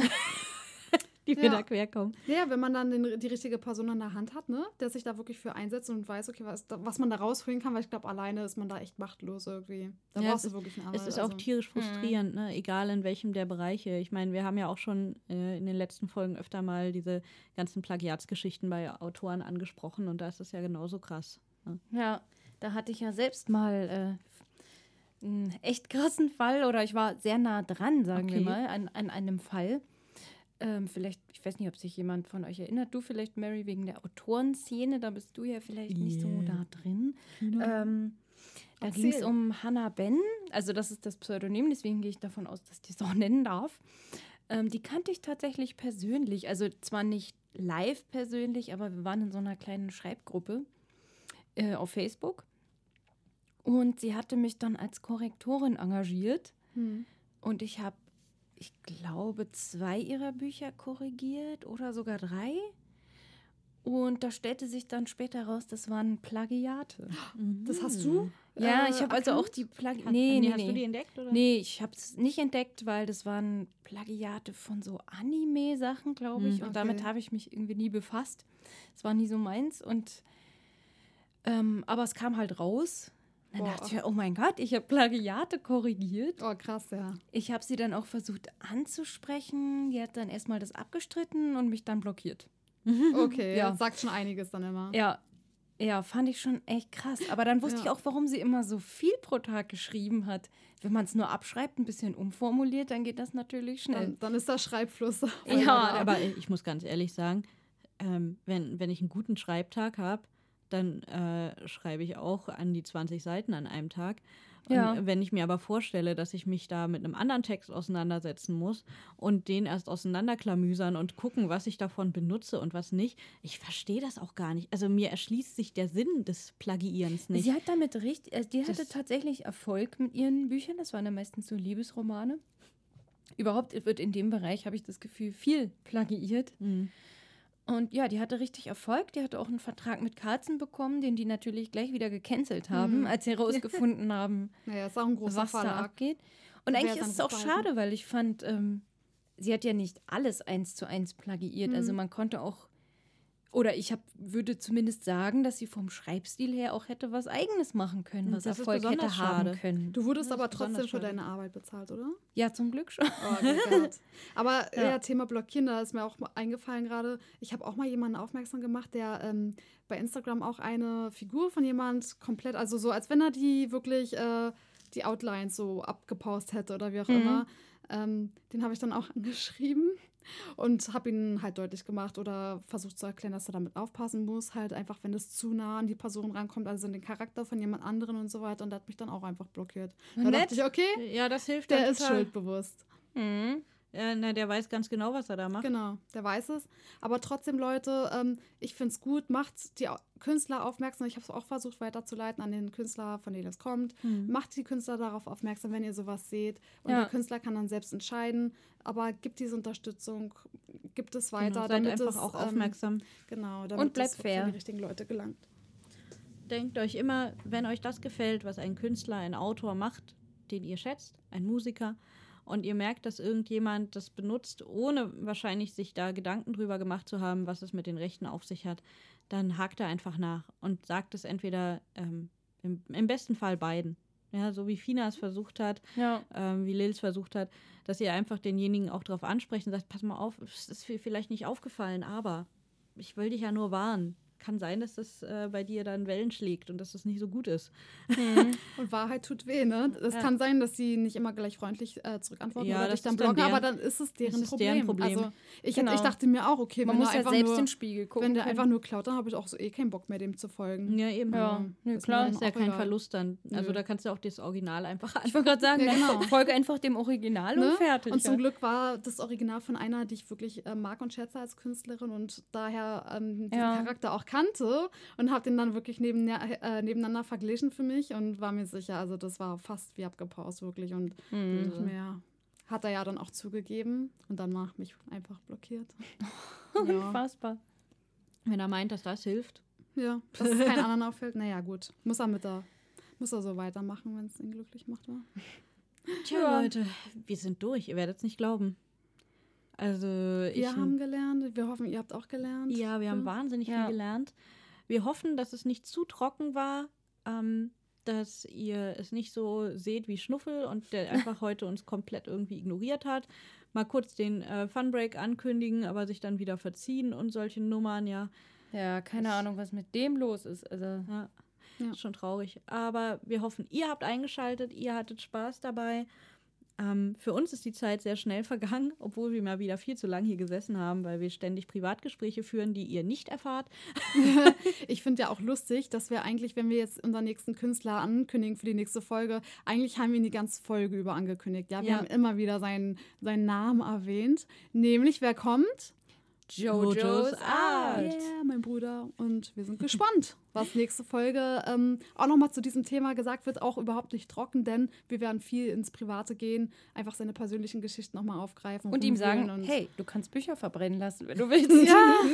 Speaker 2: die mir
Speaker 3: Ja.
Speaker 2: da querkommen.
Speaker 3: Ja, wenn man dann den, die richtige Person an der Hand hat, ne, der sich da wirklich für einsetzt und weiß, okay, was, was man da rausholen kann, weil ich glaube, alleine ist man da echt machtlos irgendwie. Da
Speaker 2: Ja,
Speaker 3: brauchst
Speaker 2: es
Speaker 3: du wirklich einen Anwalt.
Speaker 2: Es ist auch
Speaker 3: also.
Speaker 2: tierisch frustrierend, ne? egal in welchem der Bereiche. Ich meine, wir haben ja auch schon äh, in den letzten Folgen öfter mal diese ganzen Plagiatsgeschichten bei Autoren angesprochen und da ist es ja genauso krass. Ne?
Speaker 1: Ja, da hatte ich ja selbst mal äh, einen echt krassen Fall oder ich war sehr nah dran, sagen wir
Speaker 2: Okay.
Speaker 1: mal, an, an einem Fall. Ähm, vielleicht, ich weiß nicht, ob sich jemand von euch erinnert. Du vielleicht, Mary, wegen der Autorenszene, da bist du ja vielleicht nicht so
Speaker 2: Yeah.
Speaker 1: da drin. Ähm, da ging es um Hannah Ben, also das ist das Pseudonym, deswegen gehe ich davon aus, dass ich das auch nennen darf. Ähm, die kannte ich tatsächlich persönlich, also zwar nicht live persönlich, aber wir waren in so einer kleinen Schreibgruppe äh, auf Facebook. Und sie hatte mich dann als Korrektorin engagiert
Speaker 3: Hm.
Speaker 1: und ich habe, ich glaube, zwei ihrer Bücher korrigiert oder sogar drei. Und da stellte sich dann später raus, das waren Plagiate.
Speaker 3: Das hast du?
Speaker 1: Ja,
Speaker 3: äh,
Speaker 1: ich habe also auch die Plagiate. Nee, nee,
Speaker 2: hast du die
Speaker 1: nee.
Speaker 2: entdeckt? Oder?
Speaker 1: Nee, ich habe es nicht entdeckt, weil das waren Plagiate von so Anime-Sachen, glaube ich.
Speaker 2: Hm,
Speaker 1: Und damit
Speaker 3: okay.
Speaker 1: habe ich mich irgendwie nie befasst. Es war nie so meins. Und ähm, aber es kam halt raus. Dann
Speaker 3: Boah.
Speaker 1: dachte ich mir, oh mein Gott, ich habe Plagiate korrigiert.
Speaker 3: Oh, krass, ja.
Speaker 1: Ich habe sie dann auch versucht anzusprechen. Die hat dann erstmal das abgestritten und mich dann blockiert.
Speaker 3: Okay,
Speaker 1: Ja.
Speaker 3: sagt schon einiges dann immer.
Speaker 1: Ja, ja, fand ich schon echt krass. Aber dann wusste
Speaker 3: Ja.
Speaker 1: ich auch, warum sie immer so viel pro Tag geschrieben hat. Wenn man es nur abschreibt, ein bisschen umformuliert, dann geht das natürlich schnell.
Speaker 3: Dann, dann ist der Schreibfluss.
Speaker 1: Ja,
Speaker 2: aber ich muss ganz ehrlich sagen, ähm, wenn, wenn ich einen guten Schreibtag habe, dann äh, schreibe ich auch an die 20 Seiten an einem Tag.
Speaker 1: Ja.
Speaker 2: Wenn ich mir aber vorstelle, dass ich mich da mit einem anderen Text auseinandersetzen muss und den erst auseinanderklamüsern und gucken, was ich davon benutze und was nicht, ich verstehe das auch gar nicht. Also mir erschließt sich der Sinn des Plagiierens nicht.
Speaker 1: Sie hat damit richtig, also die hatte
Speaker 2: Das-
Speaker 1: tatsächlich Erfolg mit ihren Büchern. Das waren ja meistens so Liebesromane. Überhaupt wird in dem Bereich, habe ich das Gefühl, viel plagiiert.
Speaker 2: Mhm.
Speaker 1: Und ja, die hatte richtig Erfolg. Die hatte auch einen Vertrag mit Carlsen bekommen, den die natürlich gleich wieder gecancelt haben,
Speaker 3: Mhm.
Speaker 1: als sie herausgefunden haben,
Speaker 3: Naja, ist auch ein großer
Speaker 1: was da
Speaker 3: Verlag.
Speaker 1: abgeht. Und
Speaker 3: Wer
Speaker 1: eigentlich ist es auch schade, weil ich fand, ähm, sie hat ja nicht alles eins zu eins plagiiert. Also
Speaker 3: Mhm.
Speaker 1: man konnte auch, oder ich hab, würde zumindest sagen, dass sie vom Schreibstil her auch hätte was Eigenes machen können, was
Speaker 2: Das ist
Speaker 1: Erfolg hätte
Speaker 2: besonders
Speaker 1: haben
Speaker 2: schade.
Speaker 1: können.
Speaker 3: Du wurdest aber trotzdem für
Speaker 2: schade.
Speaker 3: deine Arbeit bezahlt, oder?
Speaker 1: Ja, zum Glück schon.
Speaker 3: Oh. Aber
Speaker 1: Ja.
Speaker 3: ja. Thema Blockieren, da ist mir auch eingefallen gerade. Ich habe auch mal jemanden aufmerksam gemacht, der ähm, bei Instagram auch eine Figur von jemand komplett, also so, als wenn er die wirklich äh, die Outlines so abgepaust hätte oder wie auch
Speaker 1: Mhm.
Speaker 3: immer. Ähm, den habe ich dann auch angeschrieben und habe ihn halt deutlich gemacht oder versucht zu erklären, dass er damit aufpassen muss, halt einfach, wenn es zu nah an die Person rankommt, also in den Charakter von jemand anderen und so weiter. Und der hat mich dann auch einfach blockiert. Da
Speaker 1: Nett.
Speaker 3: dachte ich, okay,
Speaker 2: Ja, das hilft
Speaker 3: der ist
Speaker 2: total.
Speaker 3: schuldbewusst.
Speaker 1: Mhm.
Speaker 2: Ja, na, der weiß ganz genau, was er da macht.
Speaker 3: Genau, der weiß es. Aber trotzdem, Leute, ähm, ich finde es gut, macht die Künstler aufmerksam. Ich habe es auch versucht weiterzuleiten an den Künstler, von dem es kommt.
Speaker 2: Mhm.
Speaker 3: Macht die Künstler darauf aufmerksam, wenn ihr sowas seht. Und
Speaker 1: Ja.
Speaker 3: der Künstler kann dann selbst entscheiden. Aber gibt diese Unterstützung, gibt es weiter,
Speaker 2: Genau, seid
Speaker 3: damit
Speaker 2: einfach
Speaker 3: es,
Speaker 2: auch
Speaker 3: ähm,
Speaker 2: aufmerksam.
Speaker 3: Genau, damit
Speaker 1: Und bleibt
Speaker 3: es
Speaker 1: fair.
Speaker 3: an die richtigen Leute gelangt.
Speaker 2: Denkt euch immer, wenn euch das gefällt, was ein Künstler, ein Autor macht, den ihr schätzt, ein Musiker, und ihr merkt, dass irgendjemand das benutzt, ohne wahrscheinlich sich da Gedanken drüber gemacht zu haben, was es mit den Rechten auf sich hat, dann hakt er einfach nach und sagt es entweder ähm, im, im besten Fall beiden. Ja, so wie Fina es versucht hat,
Speaker 1: Ja.
Speaker 2: ähm, wie Lil es versucht hat, dass ihr einfach denjenigen auch darauf ansprecht und sagt, pass mal auf, es ist vielleicht nicht aufgefallen, aber ich will dich ja nur warnen. Kann sein, dass das äh, bei dir dann Wellen schlägt und dass das nicht so gut ist.
Speaker 3: Und Wahrheit tut weh, ne? Es
Speaker 2: Ja.
Speaker 3: kann sein, dass sie nicht immer gleich freundlich äh, zurückantworten
Speaker 2: Ja,
Speaker 3: oder dich dann blocken, aber
Speaker 2: deren-
Speaker 3: dann ist es deren,
Speaker 2: ist
Speaker 3: Problem.
Speaker 2: deren Problem.
Speaker 3: Also ich,
Speaker 1: Genau.
Speaker 3: ich dachte mir auch, okay,
Speaker 1: Man
Speaker 3: wenn
Speaker 1: muss ja
Speaker 3: einfach
Speaker 1: selbst
Speaker 3: nur,
Speaker 1: den Spiegel gucken.
Speaker 3: wenn der einfach nur klaut, dann habe ich auch so eh keinen Bock mehr, dem zu folgen.
Speaker 2: Ja, eben.
Speaker 1: Ja, nö,
Speaker 3: ist
Speaker 1: klar.
Speaker 2: ist ja kein
Speaker 3: egal.
Speaker 2: Verlust dann. Also
Speaker 3: Nö.
Speaker 2: da kannst du auch das Original einfach
Speaker 1: Ich wollte gerade sagen,
Speaker 3: Ja,
Speaker 1: dann
Speaker 3: genau.
Speaker 1: folge einfach dem Original
Speaker 3: Ne?
Speaker 1: und fertig.
Speaker 3: Und zum
Speaker 1: ja.
Speaker 3: Glück war das Original von einer, die ich wirklich äh, mag und schätze als Künstlerin und daher ähm,
Speaker 1: Ja.
Speaker 3: Charakter auch kannte und habe den dann wirklich neben, äh, nebeneinander verglichen für mich und war mir sicher, also das war fast wie abgepaust wirklich und
Speaker 1: Mhm.
Speaker 3: mir, ja, hat er ja dann auch zugegeben und dann macht mich einfach blockiert. ja.
Speaker 1: Unfassbar.
Speaker 2: Wenn er meint, dass das hilft.
Speaker 3: ja, dass es keinen anderen auffällt, naja gut, muss er mit der, muss er so weitermachen, wenn es ihn glücklich macht. Wa?
Speaker 2: Tja,
Speaker 1: Ja.
Speaker 2: Leute, wir sind durch. Ihr werdet es nicht glauben. Also.
Speaker 3: Wir haben gelernt, wir hoffen, ihr habt auch gelernt.
Speaker 2: Ja, wir haben wahnsinnig
Speaker 1: Ja.
Speaker 2: viel gelernt. Wir hoffen, dass es nicht zu trocken war, ähm, dass ihr es nicht so seht wie Schnuffel und der einfach heute uns komplett irgendwie ignoriert hat. Mal kurz den äh, Funbreak ankündigen, aber sich dann wieder verziehen und solche Nummern, ja.
Speaker 1: Ja, keine
Speaker 2: Das-
Speaker 1: Ahnung, was mit dem los ist. Also,
Speaker 2: ja.
Speaker 3: Ja.
Speaker 2: Ist schon traurig. Aber wir hoffen, ihr habt eingeschaltet, ihr hattet Spaß dabei. Ähm, für uns ist die Zeit sehr schnell vergangen, obwohl wir mal wieder viel zu lang hier gesessen haben, weil wir ständig Privatgespräche führen, die ihr nicht erfahrt.
Speaker 3: Ich finde ja auch lustig, dass wir eigentlich, wenn wir jetzt unseren nächsten Künstler ankündigen für die nächste Folge, eigentlich haben wir ihn die ganze Folge über angekündigt. Ja, wir
Speaker 2: Ja.
Speaker 3: haben immer wieder seinen, seinen Namen erwähnt. Nämlich, wer kommt?
Speaker 2: Jojo's Art.
Speaker 3: Yeah, mein Bruder. Und wir sind gespannt, was nächste Folge ähm, auch nochmal zu diesem Thema gesagt wird. Auch überhaupt nicht trocken, denn wir werden viel ins Private gehen, einfach seine persönlichen Geschichten nochmal aufgreifen.
Speaker 1: und ihm sagen,
Speaker 3: und-
Speaker 1: hey, du kannst Bücher verbrennen lassen, wenn du willst.
Speaker 3: Ja,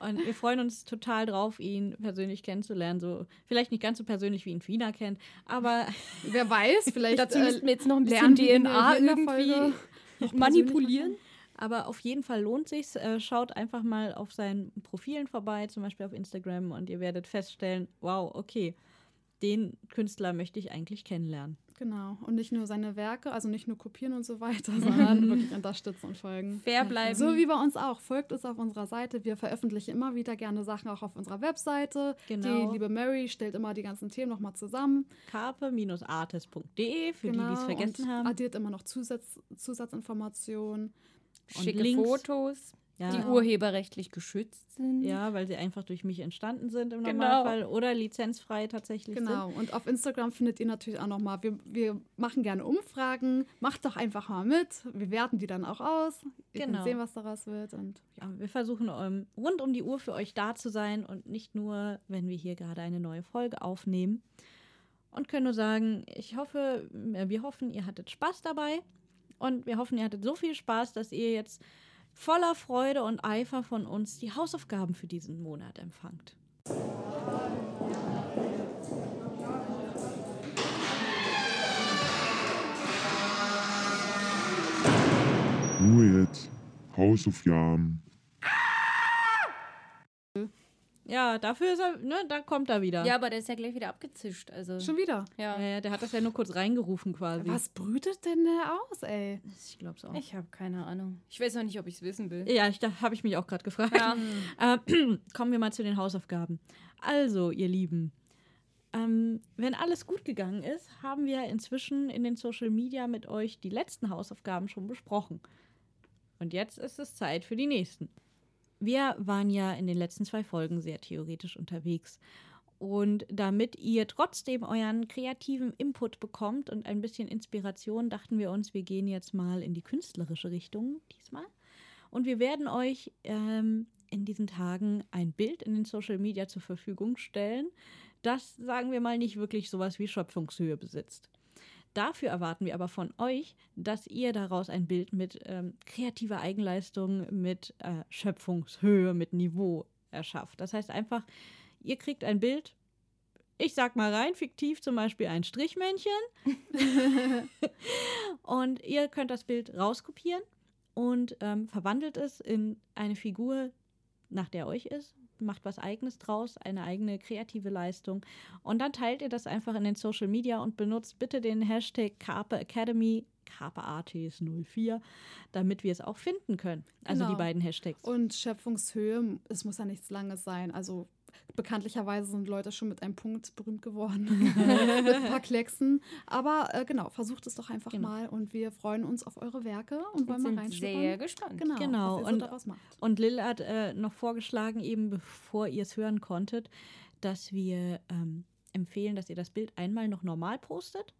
Speaker 2: Und wir freuen uns total drauf, ihn persönlich kennenzulernen. So, vielleicht nicht ganz so persönlich, wie ihn Fina kennt, aber
Speaker 3: wer weiß, vielleicht
Speaker 1: Dazu
Speaker 3: äh,
Speaker 1: müssten wir jetzt noch ein bisschen DNA irgendwie manipulieren.
Speaker 2: Aber auf jeden Fall lohnt sich's. Äh, schaut einfach mal auf seinen Profilen vorbei, zum Beispiel auf Instagram, und ihr werdet feststellen, wow, okay, den Künstler möchte ich eigentlich kennenlernen.
Speaker 3: Genau. Und nicht nur seine Werke, also nicht nur kopieren und so weiter, sondern wirklich unterstützen und folgen.
Speaker 1: Fair bleiben.
Speaker 3: So wie bei uns auch. Folgt uns auf unserer Seite. Wir veröffentlichen immer wieder gerne Sachen auch auf unserer Webseite.
Speaker 2: Genau.
Speaker 3: Die liebe Mary stellt immer die ganzen Themen nochmal zusammen.
Speaker 2: carpe-artist.de, für die, die es vergessen
Speaker 3: Genau. und
Speaker 2: haben.
Speaker 3: addiert immer noch Zusatz, Zusatzinformationen.
Speaker 2: Und
Speaker 1: Schicke
Speaker 2: Links.
Speaker 1: Fotos.
Speaker 2: Ja,
Speaker 1: die urheberrechtlich geschützt sind.
Speaker 2: ja, weil sie einfach durch mich entstanden sind im
Speaker 1: Genau.
Speaker 2: Normalfall oder lizenzfrei tatsächlich
Speaker 3: Genau.
Speaker 2: sind.
Speaker 3: Und auf Instagram findet ihr natürlich auch nochmal, wir, wir machen gerne Umfragen. Macht doch einfach mal mit. Wir werten die dann auch aus. Ihr
Speaker 2: Genau.
Speaker 3: könnt sehen, was daraus wird. Und
Speaker 2: Ja, wir versuchen ähm, rund um die Uhr für euch da zu sein und nicht nur, wenn wir hier gerade eine neue Folge aufnehmen. Und können nur sagen, ich hoffe, äh, wir hoffen, ihr hattet Spaß dabei. Und wir hoffen, ihr hattet so viel Spaß, dass ihr jetzt voller Freude und Eifer von uns die Hausaufgaben für diesen Monat empfangt.
Speaker 4: Ruhe jetzt. Hausaufgaben.
Speaker 2: Ja, dafür ist er, ne, da kommt er wieder.
Speaker 1: Ja, aber der ist ja gleich wieder abgezischt. Also,
Speaker 3: schon wieder.
Speaker 1: ja.
Speaker 2: Ja, der hat das ja nur kurz reingerufen quasi.
Speaker 3: Was brütet denn der aus, ey?
Speaker 2: Ich glaub's auch.
Speaker 1: Ich habe keine Ahnung. Ich weiß noch nicht, ob ich es wissen will.
Speaker 2: Ja, ich, da habe ich mich auch gerade gefragt.
Speaker 1: Ja.
Speaker 2: Äh, kommen wir mal zu den Hausaufgaben. Also, ihr Lieben, ähm, wenn alles gut gegangen ist, haben wir inzwischen in den Social Media mit euch die letzten Hausaufgaben schon besprochen. Und jetzt ist es Zeit für die nächsten. Wir waren ja in den letzten zwei Folgen sehr theoretisch unterwegs. Und damit ihr trotzdem euren kreativen Input bekommt und ein bisschen Inspiration, dachten wir uns, wir gehen jetzt mal in die künstlerische Richtung diesmal. Und wir werden euch ähm, in diesen Tagen ein Bild in den Social Media zur Verfügung stellen, das, sagen wir mal, nicht wirklich sowas wie Schöpfungshöhe besitzt. Dafür erwarten wir aber von euch, dass ihr daraus ein Bild mit ähm, kreativer Eigenleistung, mit äh, Schöpfungshöhe, mit Niveau erschafft. Das heißt einfach, ihr kriegt ein Bild, ich sag mal rein, fiktiv zum Beispiel ein Strichmännchen. und ihr könnt das Bild rauskopieren und ähm, verwandelt es in eine Figur, nach der euch ist, macht was eigenes draus, eine eigene kreative Leistung und dann teilt ihr das einfach in den Social Media und benutzt bitte den Hashtag Carpe Academy, Carpe Artis 04, damit wir es auch finden können. Also
Speaker 3: Genau.
Speaker 2: die beiden Hashtags.
Speaker 3: Und Schöpfungshöhe, es muss ja nichts Langes sein. Also bekanntlicherweise sind Leute schon mit einem Punkt berühmt geworden. mit ein paar Klecksen. Aber äh, genau, versucht es doch einfach
Speaker 2: Genau.
Speaker 3: mal und wir freuen uns auf eure Werke und wollen mal
Speaker 1: sind
Speaker 3: reinschnuppern.
Speaker 1: sehr gespannt.
Speaker 3: Genau,
Speaker 2: Genau,
Speaker 3: was ihr so
Speaker 2: und-
Speaker 3: daraus macht.
Speaker 2: Und Lil hat äh, noch vorgeschlagen, eben bevor ihr es hören konntet, dass wir ähm, empfehlen, dass ihr das Bild einmal noch normal postet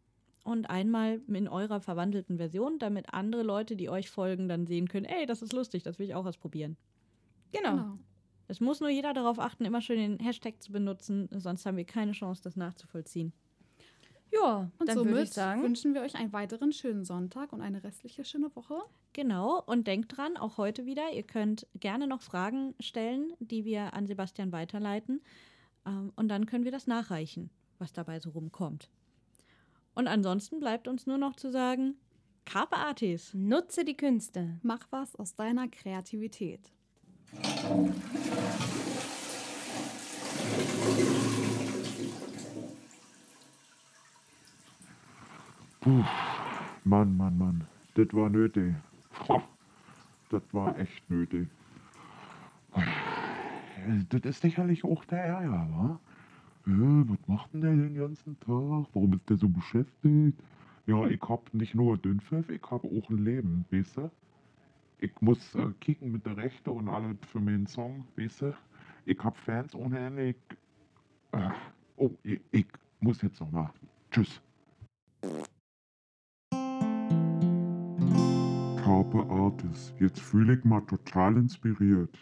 Speaker 2: und einmal in eurer verwandelten Version, damit andere Leute, die euch folgen, dann sehen können, ey, das ist lustig, das will ich auch ausprobieren.
Speaker 1: Genau.
Speaker 3: Genau.
Speaker 2: Es muss nur jeder darauf achten, immer schön den Hashtag zu benutzen, sonst haben wir keine Chance, das nachzuvollziehen.
Speaker 1: Ja,
Speaker 3: Und
Speaker 1: dann würde
Speaker 3: somit
Speaker 1: ich sagen,
Speaker 3: wünschen wir euch einen weiteren schönen Sonntag und eine restliche schöne Woche.
Speaker 2: Genau, und denkt dran, auch heute wieder, ihr könnt gerne noch Fragen stellen, die wir an Sebastian weiterleiten. Ähm, und dann können wir das nachreichen, was dabei so rumkommt. Und ansonsten bleibt uns nur noch zu sagen, Carpe Artis.
Speaker 1: nutze die Künste.
Speaker 3: Mach was aus deiner Kreativität.
Speaker 4: Puh, Mann, Mann, Mann. Das war nötig. Das war echt nötig. Das ist sicherlich auch der Ärger, wa? Ja, was macht denn der den ganzen Tag? Warum ist der so beschäftigt? Ja, ich hab nicht nur Dünnpfiff, ich hab auch ein Leben, weißt du? Ich muss äh, kicken mit der Rechte und alles für meinen Song, weißt du? Ich hab Fans ohne Ende. Ich, äh, oh, ich, ich muss jetzt noch mal. Tschüss. Carpe Artis. Jetzt fühle ich mal total inspiriert.